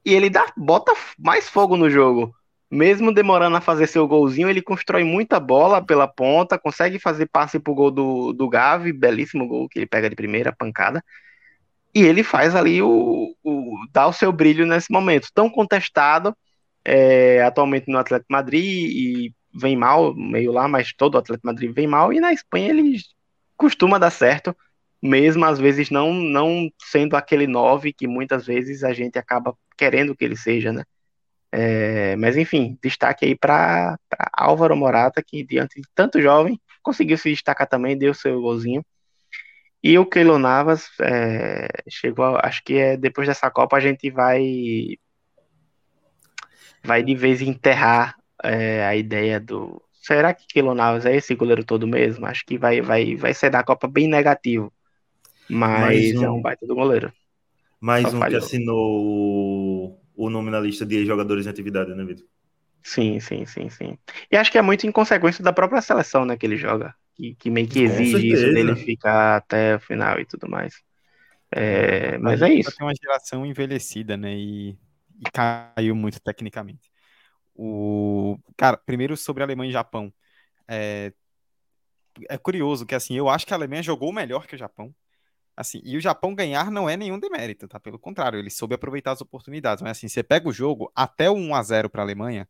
e ele dá, bota mais fogo no jogo. Mesmo demorando a fazer seu golzinho, ele constrói muita bola pela ponta, consegue fazer passe pro gol do, do Gavi, belíssimo gol que ele pega de primeira pancada. E ele faz ali o, o dá o seu brilho nesse momento. Tão contestado é, atualmente no Atlético Madrid e vem mal, meio lá, mas todo o Atlético Madrid vem mal. E na Espanha ele costuma dar certo, mesmo às vezes não, não sendo aquele 9 que muitas vezes a gente acaba querendo que ele seja, né? É, mas enfim, destaque aí para Álvaro Morata, que diante de tanto jovem, conseguiu se destacar também, deu seu golzinho. E o Keylor Navas é, chegou, acho que é depois dessa Copa a gente vai vai de vez enterrar é, a ideia do, será que Keylor Navas é esse goleiro todo mesmo? Acho que vai, vai, vai ser da Copa bem negativo. Mas um, é um baita do goleiro. Mais Só um falhou. que assinou o nome na lista de jogadores em atividade, né, Vitor? Sim, sim, sim, sim. E acho que é muito em consequência da própria seleção, né, que ele joga. Que, que meio que exige isso dele ficar até o final e tudo mais. É, mas é isso. Tem uma geração envelhecida, né, e, e caiu muito tecnicamente. O cara, primeiro sobre Alemanha e Japão. É, é curioso que assim, eu acho que a Alemanha jogou melhor que o Japão. Assim, e o Japão ganhar não é nenhum demérito, tá? Pelo contrário, ele soube aproveitar as oportunidades. Mas assim, você pega o jogo até o 1 a 0 para a Alemanha,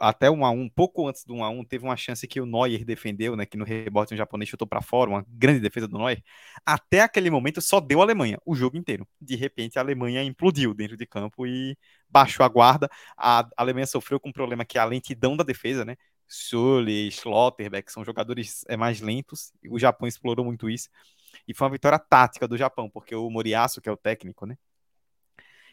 até 1 a 1, pouco antes do 1 a 1, teve uma chance que o Neuer defendeu, né, que no rebote um japonês chutou para fora, uma grande defesa do Neuer. Até aquele momento só deu a Alemanha, o jogo inteiro. De repente a Alemanha implodiu dentro de campo e baixou a guarda. A Alemanha sofreu com um problema que é a lentidão da defesa, né? Sully, Schlotterbeck são jogadores é, mais lentos. O Japão explorou muito isso. E foi uma vitória tática do Japão, porque o Moriaço, que é o técnico, né?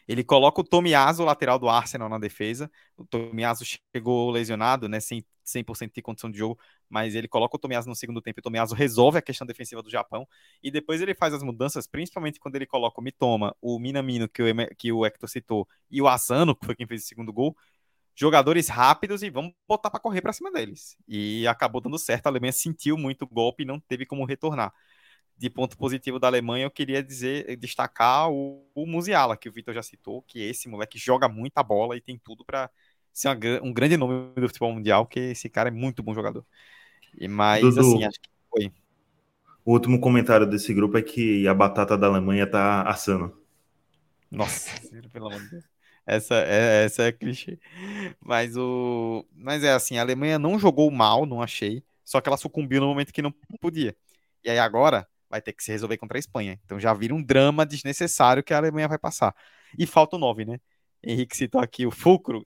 Ele coloca o Tomiaso, lateral do Arsenal, na defesa. O Tomiaso chegou lesionado, né, sem 100% de condição de jogo, mas ele coloca o Tomiaso no segundo tempo e o Tomiaso resolve a questão defensiva do Japão. E depois ele faz as mudanças, principalmente quando ele coloca o Mitoma, o Minamino, que o, que o Hector citou, e o Asano, que foi quem fez o segundo gol. Jogadores rápidos e vamos botar para correr para cima deles. E acabou dando certo. A Alemanha sentiu muito o golpe e não teve como retornar de ponto positivo da Alemanha, eu queria dizer, destacar o, o Musiala, que o Vitor já citou, que esse moleque joga muita bola e tem tudo para ser uma, um grande nome do futebol mundial, que esse cara é muito bom jogador. E mais Dudu, assim, acho que foi. O último comentário desse grupo é que a batata da Alemanha tá assando. Nossa, pelo amor de Deus. Essa é, essa é clichê. Mas o. Mas é assim, a Alemanha não jogou mal, não achei. Só que ela sucumbiu no momento que não podia. E aí agora vai ter que se resolver contra a Espanha. Então já vira um drama desnecessário que a Alemanha vai passar. E falta o 9, né? Henrique citou aqui o Fulkrug.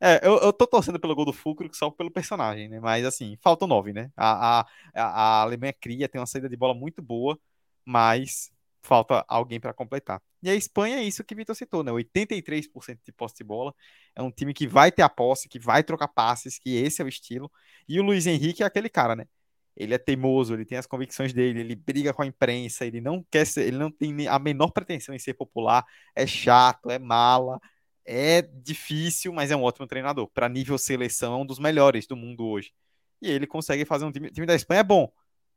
É, eu, eu tô torcendo pelo gol do Fulkrug só pelo personagem, né? Mas assim, falta o 9, né? A, a, a Alemanha cria, tem uma saída de bola muito boa, mas falta alguém para completar. E a Espanha é isso que Vitor citou, né? 83% de posse de bola. É um time que vai ter a posse, que vai trocar passes, que esse é o estilo. E o Luiz Henrique é aquele cara, né? Ele é teimoso, ele tem as convicções dele, ele briga com a imprensa, ele não quer ser, ele não tem a menor pretensão em ser popular, é chato, é mala, é difícil, mas é um ótimo treinador. Para nível seleção, é um dos melhores do mundo hoje. E ele consegue fazer um time, o time da Espanha é bom,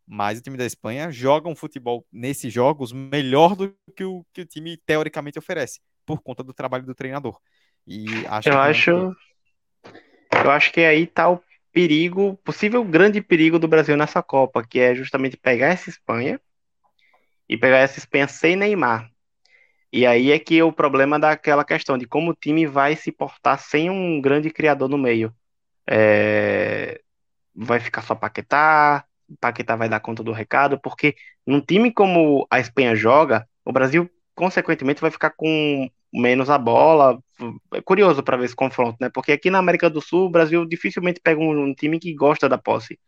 mas o time da Espanha joga um futebol nesses jogos melhor do que o que o time teoricamente oferece, por conta do trabalho do treinador. E acho eu acho eu acho que aí tá o perigo, possível grande perigo do Brasil nessa Copa, que é justamente pegar essa Espanha e pegar essa Espanha sem Neymar. E aí é que o problema daquela questão de como o time vai se portar sem um grande criador no meio. É... Vai ficar só Paquetá, Paquetá vai dar conta do recado, porque num time como a Espanha joga, o Brasil consequentemente vai ficar com menos a bola. É curioso para ver esse confronto, né? Porque aqui na América do Sul, o Brasil dificilmente pega um, um time que gosta da posse.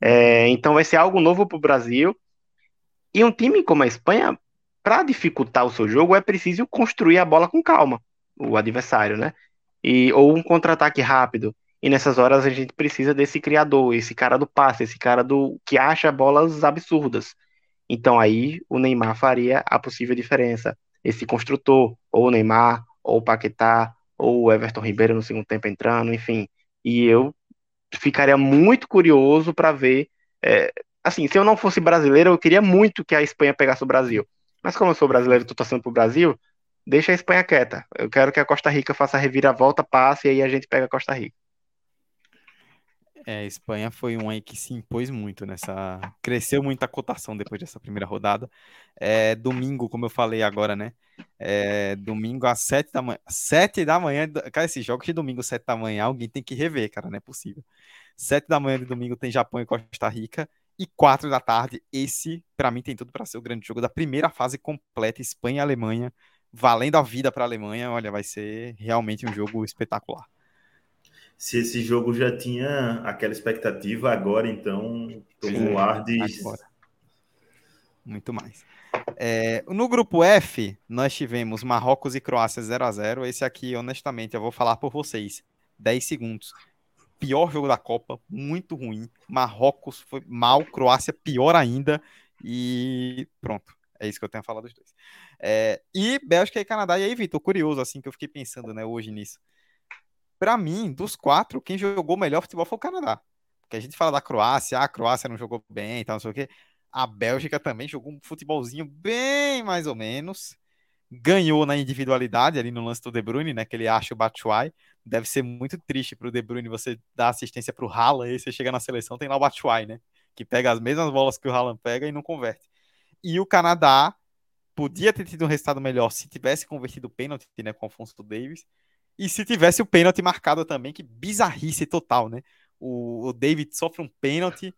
É, então vai ser algo novo para o Brasil. E um time como a Espanha, para dificultar o seu jogo, é preciso construir a bola com calma, o adversário, né? E, ou um contra-ataque rápido. E nessas horas a gente precisa desse criador, esse cara do passe, esse cara do que acha bolas absurdas. Então aí o Neymar faria a possível diferença esse construtor, ou o Neymar, ou o Paquetá, ou o Everton Ribeiro no segundo tempo entrando, enfim. E eu ficaria muito curioso para ver. É, assim, se eu não fosse brasileiro, eu queria muito que a Espanha pegasse o Brasil. Mas como eu sou brasileiro e estou torcendo para o Brasil, deixa a Espanha quieta. Eu quero que a Costa Rica faça a reviravolta, passe e aí a gente pega a Costa Rica. É, a Espanha foi um aí que se impôs muito nessa. Cresceu muito a cotação depois dessa primeira rodada. É, domingo, como eu falei agora, né? É, domingo às sete da manhã. Sete da manhã. Cara, esses jogos de domingo, sete da manhã, alguém tem que rever, cara, não é possível. Sete da manhã de domingo tem Japão e Costa Rica. E quatro da tarde, esse, para mim, tem tudo para ser o grande jogo da primeira fase completa, Espanha e Alemanha, valendo a vida para a Alemanha. Olha, vai ser realmente um jogo espetacular se esse jogo já tinha aquela expectativa, agora então tomou ar de. Agora. Muito mais. É, no grupo F, nós tivemos Marrocos e Croácia 0 a 0 Esse aqui, honestamente, eu vou falar por vocês. 10 segundos. Pior jogo da Copa, muito ruim. Marrocos foi mal, Croácia pior ainda. E pronto. É isso que eu tenho a falar dos dois. É, e Bélgica e Canadá. E aí, Vitor, curioso, assim, que eu fiquei pensando, né, hoje nisso para mim, dos quatro, quem jogou melhor futebol foi o Canadá. Porque a gente fala da Croácia, ah, a Croácia não jogou bem tal, não sei o quê. A Bélgica também jogou um futebolzinho bem mais ou menos. Ganhou na individualidade ali no lance do De Bruyne, né? Que ele acha o Batshuayi. Deve ser muito triste pro De Bruyne você dar assistência pro Haaland e você chega na seleção, tem lá o Batshuayi, né? Que pega as mesmas bolas que o Haaland pega e não converte. E o Canadá podia ter tido um resultado melhor se tivesse convertido o pênalti, né? Com o Afonso Davis e se tivesse o pênalti marcado também, que bizarrice total, né? O, o David sofre um pênalti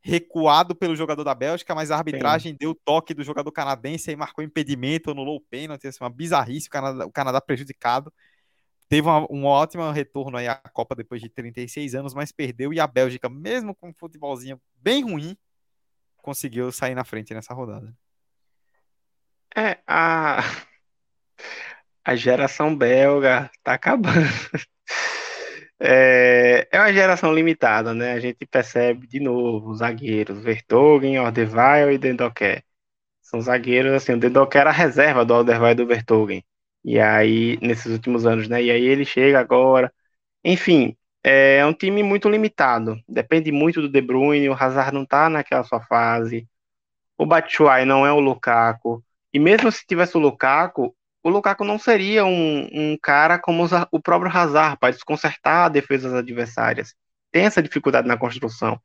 recuado pelo jogador da Bélgica, mas a arbitragem Sim. deu o toque do jogador canadense e marcou impedimento, anulou o pênalti, assim, uma bizarrice, o Canadá, o Canadá prejudicado. Teve uma, um ótimo retorno aí à Copa depois de 36 anos, mas perdeu e a Bélgica, mesmo com um futebolzinho bem ruim, conseguiu sair na frente nessa rodada. É, a A geração belga tá acabando. É, é uma geração limitada, né? A gente percebe de novo os zagueiros, Vertogen, Ordevail e Dendoquer. São zagueiros, assim, o Dendoquer era a reserva do Ordevail e do Vertogen. E aí, nesses últimos anos, né? E aí ele chega agora. Enfim, é um time muito limitado. Depende muito do De Bruyne, o Hazard não tá naquela sua fase. O Batshuayi não é o Lukaku. E mesmo se tivesse o Lukaku, o Lukaku não seria um, um cara como o próprio Hazard para desconcertar defesas adversárias. Tem essa dificuldade na construção.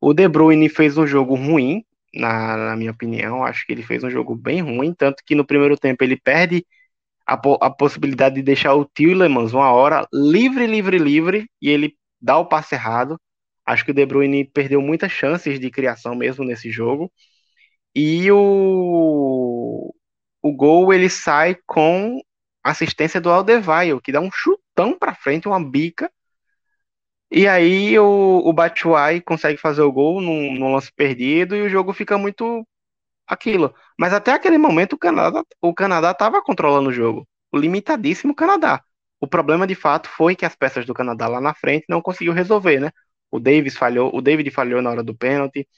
O De Bruyne fez um jogo ruim, na, na minha opinião. Acho que ele fez um jogo bem ruim, tanto que no primeiro tempo ele perde a, a possibilidade de deixar o Tillemans uma hora livre, livre, livre, e ele dá o passe errado. Acho que o De Bruyne perdeu muitas chances de criação mesmo nesse jogo. E o, o gol ele sai com assistência do Aldevaio, que dá um chutão para frente, uma bica. E aí o, o Batshuayi consegue fazer o gol num, num, lance perdido e o jogo fica muito aquilo. Mas até aquele momento o Canadá o Canadá estava controlando o jogo, o limitadíssimo Canadá. O problema de fato foi que as peças do Canadá lá na frente não conseguiu resolver, né? O Davis falhou, o David falhou na hora do pênalti.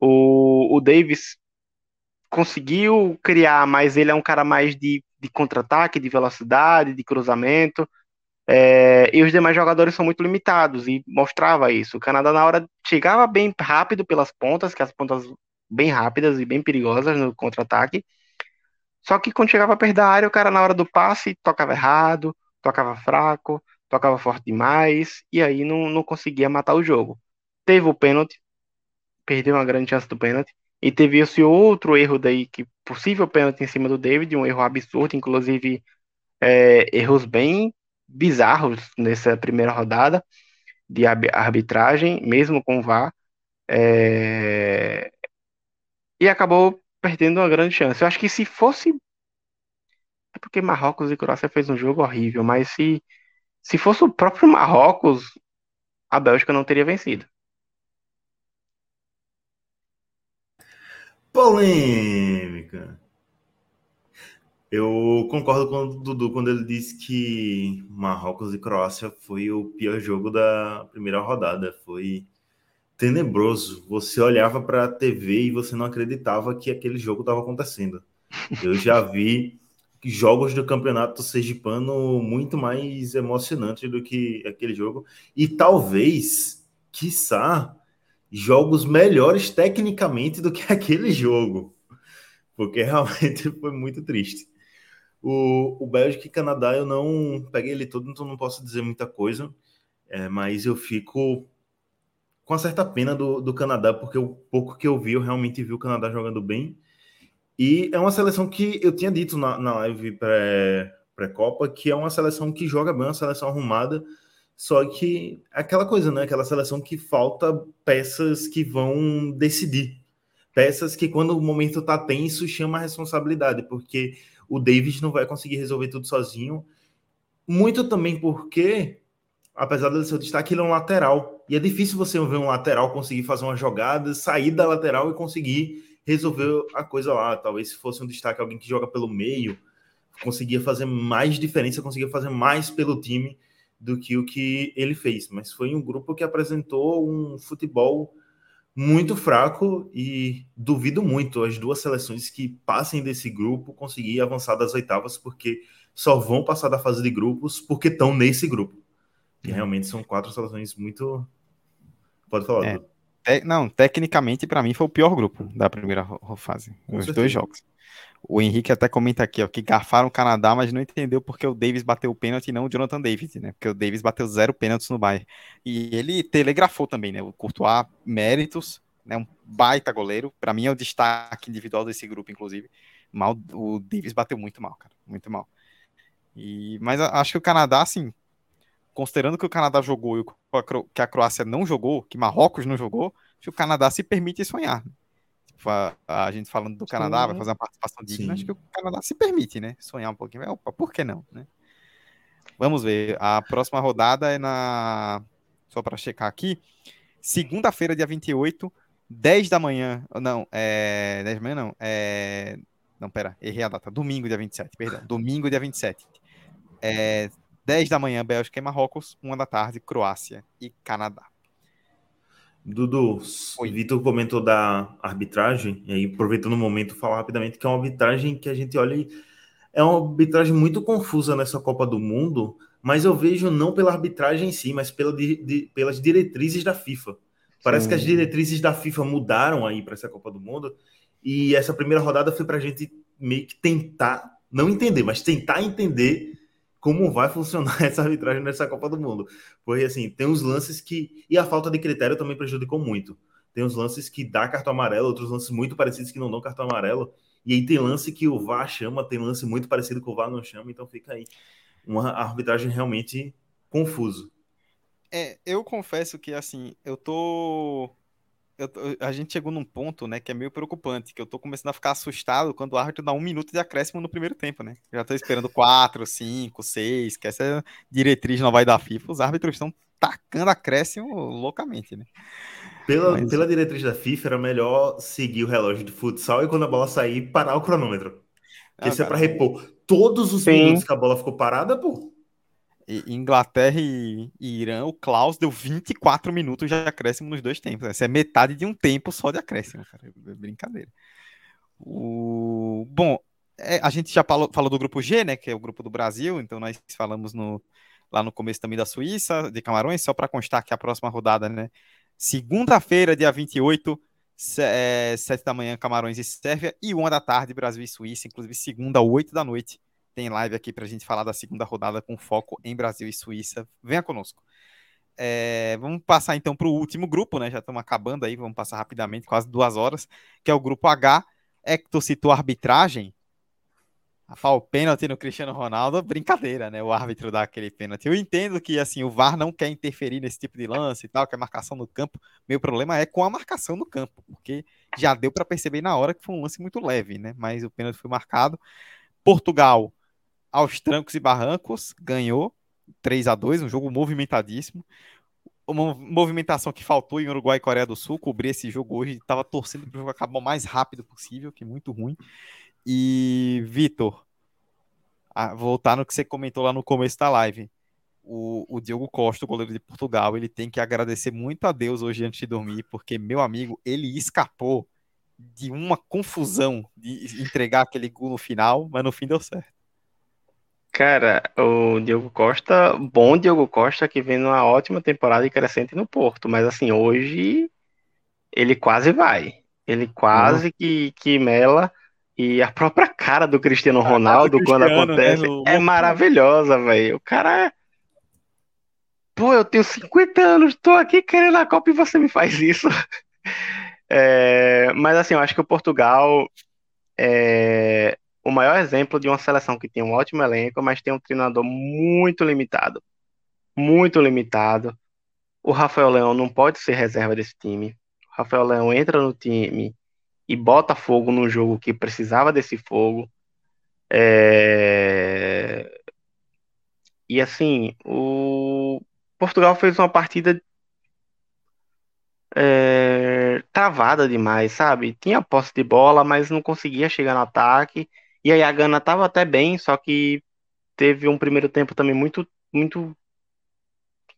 O, o Davis conseguiu criar, mas ele é um cara mais de, de contra-ataque, de velocidade, de cruzamento. É, e os demais jogadores são muito limitados e mostrava isso. O Canadá na hora chegava bem rápido pelas pontas, que as pontas bem rápidas e bem perigosas no contra-ataque. Só que quando chegava perto da área, o cara na hora do passe tocava errado, tocava fraco, tocava forte demais, e aí não, não conseguia matar o jogo. Teve o pênalti, perdeu uma grande chance do pênalti, e teve esse outro erro daí, que possível pênalti em cima do David, um erro absurdo, inclusive é, erros bem bizarros nessa primeira rodada de arbitragem, mesmo com o VAR. É... E acabou perdendo uma grande chance. Eu acho que se fosse. É porque Marrocos e Croácia fez um jogo horrível, mas se, se fosse o próprio Marrocos, a Bélgica não teria vencido. Polêmica. Eu concordo com o Dudu quando ele disse que Marrocos e Croácia foi o pior jogo da primeira rodada. Foi tenebroso. Você olhava para a TV e você não acreditava que aquele jogo estava acontecendo. Eu já vi jogos do campeonato sergipano muito mais emocionantes do que aquele jogo. E talvez, quiçá, jogos melhores tecnicamente do que aquele jogo, porque realmente foi muito triste. O, o Bélgica e Canadá eu não peguei ele todo, então não posso dizer muita coisa, é, mas eu fico com certa pena do, do Canadá, porque o pouco que eu vi, eu realmente vi o Canadá jogando bem. E é uma seleção que eu tinha dito na, na live pré-Copa, que é uma seleção que joga bem, uma seleção arrumada, só que aquela coisa, né? Aquela seleção que falta peças que vão decidir. Peças que, quando o momento tá tenso, chama a responsabilidade, porque o David não vai conseguir resolver tudo sozinho. Muito também porque, apesar dele ser o destaque, ele é um lateral. E é difícil você ver um lateral conseguir fazer uma jogada, sair da lateral e conseguir resolver a coisa lá. Talvez se fosse um destaque alguém que joga pelo meio, conseguia fazer mais diferença, conseguia fazer mais pelo time do que o que ele fez, mas foi um grupo que apresentou um futebol muito fraco e duvido muito as duas seleções que passem desse grupo conseguir avançar das oitavas, porque só vão passar da fase de grupos porque estão nesse grupo. E é. realmente são quatro seleções muito. Pode falar. É. É, não, tecnicamente, para mim, foi o pior grupo da primeira fase. Com os certeza. dois jogos. O Henrique até comenta aqui, ó, que garfaram o Canadá, mas não entendeu porque o Davis bateu o pênalti e não o Jonathan David, né? Porque o Davis bateu zero pênaltis no Bayern. E ele telegrafou também, né? O Courtois, méritos, né? Um baita goleiro. Para mim é o destaque individual desse grupo, inclusive. Mal, o Davis bateu muito mal, cara. Muito mal. E, mas acho que o Canadá, assim, considerando que o Canadá jogou e que a Croácia não jogou, que Marrocos não jogou, que o Canadá se permite sonhar a, gente falando do Canadá, vai fazer uma participação digna, Sim. acho que o Canadá se permite, né? Sonhar um pouquinho. Opa, por que não, né? Vamos ver. A próxima rodada é na. Só para checar aqui. Segunda-feira, dia 28, 10 da manhã. Não, é. 10 da manhã não. É. Não, pera, errei a data. Domingo, dia 27, perdão. Domingo, dia 27. É, 10 da manhã, Bélgica e Marrocos. 1 da tarde, Croácia e Canadá. Dudu, o Vitor comentou da arbitragem, e aí aproveitando o momento, falar rapidamente que é uma arbitragem que a gente olha e é uma arbitragem muito confusa nessa Copa do Mundo, mas eu vejo não pela arbitragem em si, mas pela, de, pelas diretrizes da FIFA. Parece Sim. que as diretrizes da FIFA mudaram aí para essa Copa do Mundo, e essa primeira rodada foi para a gente meio que tentar, não entender, mas tentar entender como vai funcionar essa arbitragem nessa Copa do Mundo. Porque, assim, tem uns lances que. E a falta de critério também prejudicou muito. Tem uns lances que dá cartão amarelo, outros lances muito parecidos que não dão cartão amarelo. E aí tem lance que o VAR chama, tem lance muito parecido que o VAR não chama, então fica aí uma arbitragem realmente confuso. É, eu confesso que assim, eu tô eu, a gente chegou num ponto, né, que é meio preocupante, que eu tô começando a ficar assustado quando o árbitro dá um minuto de acréscimo no primeiro tempo, né? Já tô esperando quatro, cinco, seis, que essa diretriz não vai dar FIFA. Os árbitros estão tacando acréscimo loucamente, né? Pela, Mas... pela diretriz da FIFA, era melhor seguir o relógio de futsal e quando a bola sair, parar o cronômetro. Porque isso é pra repor todos os Sim. minutos que a bola ficou parada, pô. Inglaterra e, Irã, o Klaus deu 24 minutos de acréscimo nos dois tempos. Essa é metade de um tempo só de acréscimo, cara. É brincadeira. O... Bom, é, a gente já falou, falou, do grupo G, né? Que é o grupo do Brasil, então nós falamos no, lá no começo também da Suíça, de Camarões, só para constar que a próxima rodada, né? Segunda-feira, dia 28, é, 7 da manhã, Camarões e Sérvia, e 1 da tarde, Brasil e Suíça, inclusive segunda, 8 da noite tem live aqui para a gente falar da segunda rodada com foco em Brasil e Suíça. Venha conosco. É, vamos passar então para o último grupo, né? Já estamos acabando aí, vamos passar rapidamente, quase duas horas, que é o grupo H. Hector citou arbitragem. Rafael, pênalti no Cristiano Ronaldo, brincadeira, né? O árbitro dá aquele pênalti. Eu entendo que assim o VAR não quer interferir nesse tipo de lance e tal, que é marcação no campo. Meu problema é com a marcação no campo, porque já deu para perceber na hora que foi um lance muito leve, né? Mas o pênalti foi marcado. Portugal aos trancos e barrancos, ganhou 3 a 2 um jogo movimentadíssimo. Uma movimentação que faltou em Uruguai e Coreia do Sul, cobrir esse jogo hoje, estava torcendo para o jogo acabar o mais rápido possível, que é muito ruim. E, Vitor, voltar no que você comentou lá no começo da live. O, o Diogo Costa, o goleiro de Portugal, ele tem que agradecer muito a Deus hoje antes de dormir, porque, meu amigo, ele escapou de uma confusão de entregar aquele gol no final, mas no fim deu certo. Cara, o Diogo Costa, bom Diogo Costa, que vem numa ótima temporada e crescente no Porto, mas assim, hoje ele quase vai. Ele quase uhum. que, que mela. E a própria cara do Cristiano Ronaldo, do quando né, acontece, né, é maravilhosa, velho. O cara é. Pô, eu tenho 50 anos, tô aqui querendo a Copa e você me faz isso. É, mas assim, eu acho que o Portugal é, o maior exemplo de uma seleção que tem um ótimo elenco, mas tem um treinador muito limitado. Muito limitado. O Rafael Leão não pode ser reserva desse time. O Rafael Leão entra no time e bota fogo num jogo que precisava desse fogo. É... E assim, o Portugal fez uma partida é... travada demais, sabe? Tinha posse de bola, mas não conseguia chegar no ataque e aí a Gana tava até bem, só que teve um primeiro tempo também muito, muito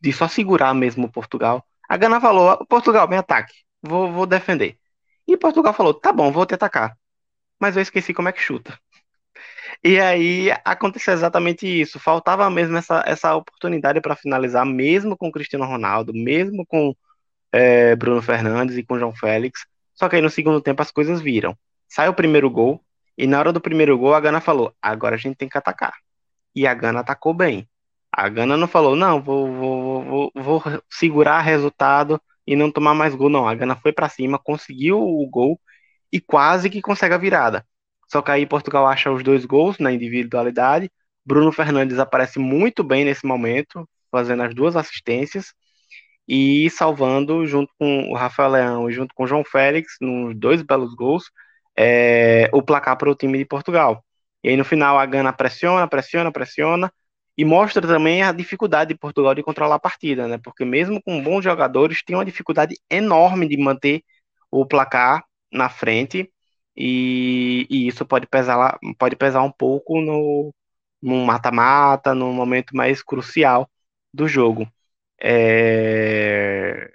de só segurar mesmo o Portugal. A Gana falou: Portugal, vem ataque, vou, vou defender. E Portugal falou: tá bom, vou te atacar. Mas eu esqueci como é que chuta. E aí aconteceu exatamente isso. Faltava mesmo essa, essa oportunidade para finalizar, mesmo com Cristiano Ronaldo, mesmo com é, Bruno Fernandes e com João Félix. Só que aí no segundo tempo as coisas viram. Sai o primeiro gol, e na hora do primeiro gol, a Gana falou: agora a gente tem que atacar. E a Gana atacou bem. A Gana não falou: não, vou, vou, vou, vou segurar resultado e não tomar mais gol. Não, a Gana foi para cima, conseguiu o gol e quase que consegue a virada. Só que aí Portugal acha os dois gols na individualidade. Bruno Fernandes aparece muito bem nesse momento, fazendo as duas assistências e salvando junto com o Rafael Leão e junto com o João Félix, nos dois belos gols, é, o placar para o time de Portugal. E aí no final a Gana pressiona, pressiona, pressiona e mostra também a dificuldade de Portugal de controlar a partida, né? Porque mesmo com bons jogadores, tem uma dificuldade enorme de manter o placar na frente e, e isso pode pesar, pode pesar um pouco no, mata-mata, num momento mais crucial do jogo. É...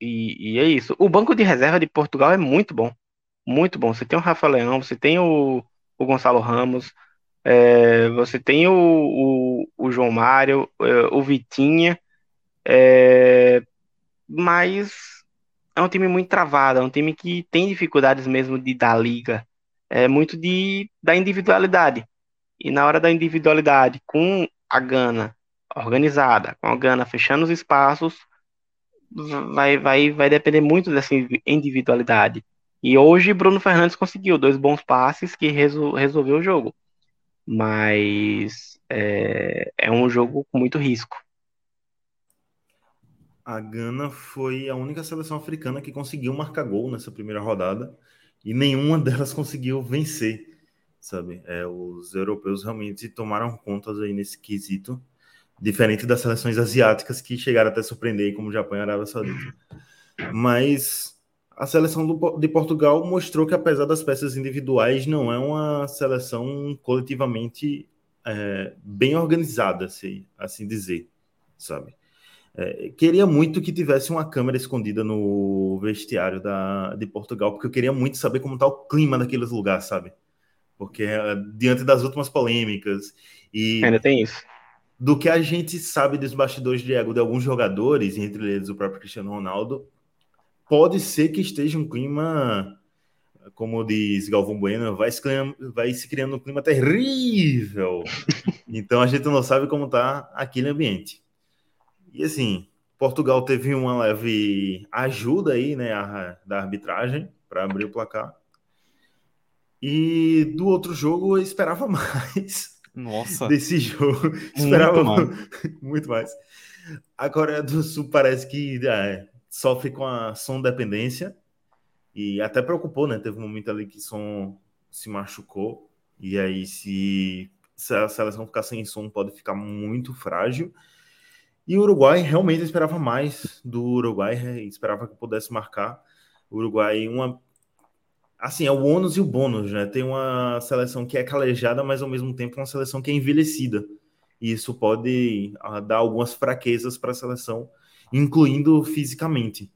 E, e, é isso. O banco de reserva de Portugal é muito bom. Muito bom. Você tem o Rafa Leão, você tem o, o Gonçalo Ramos, é, você tem o, o, o, João Mário, é, o Vitinha, é, mas é um time muito travado, é um time que tem dificuldades mesmo de dar liga, é muito de da individualidade. E na hora da individualidade, com a Gana organizada, com a Gana fechando os espaços, vai, vai, vai depender muito dessa individualidade. E hoje Bruno Fernandes conseguiu dois bons passes que resol, resolveu o jogo. Mas é, é um jogo com muito risco. A Gana foi a única seleção africana que conseguiu marcar gol nessa primeira rodada e nenhuma delas conseguiu vencer, sabe? É, os europeus realmente tomaram contas aí nesse quesito, diferente das seleções asiáticas que chegaram até surpreender, como o Japão e a Arábia Saudita. Mas a seleção do, de Portugal mostrou que, apesar das peças individuais, não é uma seleção coletivamente é, bem organizada, assim, assim dizer, sabe? É, queria muito que tivesse uma câmera escondida no vestiário da, de Portugal, porque eu queria muito saber como está o clima daqueles lugares, sabe? Porque é, diante das últimas polêmicas e ainda tem isso. Do que a gente sabe dos bastidores de ego de alguns jogadores, entre eles o próprio Cristiano Ronaldo, pode ser que esteja um clima, como diz Galvão Bueno, vai se criando, vai se criando um clima terrível. então a gente não sabe como está aquele ambiente. E assim, Portugal teve uma leve ajuda aí, né, da arbitragem para abrir o placar. E do outro jogo eu esperava mais. Nossa. Desse jogo. esperava muito mais. muito mais. A Coreia do Sul parece que é, sofre com a som dependência e até preocupou, né? Teve um momento ali que som se machucou e aí se, se a seleção ficar sem som pode ficar muito frágil. E o Uruguai realmente esperava mais do Uruguai, é, esperava que pudesse marcar. O Uruguai, uma. Assim, é o ônus e o bônus, né? Tem uma seleção que é calejada, mas ao mesmo tempo uma seleção que é envelhecida. E isso pode uh, dar algumas fraquezas para a seleção, incluindo fisicamente.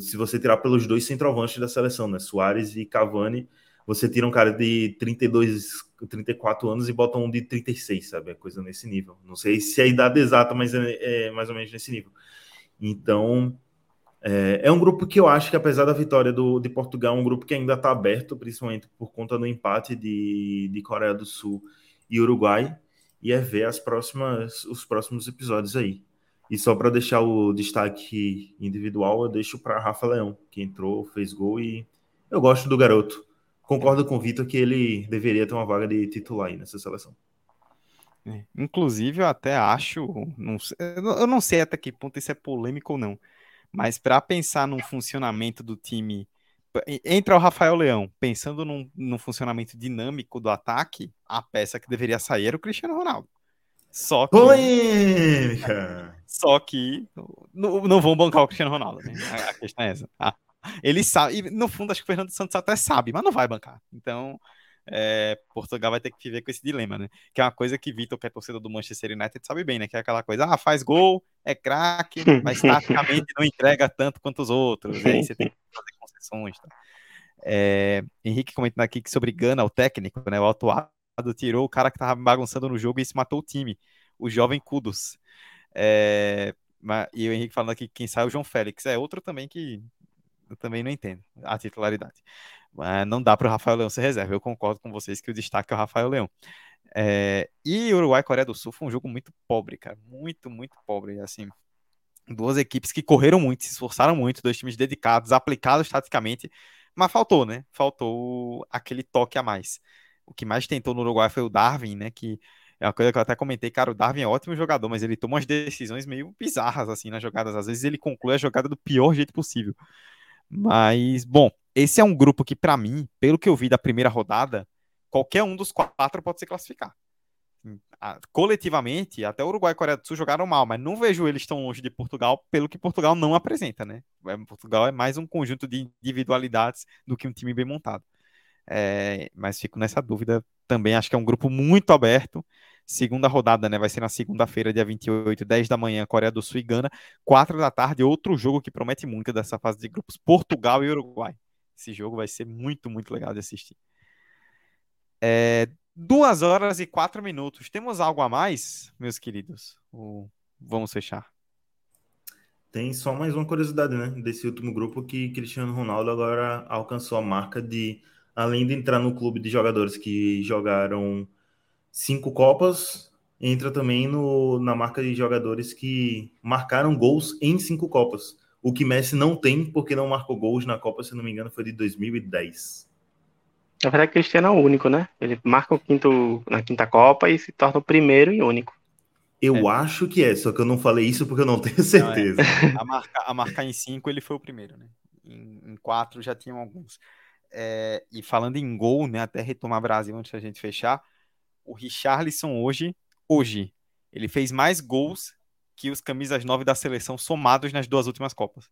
Se você tirar pelos dois centroavantes da seleção, né? Soares e Cavani, você tira um cara de 32, 34 anos e bota um de 36, sabe? É coisa nesse nível. Não sei se é a idade exata, mas é, é mais ou menos nesse nível. Então, é, é, um grupo que eu acho que, apesar da vitória do, de Portugal, é um grupo que ainda está aberto, principalmente por conta do empate de, de Coreia do Sul e Uruguai, e é ver as próximas, os próximos episódios aí. E só para deixar o destaque individual, eu deixo para Rafa Leão, que entrou, fez gol e eu gosto do garoto concordo com o Vitor que ele deveria ter uma vaga de titular aí nessa seleção. É, inclusive, eu até acho, não, eu não sei até que ponto isso é polêmico ou não, mas para pensar no funcionamento do time, entra o Rafael Leão, pensando num, num, funcionamento dinâmico do ataque, a peça que deveria sair era o Cristiano Ronaldo. Só que. Polêmica! Só que não, não vão bancar o Cristiano Ronaldo, né? A questão é essa. Ah, ele sabe, e no fundo acho que o Fernando Santos até sabe, mas não vai bancar. Então, é, Portugal vai ter que viver com esse dilema, né? Que é uma coisa que Vitor, que é torcedor do Manchester United, sabe bem, né? Que é aquela coisa, ah, faz gol, é craque, mas taticamente não entrega tanto quanto os outros. E aí você tem que fazer concessões. Tá? É, Henrique comentando aqui que sobre Gana, o técnico, né? O atuado tirou o cara que tava bagunçando no jogo e isso matou o time. O jovem Kudos. É, e o Henrique falando aqui que quem sai é o João Félix. É outro também que eu também não entendo a titularidade. Mas não dá para o Rafael Leão ser reserva. Eu concordo com vocês que o destaque é o Rafael Leão. É, e Uruguai e Coreia do Sul foi um jogo muito pobre, cara. Muito, muito pobre. Assim, duas equipes que correram muito, se esforçaram muito, dois times dedicados, aplicados taticamente, mas faltou, né? Faltou aquele toque a mais. O que mais tentou no Uruguai foi o Darwin, né? Que é uma coisa que eu até comentei, cara, o Darwin é ótimo jogador, mas ele toma umas decisões meio bizarras, assim, nas jogadas. Às vezes ele conclui a jogada do pior jeito possível. Mas, bom, esse é um grupo que, para mim, pelo que eu vi da primeira rodada, qualquer um dos quatro pode se classificar. Coletivamente, até o Uruguai e Coreia do Sul jogaram mal, mas não vejo eles tão longe de Portugal, pelo que Portugal não apresenta, né? É, Portugal é mais um conjunto de individualidades do que um time bem montado. É, mas fico nessa dúvida também acho que é um grupo muito aberto. Segunda rodada, né? Vai ser na segunda-feira, dia 28, 10 da manhã, Coreia do Sul e Gana. 4 da tarde, outro jogo que promete muito dessa fase de grupos, Portugal e Uruguai. Esse jogo vai ser muito, muito legal de assistir. É, duas horas e quatro minutos. Temos algo a mais, meus queridos? Ou vamos fechar? Tem só mais uma curiosidade, né? Desse último grupo que Cristiano Ronaldo agora alcançou a marca de, além de entrar no clube de jogadores que jogaram cinco Copas, entra também no, na marca de jogadores que marcaram gols em cinco Copas. O que Messi não tem, porque não marcou gols na Copa, se não me engano, foi de 2010. Na verdade, Cristiano é o único, né? Ele marca o quinto na quinta Copa e se torna o primeiro e único. Eu é. acho que é, só que eu não falei isso porque eu não tenho certeza. Não, é. a, marca, a marcar em cinco, ele foi o primeiro, né? Em, em quatro já tinham alguns. É, e falando em gol, né? Até retomar Brasil antes da gente fechar. O Richarlison hoje, hoje, ele fez mais gols que os camisas 9 da seleção somados nas duas últimas Copas.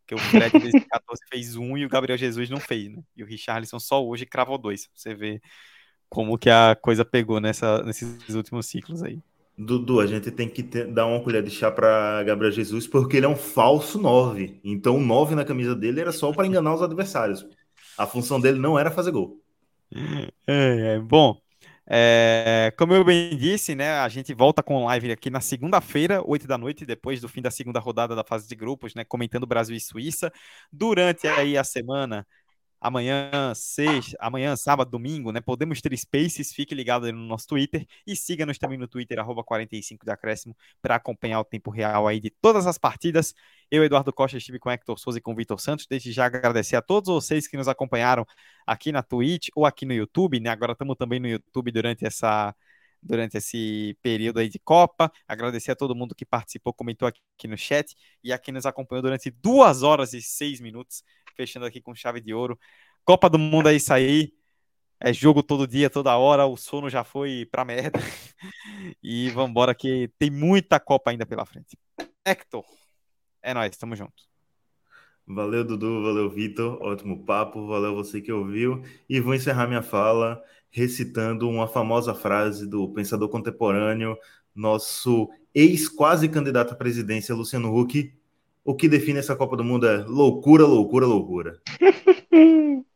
Porque o Fred em 2014 fez um e o Gabriel Jesus não fez, né? E o Richarlison só hoje cravou dois. Você vê como que a coisa pegou nessa, nesses últimos ciclos aí. Dudu, a gente tem que ter, dar uma colher de chá para Gabriel Jesus, porque ele é um falso 9. Então, o 9 na camisa dele era só para enganar os adversários. A função dele não era fazer gol. É, é, bom, é, como eu bem disse, né, a gente volta com live aqui na segunda-feira, 8 da noite, depois do fim da segunda rodada da fase de grupos, né, comentando Brasil e Suíça. Durante aí a semana, amanhã, sexta, amanhã, sábado, domingo, né? Podemos ter spaces, fique ligado aí no nosso Twitter e siga-nos também no Twitter, arroba 45 de acréscimo, para acompanhar o tempo real aí de todas as partidas. Eu, Eduardo Costa, estive com Hector Souza e com Vitor Santos. Desde já agradecer a todos vocês que nos acompanharam aqui na Twitch ou aqui no YouTube, né? Agora estamos também no YouTube durante essa durante esse período aí de Copa. Agradecer a todo mundo que participou, comentou aqui no chat e aqui nos acompanhou durante duas horas e seis minutos fechando aqui com chave de ouro. Copa do Mundo é isso aí. É jogo todo dia, toda hora. O sono já foi pra merda. E vambora que tem muita Copa ainda pela frente. Hector, é nóis, tamo junto. Valeu, Dudu, valeu, Vitor. Ótimo papo, valeu você que ouviu. E vou encerrar minha fala recitando uma famosa frase do pensador contemporâneo, nosso ex-quase candidato à presidência, Luciano Huck, o que define essa Copa do Mundo é loucura, loucura, loucura.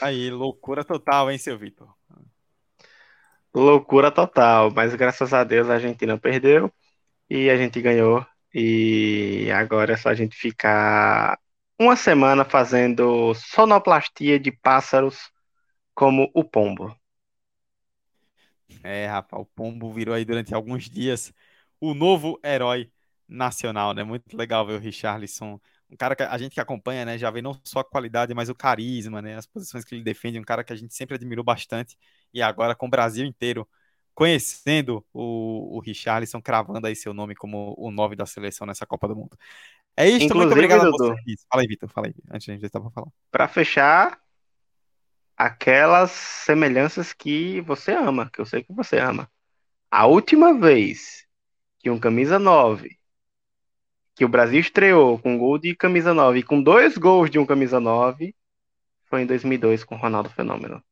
Aí, loucura total, hein, seu Vitor? Loucura total, mas graças a Deus a Argentina perdeu e a gente ganhou. E agora é só a gente ficar uma semana fazendo sonoplastia de pássaros como o pombo. É, rapaz, o pombo virou aí durante alguns dias o novo herói nacional, né? Muito legal ver o Richarlison, um cara que a gente que acompanha, né, já vê não só a qualidade, mas o carisma, né, as posições que ele defende, um cara que a gente sempre admirou bastante e agora com o Brasil inteiro conhecendo o, o Richarlison, cravando aí seu nome como o 9 da seleção nessa Copa do Mundo. É isso, Inclusive, muito obrigado Dudu, a vocês. Fala aí, Vitor, fala aí, antes de a gente estar para falar. Para fechar, aquelas semelhanças que você ama, que eu sei que você ama. A última vez que um camisa 9 que o Brasil estreou com um gol de camisa 9 e com dois gols de um camisa 9 foi em 2002 com o Ronaldo Fenômeno.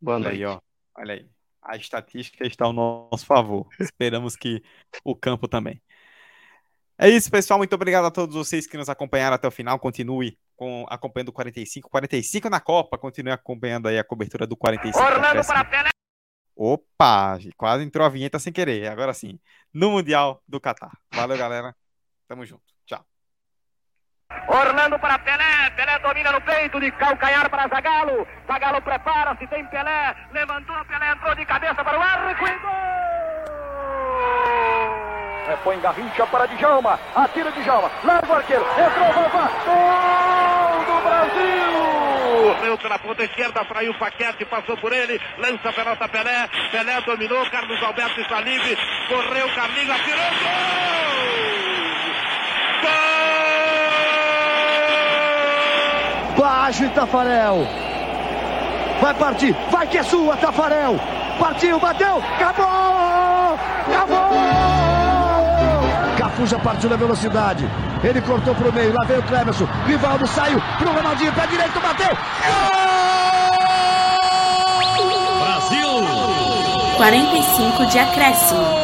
Boa noite. Aí, ó. Olha aí. A estatística está ao nosso favor. Esperamos que o campo também. É isso, pessoal. Muito obrigado a todos vocês que nos acompanharam até o final. Continue com, acompanhando o 45. 45 na Copa. Continue acompanhando aí a cobertura do 45. Orlando para Pelé. Opa! Quase entrou a vinheta sem querer. Agora sim. No Mundial do Catar. Valeu, galera. Tamo junto. Tchau. Orlando para Pelé, Pelé domina no peito, de calcanhar para Zagalo, Zagalo prepara-se, tem Pelé, levantou, Pelé entrou de cabeça para o arco e gol! Repõe Garrincha para Djalma, atira Djalma, larga o arqueiro, entrou, Vavá, gol do Brasil! Correu pela ponta esquerda, fraiu o Paquete, passou por ele, lança a pelota Pelé, Pelé dominou, Carlos Alberto está livre, correu, Carlinhos, atirou, gol! Baixo Tafarel. Vai partir, vai que é sua, Tafarel. Partiu, bateu, acabou! Já partiu na velocidade. Ele cortou pro meio, lá veio o Cleverson. Rivaldo saiu pro Ronaldinho, pé direito, bateu. Gol! 45 de acréscimo.